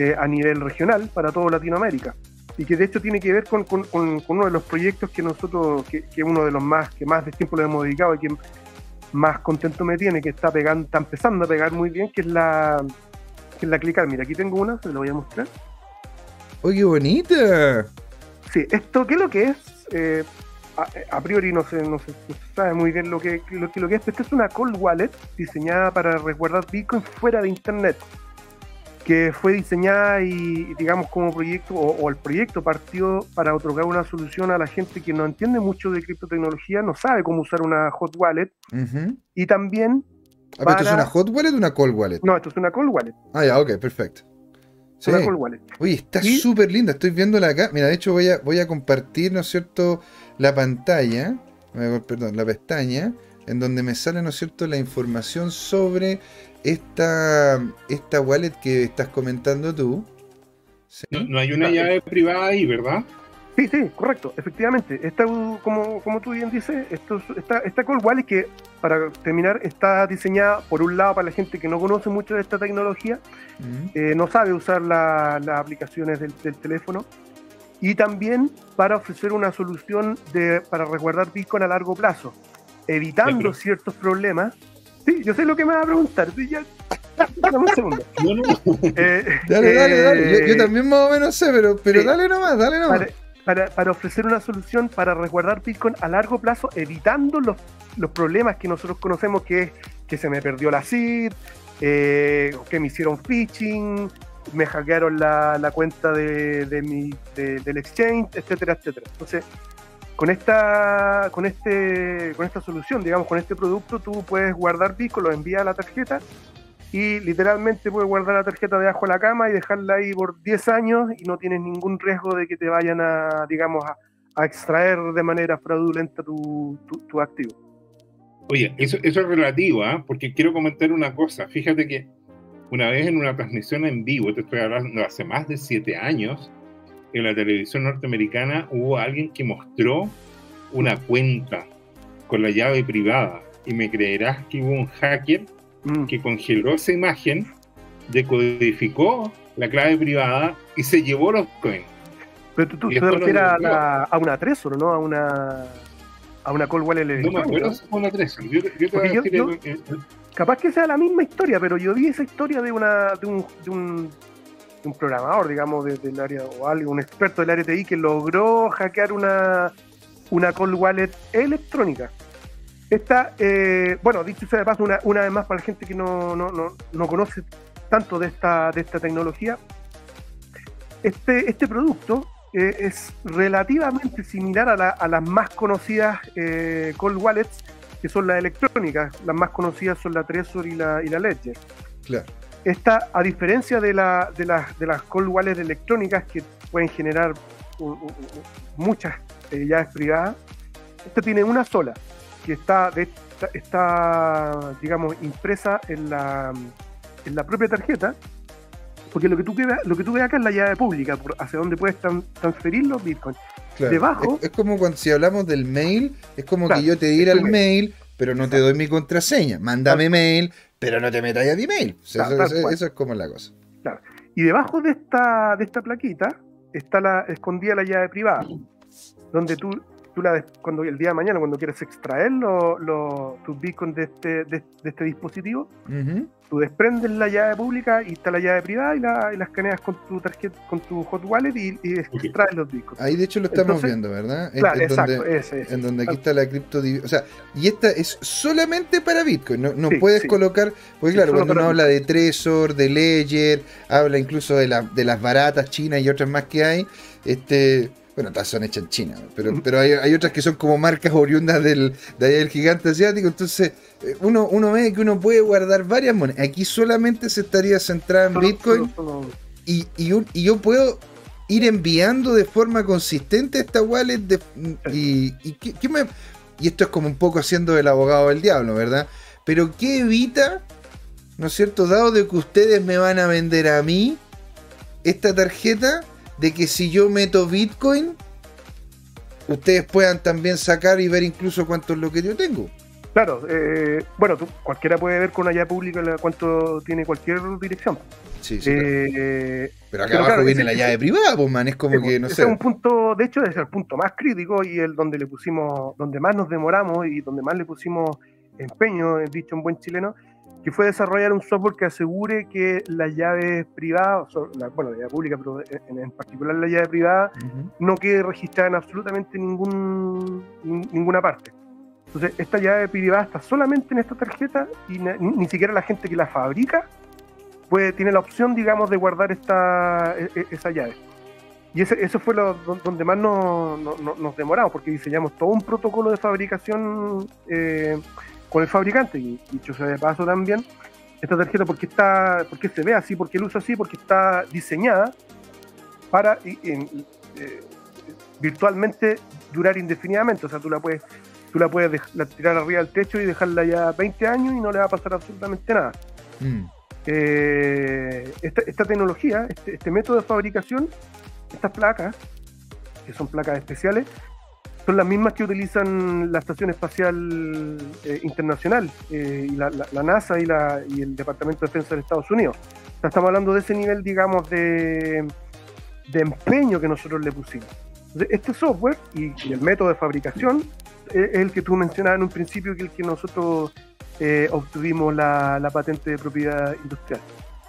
Speaker 3: eh, a nivel regional para toda Latinoamérica y que de hecho tiene que ver con, con, uno de los proyectos que nosotros, que, que, uno de los más, que más de tiempo le hemos dedicado y que más contento me tiene, que está pegando, está empezando a pegar muy bien, que es la, que es la Clicar. Mira, aquí tengo una, se la voy a mostrar.
Speaker 1: ¡Oye, qué bonita!
Speaker 3: Sí, esto, ¿qué es lo que es? Eh, a, priori no se, no, se, sabe muy bien lo que, lo, que, lo que es, pero esta es una cold wallet diseñada para resguardar Bitcoin fuera de Internet que fue diseñada y, digamos, como proyecto, o, el proyecto partió para otorgar una solución a la gente que no entiende mucho de criptotecnología, no sabe cómo usar una hot wallet, y también...
Speaker 1: Ah, ¿Esto es una hot wallet o una cold wallet?
Speaker 3: No, esto es una cold wallet.
Speaker 1: Ah, ya, ok, perfecto. Sí. Una cold wallet. Oye, está súper linda, estoy viéndola acá. Mira, de hecho voy a, voy a compartir, ¿no es cierto?, la pantalla, perdón, la pestaña, en donde me sale, ¿no es cierto?, la información sobre esta, esta wallet que estás comentando tú.
Speaker 2: No, hay una llave privada ahí, ¿verdad?
Speaker 3: Sí, sí, correcto, efectivamente. Esta, como, como tú bien dices, esto, esta, esta Cold Wallet que, para terminar, está diseñada por un lado para la gente que no conoce mucho de esta tecnología, eh, no sabe usar las aplicaciones del, teléfono, y también para ofrecer una solución de, para resguardar Bitcoin a largo plazo, evitando ciertos problemas Sí, yo sé lo que me va a preguntar. ya... Dame un segundo.
Speaker 1: Eh, dale, dale, dale. Yo, eh, también más o menos sé, pero, pero dale nomás, dale nomás.
Speaker 3: Para, para, ofrecer una solución para resguardar Bitcoin a largo plazo, evitando los, los problemas que nosotros conocemos, que es que se me perdió la SID, eh, que me hicieron phishing, me hackearon la, la cuenta de, de mi, del exchange, etcétera, etcétera. Entonces, con esta, con este, con esta solución, digamos, con este producto, tú puedes guardar Bitcoin, lo envías a la tarjeta y literalmente puedes guardar la tarjeta debajo de la cama y dejarla ahí por 10 años y no tienes ningún riesgo de que te vayan a, digamos, a, extraer de manera fraudulenta tu, tu, activo.
Speaker 2: Oye, eso, eso es relativo, ¿ah? porque quiero comentar una cosa. Fíjate que una vez en una transmisión en vivo, te estoy hablando hace más de 7 años, en la televisión norteamericana hubo alguien que mostró una cuenta con la llave privada y me creerás que hubo un hacker mm. que congeló esa imagen, decodificó la clave privada y se llevó los coins.
Speaker 3: Pero tú, te refieres a, a, una Trezor, ¿no? A una a una Cold Wallet
Speaker 2: No me acuerdo si fue una Trezor. Yo, yo,
Speaker 3: capaz que sea la misma historia, pero yo vi esa historia de una de un, de un un programador, digamos, del área, o un experto del área TI que logró hackear una, una cold wallet electrónica. Esta, eh, bueno, dicho sea de paso, una, una, vez más para la gente que no, no, no, no conoce tanto de esta, de esta tecnología, este, este producto eh, es relativamente similar a, la, las más conocidas eh, cold wallets, que son las electrónicas. Las más conocidas son la Trezor y la, y la Ledger.
Speaker 1: Claro.
Speaker 3: Esta, a diferencia de, la, de, las, de las cold wallets electrónicas que pueden generar muchas eh, llaves privadas, esta tiene una sola, que está, está, digamos, impresa en la, en la propia tarjeta porque lo que tú, lo que tú ves acá es la llave pública, hacia donde puedes transferir los bitcoins. Debajo.
Speaker 1: Es, como cuando si hablamos del mail, es como que yo te diera el mail, pero no te doy mi contraseña. Mándame mail, pero no te metas a mi mail. eso, es como la cosa.
Speaker 3: Claro. Y debajo de esta, de esta plaquita está la escondida la llave privada, donde tú tú la cuando el día de mañana, cuando quieres extraer tus bitcoins de este, de, este dispositivo, tú desprendes la llave pública y está la llave privada y la, y escaneas con tu tarjeta, con tu hot wallet y, extraes los bitcoins.
Speaker 1: Ahí de hecho lo estamos viendo, ¿verdad?
Speaker 3: Claro, exacto,
Speaker 1: donde, ese, En donde aquí está la cripto. O sea, y esta es solamente para Bitcoin. No, no puedes colocar. Porque claro, cuando uno habla de Trezor, de Ledger, habla incluso de, la, de las baratas chinas y otras más que hay. Este, bueno, todas son hechas en China, pero, pero hay, otras que son como marcas oriundas del, de ahí del gigante asiático. Entonces, eh, uno, uno ve que uno puede guardar varias monedas. Aquí solamente se estaría centrada en Bitcoin. Y, y, yo puedo ir enviando de forma consistente esta wallet. y, y, y esto es como un poco haciendo el abogado del diablo, ¿verdad? Pero ¿qué evita, ¿no es cierto? Dado de que ustedes me van a vender a mí esta tarjeta de que si yo meto Bitcoin, ustedes puedan también sacar y ver incluso cuánto es lo que yo tengo.
Speaker 3: Claro, eh, bueno, tú, cualquiera puede ver con una llave pública cuánto tiene cualquier dirección.
Speaker 1: Sí, sí. Eh, pero acá abajo viene la llave privada, pues man, es como que no
Speaker 3: sé. Es un punto, de hecho, es el punto más crítico y el donde le pusimos, donde más nos demoramos y donde más le pusimos empeño, dicho en buen chileno, que fue desarrollar un software que asegure que las llaves privadas, bueno, la llave pública, pero en, particular la llave privada, no quede registrada en absolutamente ningún, ninguna parte. Entonces, esta llave privada está solamente en esta tarjeta y ni, siquiera la gente que la fabrica puede, tiene la opción, digamos, de guardar esta, e, e, esa llave. Y ese, eso fue lo, donde más nos demoramos, porque diseñamos todo un protocolo de fabricación eh, con el fabricante. Y dicho sea de paso también, esta tarjeta, porque está, porque se ve así, porque usa así, porque está diseñada para eh, virtualmente durar indefinidamente. O sea, tú la puedes, tú la puedes tirar arriba del techo y dejarla ya 20 años y no le va a pasar absolutamente nada. Mm. Eh, esta, tecnología, este, este método de fabricación, estas placas, que son placas especiales, son las mismas que utilizan la Estación Espacial eh, Internacional, eh, y la, NASA y, la, y, el Departamento de Defensa de Estados Unidos. estamos hablando de ese nivel, digamos, de, de empeño que nosotros le pusimos. este software y, el método de fabricación es el que tú mencionabas en un principio, que es el que nosotros eh, obtuvimos la, la, patente de propiedad industrial.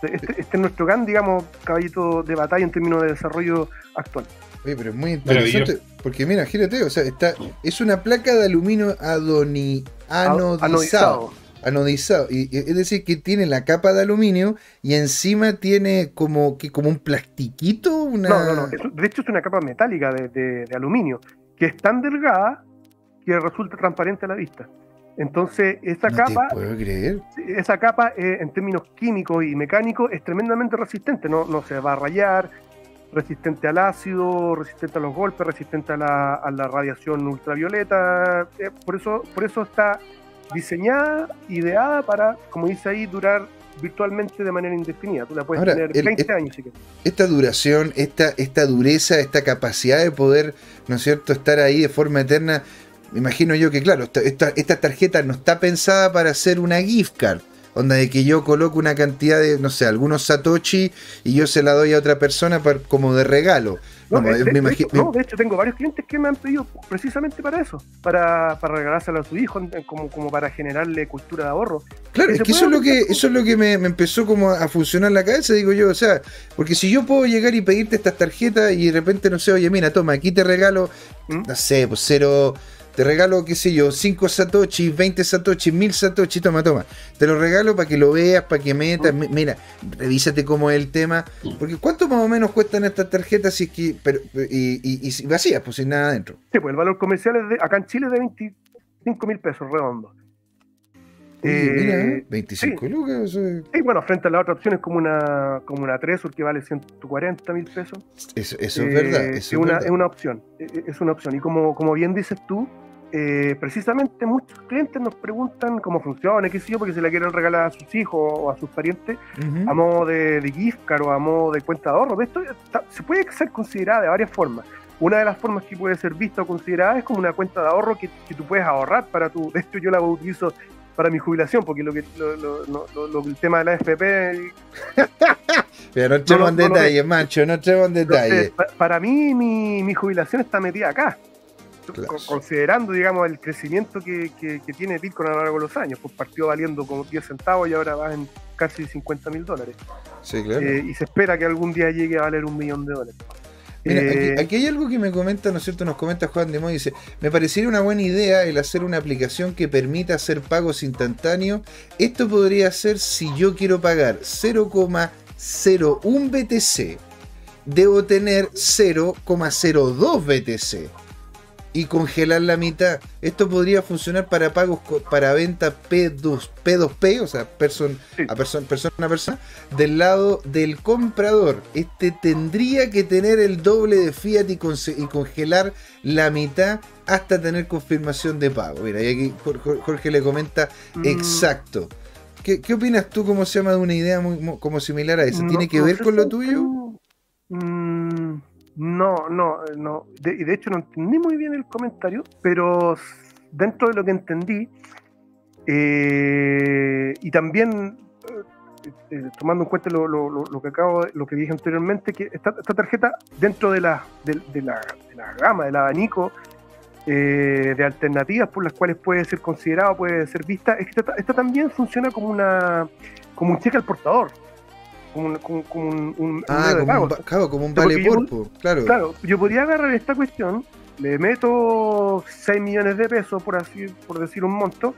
Speaker 3: Este, este, es nuestro gran, digamos, caballito de batalla en términos de desarrollo actual.
Speaker 1: Oye, pero es muy interesante. Porque mira, gírate, o sea, está, es una placa de aluminio adoni, anodizado. Anodizado. Y, es decir, que tiene la capa de aluminio y encima tiene como que como un plastiquito. Una...
Speaker 3: No, no, no. de hecho, es una capa metálica de, aluminio que es tan delgada que resulta transparente a la vista. Entonces, esa capa,
Speaker 1: puedo creer.
Speaker 3: esa capa eh, en términos químicos y mecánicos es tremendamente resistente, no, no se va a rayar, resistente al ácido, resistente a los golpes, resistente a la, a la radiación ultravioleta. Eh, por, eso, por eso está diseñada, ideada para, como dice ahí, durar virtualmente de manera indefinida. Tú la puedes tener 20 años si
Speaker 1: Esta duración, esta, esta dureza, esta capacidad de poder, ¿no es cierto?, estar ahí de forma eterna. Me imagino yo que, claro, esta, esta tarjeta no está pensada para ser una gift card Onda de que yo coloco una cantidad de, no sé, algunos Satoshi y yo se la doy a otra persona como de regalo.
Speaker 3: No, de, hecho, tengo varios clientes que me han pedido precisamente para eso, para, para regalárselo a su hijo, como, como para generarle cultura de ahorro.
Speaker 1: Claro, es que eso es lo que, eso es lo que me, empezó como a funcionar la cabeza, digo yo, o sea, porque si yo puedo llegar y pedirte estas tarjetas y de repente, no sé, oye, mira, toma, aquí te regalo, ¿Mm? no sé, pues cero te regalo, qué sé yo, 5 satoshi, 20 satoshi, 1000 satoshi, toma, toma. Te lo regalo para que lo veas, para que metas. Mira, revísate cómo es el tema. Porque ¿cuánto más o menos cuestan estas tarjetas si es que, pero, y, y, vacías, pues sin nada adentro?
Speaker 3: Sí, pues el valor comercial es de, acá en Chile es de 25 mil pesos redondo.
Speaker 1: Eh, 25 sí. lucas.
Speaker 3: Sí, bueno, frente a la otra opción es como una, como una Tresor que vale 140 mil pesos.
Speaker 1: Eso, eso es verdad. Eh, es,
Speaker 3: una, es una opción. E, e, es una opción. Y como, como bien dices tú, eh, precisamente muchos clientes nos preguntan cómo funciona, qué sé yo, porque se la quieren regalar a sus hijos o a sus parientes a modo de, de, gift card o a modo de cuenta de ahorro. Esto se puede ser considerada de varias formas. Una de las formas que puede ser vista o considerada es como una cuenta de ahorro que, que tú puedes ahorrar para tu. De hecho, yo la utilizo para mi jubilación, porque lo que lo, el tema de la FP.
Speaker 1: Pero no entremos en detalles, macho, no entremos en detalles.
Speaker 3: Para mí, mi, mi jubilación está metida acá considerando, digamos, el crecimiento que, tiene Bitcoin a lo largo de los años, pues partió valiendo como 10 centavos y ahora va en casi 50 mil dólares.
Speaker 1: Sí, claro.
Speaker 3: Eh, y se espera que algún día llegue a valer un millón de dólares.
Speaker 1: Mira, eh, aquí, hay algo que me comenta, ¿no es cierto? Nos comenta Juan de Moy, dice, me parecería una buena idea el hacer una aplicación que permita hacer pagos instantáneos. Esto podría ser si yo quiero pagar 0,01 BTC, debo tener 0,02 BTC y congelar la mitad. Esto podría funcionar para pagos para venta P2, P2P, o sea, person, a persona, persona a persona, del lado del comprador. Este tendría que tener el doble de fiat y, congelar la mitad hasta tener confirmación de pago. Mira, y aquí Jorge le comenta mm. exacto. ¿Qué, opinas tú, cómo se llama, de una idea muy, como similar a esa? ¿Tiene que ver con lo tuyo?
Speaker 3: Mm, no, no, no. y de hecho no entendí muy bien el comentario, pero dentro de lo que entendí, eh, y también eh, eh, tomando en cuenta lo, que acabo, lo que dije anteriormente, que esta, tarjeta dentro de la, de, la, gama, del abanico de alternativas por las cuales puede ser considerado, puede ser vista, es que esta, también funciona como una como un cheque al portador como un, como, un,
Speaker 1: ah, como, Un, claro, como un vale cuerpo, claro.
Speaker 3: Claro, yo podría agarrar esta cuestión, le meto 6 millones de pesos, por así por decir un monto,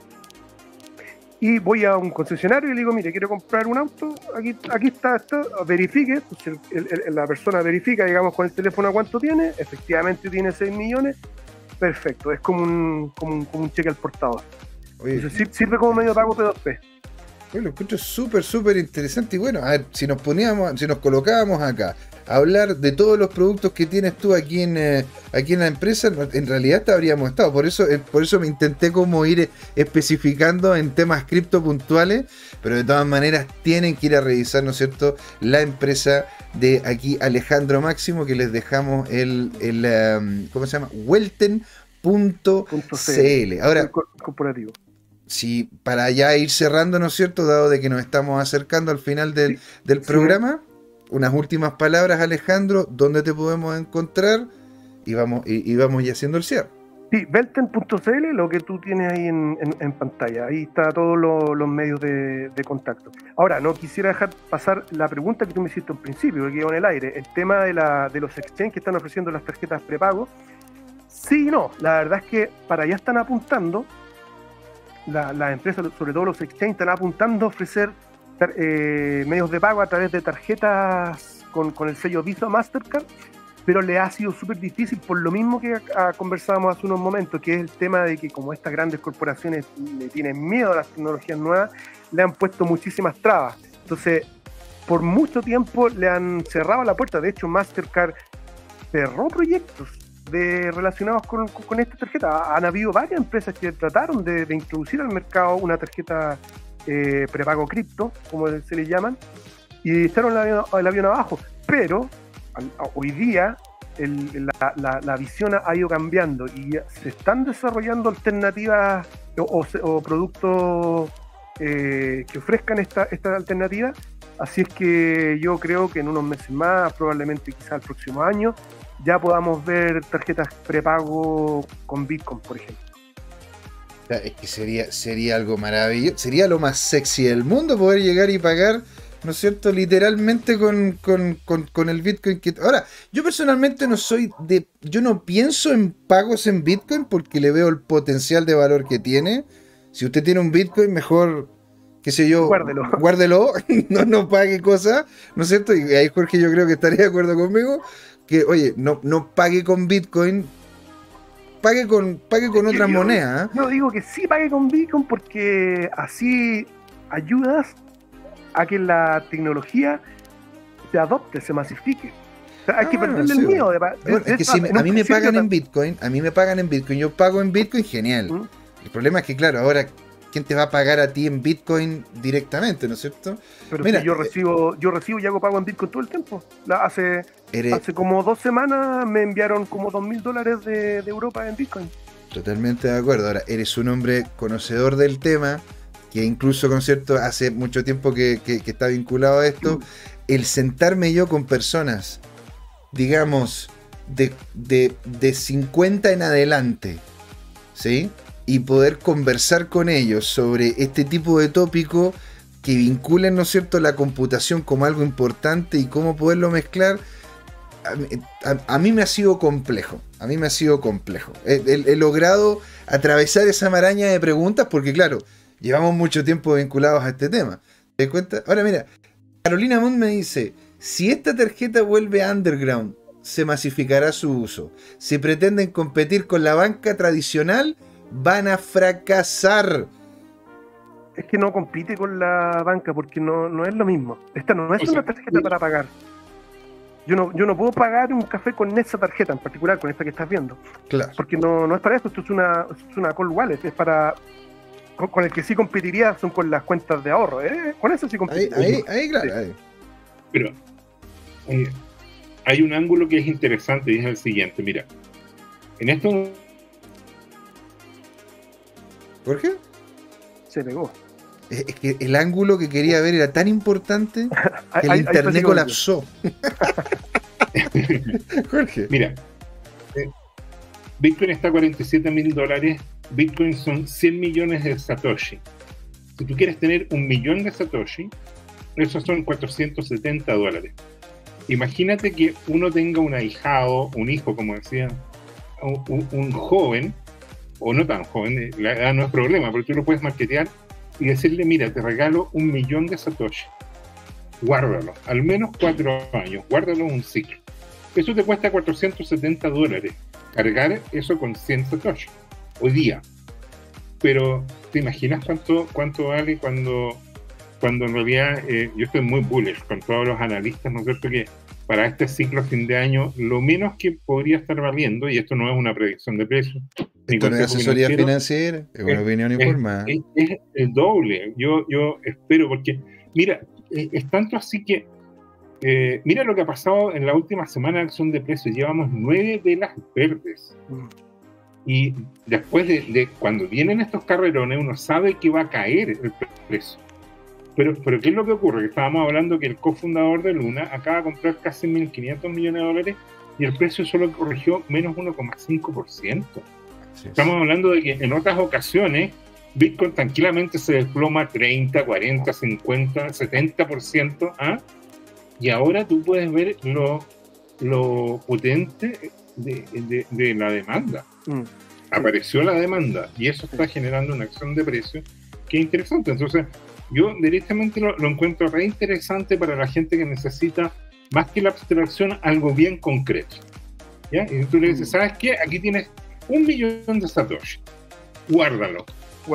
Speaker 3: y voy a un concesionario y le digo, mire, quiero comprar un auto, aquí, aquí está esto, verifique, la persona verifica, digamos, con el teléfono cuánto tiene, efectivamente tiene 6 millones, perfecto, es como un, como un, como un cheque al portador. sirve como medio pago P2P
Speaker 1: lo encuentro súper, súper interesante. Y bueno, a ver, si nos poníamos, si nos colocábamos acá a hablar de todos los productos que tienes tú aquí en, eh, aquí en la empresa, en realidad te habríamos estado. Por eso, eh, por eso me intenté como ir especificando en temas cripto puntuales, pero de todas maneras tienen que ir a revisar, ¿no es cierto?, la empresa de aquí Alejandro Máximo, que les dejamos el, el um, ¿cómo se llama? Welten.cl. Ahora,
Speaker 3: corporativo
Speaker 1: si para ya ir cerrando, ¿no es cierto? Dado de que nos estamos acercando al final del, programa, unas últimas palabras, Alejandro, ¿dónde te podemos encontrar? Y vamos, y, vamos ya haciendo el cierre.
Speaker 3: Sí, belten.cl, lo que tú tienes ahí en, pantalla. Ahí está todos los medios de, contacto. Ahora, no quisiera dejar pasar la pregunta que tú me hiciste al principio, que quedó en el aire. El tema de, la, de los exchanges que están ofreciendo las tarjetas prepago. Sí y no. La verdad es que para allá están apuntando las empresas, sobre todo los exchanges, están apuntando a ofrecer eh, medios de pago a través de tarjetas con, el sello Visa Mastercard, pero le ha sido súper difícil por lo mismo que conversábamos hace unos momentos, que es el tema de que como estas grandes corporaciones le tienen miedo a las tecnologías nuevas, le han puesto muchísimas trabas. Entonces, por mucho tiempo le han cerrado la puerta. De hecho, Mastercard cerró proyectos de, relacionados con, esta tarjeta. Han habido varias empresas que trataron de, introducir al mercado una tarjeta eh, prepago cripto, como se le llaman, y echaron el avión, abajo. Pero hoy día la, visión ha ido cambiando y se están desarrollando alternativas o, productos que ofrezcan esta, esta alternativa. Así es que yo creo que en unos meses más, probablemente quizá el próximo año, ya podamos ver tarjetas prepago con Bitcoin, por ejemplo.
Speaker 1: Es que sería, sería algo maravilloso, sería lo más sexy del mundo poder llegar y pagar, ¿no es cierto? Literalmente con, con, el Bitcoin. Que... Ahora, yo personalmente no soy de, yo no pienso en pagos en Bitcoin porque le veo el potencial de valor que tiene. Si usted tiene un Bitcoin, mejor, qué sé yo,
Speaker 3: guárdelo,
Speaker 1: guárdelo no, no pague cosas, ¿no es cierto? Y ahí Jorge yo creo que estaría de acuerdo conmigo, que oye, no, no pague con Bitcoin pague con, pague con otra moneda.
Speaker 3: No, digo que sí pague con Bitcoin porque así ayudas a que la tecnología se adopte, se masifique. hay que ah, perderle el miedo.
Speaker 1: es que si a mí me pagan en Bitcoin, a mí me pagan en Bitcoin, yo pago en Bitcoin, genial. ¿Mm? El problema es que, claro, ahora quién te va a pagar a ti en Bitcoin directamente, ¿no es cierto?
Speaker 3: Pero Mira, yo eh, recibo, yo recibo y hago pago en Bitcoin todo el tiempo. hace, hace como dos semanas me enviaron como dos mil dólares de, Europa en Bitcoin.
Speaker 1: Totalmente de acuerdo. Ahora, eres un hombre conocedor del tema, que incluso, con cierto, hace mucho tiempo que, está vinculado a esto. El sentarme yo con personas, digamos, de, de, de 50 en adelante, ¿sí? Y poder conversar con ellos sobre este tipo de tópico que vinculen, ¿no es cierto?, la computación como algo importante y cómo poderlo mezclar, a, mí me ha sido complejo. A mí me ha sido complejo. He, logrado atravesar esa maraña de preguntas porque, claro, llevamos mucho tiempo vinculados a este tema. ¿Te das cuenta? Ahora, mira, Carolina Mont me dice: si esta tarjeta vuelve underground, se masificará su uso. Si pretenden competir con la banca tradicional, van a fracasar.
Speaker 3: Es que no compite con la banca porque no, no es lo mismo. Esta no es una tarjeta para pagar. Yo no, yo no puedo pagar un café con esa tarjeta en particular, con esta que estás viendo.
Speaker 1: Claro.
Speaker 3: Porque no, no es para eso, esto es una, es una call wallet, es para. Con, el que sí competiría son con las cuentas de ahorro, ¿eh? Con eso sí competiría.
Speaker 1: Ahí, ahí, claro.
Speaker 2: Pero eh, hay un ángulo que es interesante y es el siguiente: mira, en esto
Speaker 1: qué?
Speaker 3: Se pegó.
Speaker 1: Es que el ángulo que quería ver era tan importante que el internet colapsó.
Speaker 2: Jorge. Mira, eh, Bitcoin está a 47 mil dólares. Bitcoin son 100 millones de Satoshi. Si tú quieres tener un millón de Satoshi, esos son 470 dólares. Imagínate que uno tenga un ahijado, un hijo, como decía, un joven o no tan joven, la edad no es problema, pero tú lo puedes marketear y decirle, mira, te regalo un millón de Satoshi. Guárdalo, al menos cuatro años, guárdalo un ciclo. Eso te cuesta 470 dólares. Cargar eso con 100 Satoshi hoy día. Pero, ¿te imaginas cuánto, cuánto vale cuando, cuando en realidad eh, yo estoy muy bullish con todos los analistas, ¿no es cierto? Que para este ciclo fin de año, lo menos que podría estar valiendo, y esto no es una predicción de precio,
Speaker 1: esto no es asesoría financiera, es una opinión informada.
Speaker 2: Es, el doble, yo, yo espero, porque mira, es, tanto así que, eh, mira lo que ha pasado en la última semana de acción de precios, llevamos nueve velas verdes. Mm. Y después de, de, cuando vienen estos carrerones, uno sabe que va a caer el precio. Pero, pero ¿qué es lo que ocurre? Que estábamos hablando que el cofundador de Luna acaba de comprar casi 1.500 millones de dólares y el precio solo corrigió menos 1,5%. Estamos hablando de que en otras ocasiones Bitcoin tranquilamente se desploma 30, 40, 50, 70%, ¿ah? y ahora tú puedes ver lo, lo potente de, de, la demanda. Mm. Apareció la demanda y eso está generando una acción de precio que es interesante. Entonces, yo directamente lo, encuentro re interesante para la gente que necesita, más que la abstracción, algo bien concreto. ¿ya? Y tú le dices, mm. ¿sabes qué? Aquí tienes un millón de Satoshi. Guárdalo.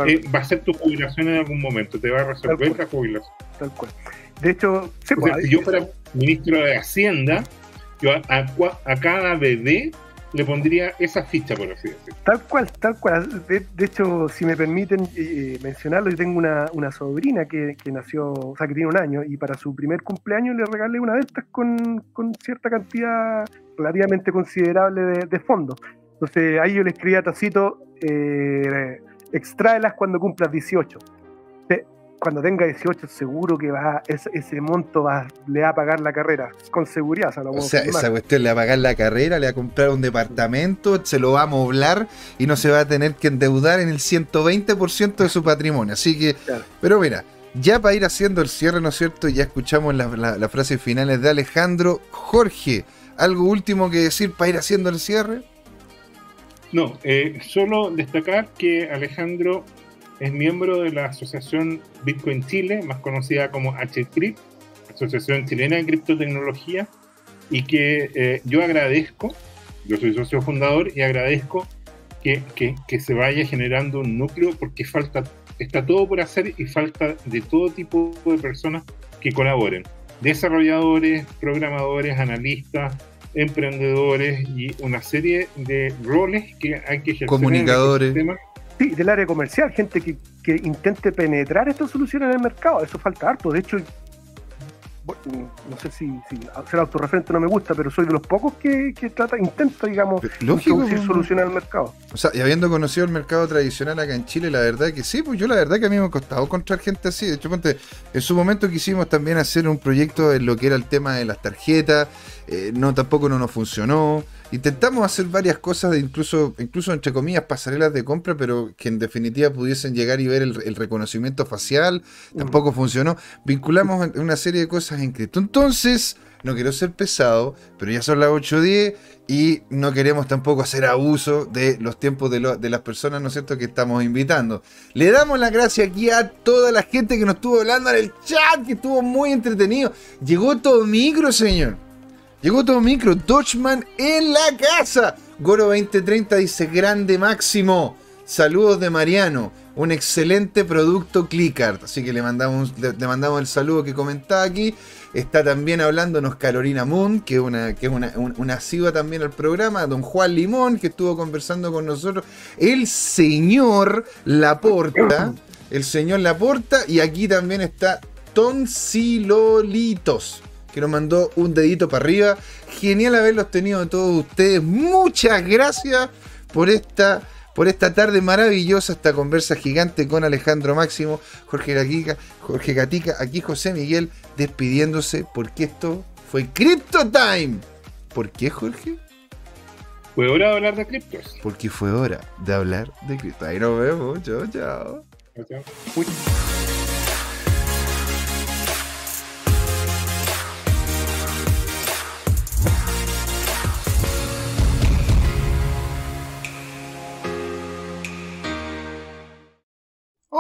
Speaker 2: Eh, va a ser tu jubilación en algún momento, te va a resolver la jubilación.
Speaker 3: Tal cual. De hecho,
Speaker 2: pues, si yo fuera ministro de Hacienda, yo a, a cada bebé le pondría esa ficha, por así decirlo.
Speaker 3: Tal cual, tal cual. De, hecho, si me permiten eh, eh, mencionarlo, yo tengo una, una sobrina que, que, nació, o sea, que tiene un año, y para su primer cumpleaños le regalé una de estas con, con cierta cantidad relativamente considerable de, de fondos. Entonces ahí yo le escribí a Tacito, eh, extráelas cuando cumplas 18. Cuando tenga 18 seguro que va ese, ese monto va, le va a pagar la carrera, con seguridad.
Speaker 1: O sea, esa cuestión le va a pagar la carrera, le va a comprar un departamento, se lo va a moblar y no se va a tener que endeudar en el 120% de su patrimonio. Así que, pero mira, ya para ir haciendo el cierre, ¿no es cierto? Ya escuchamos las frases finales de Alejandro. Jorge, ¿algo último que decir para ir haciendo el cierre?
Speaker 2: No, eh, solo destacar que Alejandro es miembro de la Asociación Bitcoin Chile, más conocida como HCRIP, Asociación Chilena de Criptotecnología, y que eh, yo agradezco, yo soy socio fundador y agradezco que, que, se vaya generando un núcleo porque falta, está todo por hacer y falta de todo tipo de personas que colaboren. Desarrolladores, programadores, analistas, emprendedores y una serie de roles que hay que ejercer
Speaker 1: comunicadores
Speaker 3: Sí, del área comercial, gente que, que intente penetrar estas soluciones en el mercado. Eso falta harto. De hecho, no sé si, ser autorreferente no me gusta, pero soy de los pocos que, trata, intenta, digamos,
Speaker 1: Lógico,
Speaker 3: solucionar el mercado.
Speaker 1: O sea, y habiendo conocido el mercado tradicional acá en Chile, la verdad que sí, pues yo la verdad que a mí me ha costado encontrar gente así. De hecho, en su momento quisimos también hacer un proyecto en lo que era el tema de las tarjetas, eh, no tampoco no nos funcionó. Intentamos hacer varias cosas, incluso, incluso entre comillas, pasarelas de compra, pero que en definitiva pudiesen llegar y ver el, reconocimiento facial. Tampoco funcionó. Vinculamos una serie de cosas en cripto. Entonces, no quiero ser pesado, pero ya son las 8.10 y no queremos tampoco hacer abuso de los tiempos de, de, las personas, ¿no es cierto?, que estamos invitando. Le damos la gracia aquí a toda la gente que nos estuvo hablando en el chat, que estuvo muy entretenido. Llegó todo micro, señor. Llegó todo micro, Dodgeman en la casa. Goro 2030 dice, grande máximo. Saludos de Mariano. Un excelente producto Clickart. Así que le mandamos, le, mandamos el saludo que comentaba aquí. Está también hablándonos Carolina Moon, que es una, que una, una también al programa. Don Juan Limón, que estuvo conversando con nosotros. El señor Laporta. El señor Laporta. Y aquí también está Tonsilolitos que nos mandó un dedito para arriba. Genial haberlos tenido de todos ustedes. Muchas gracias por esta, por esta tarde maravillosa, esta conversa gigante con Alejandro Máximo, Jorge Gatica, Jorge Gatica, aquí José Miguel despidiéndose porque esto fue Crypto Time. ¿Por qué, Jorge?
Speaker 2: Fue hora de hablar de criptos.
Speaker 1: Porque fue hora de hablar de criptos. Ahí nos vemos. Chao, chao. chao, chao.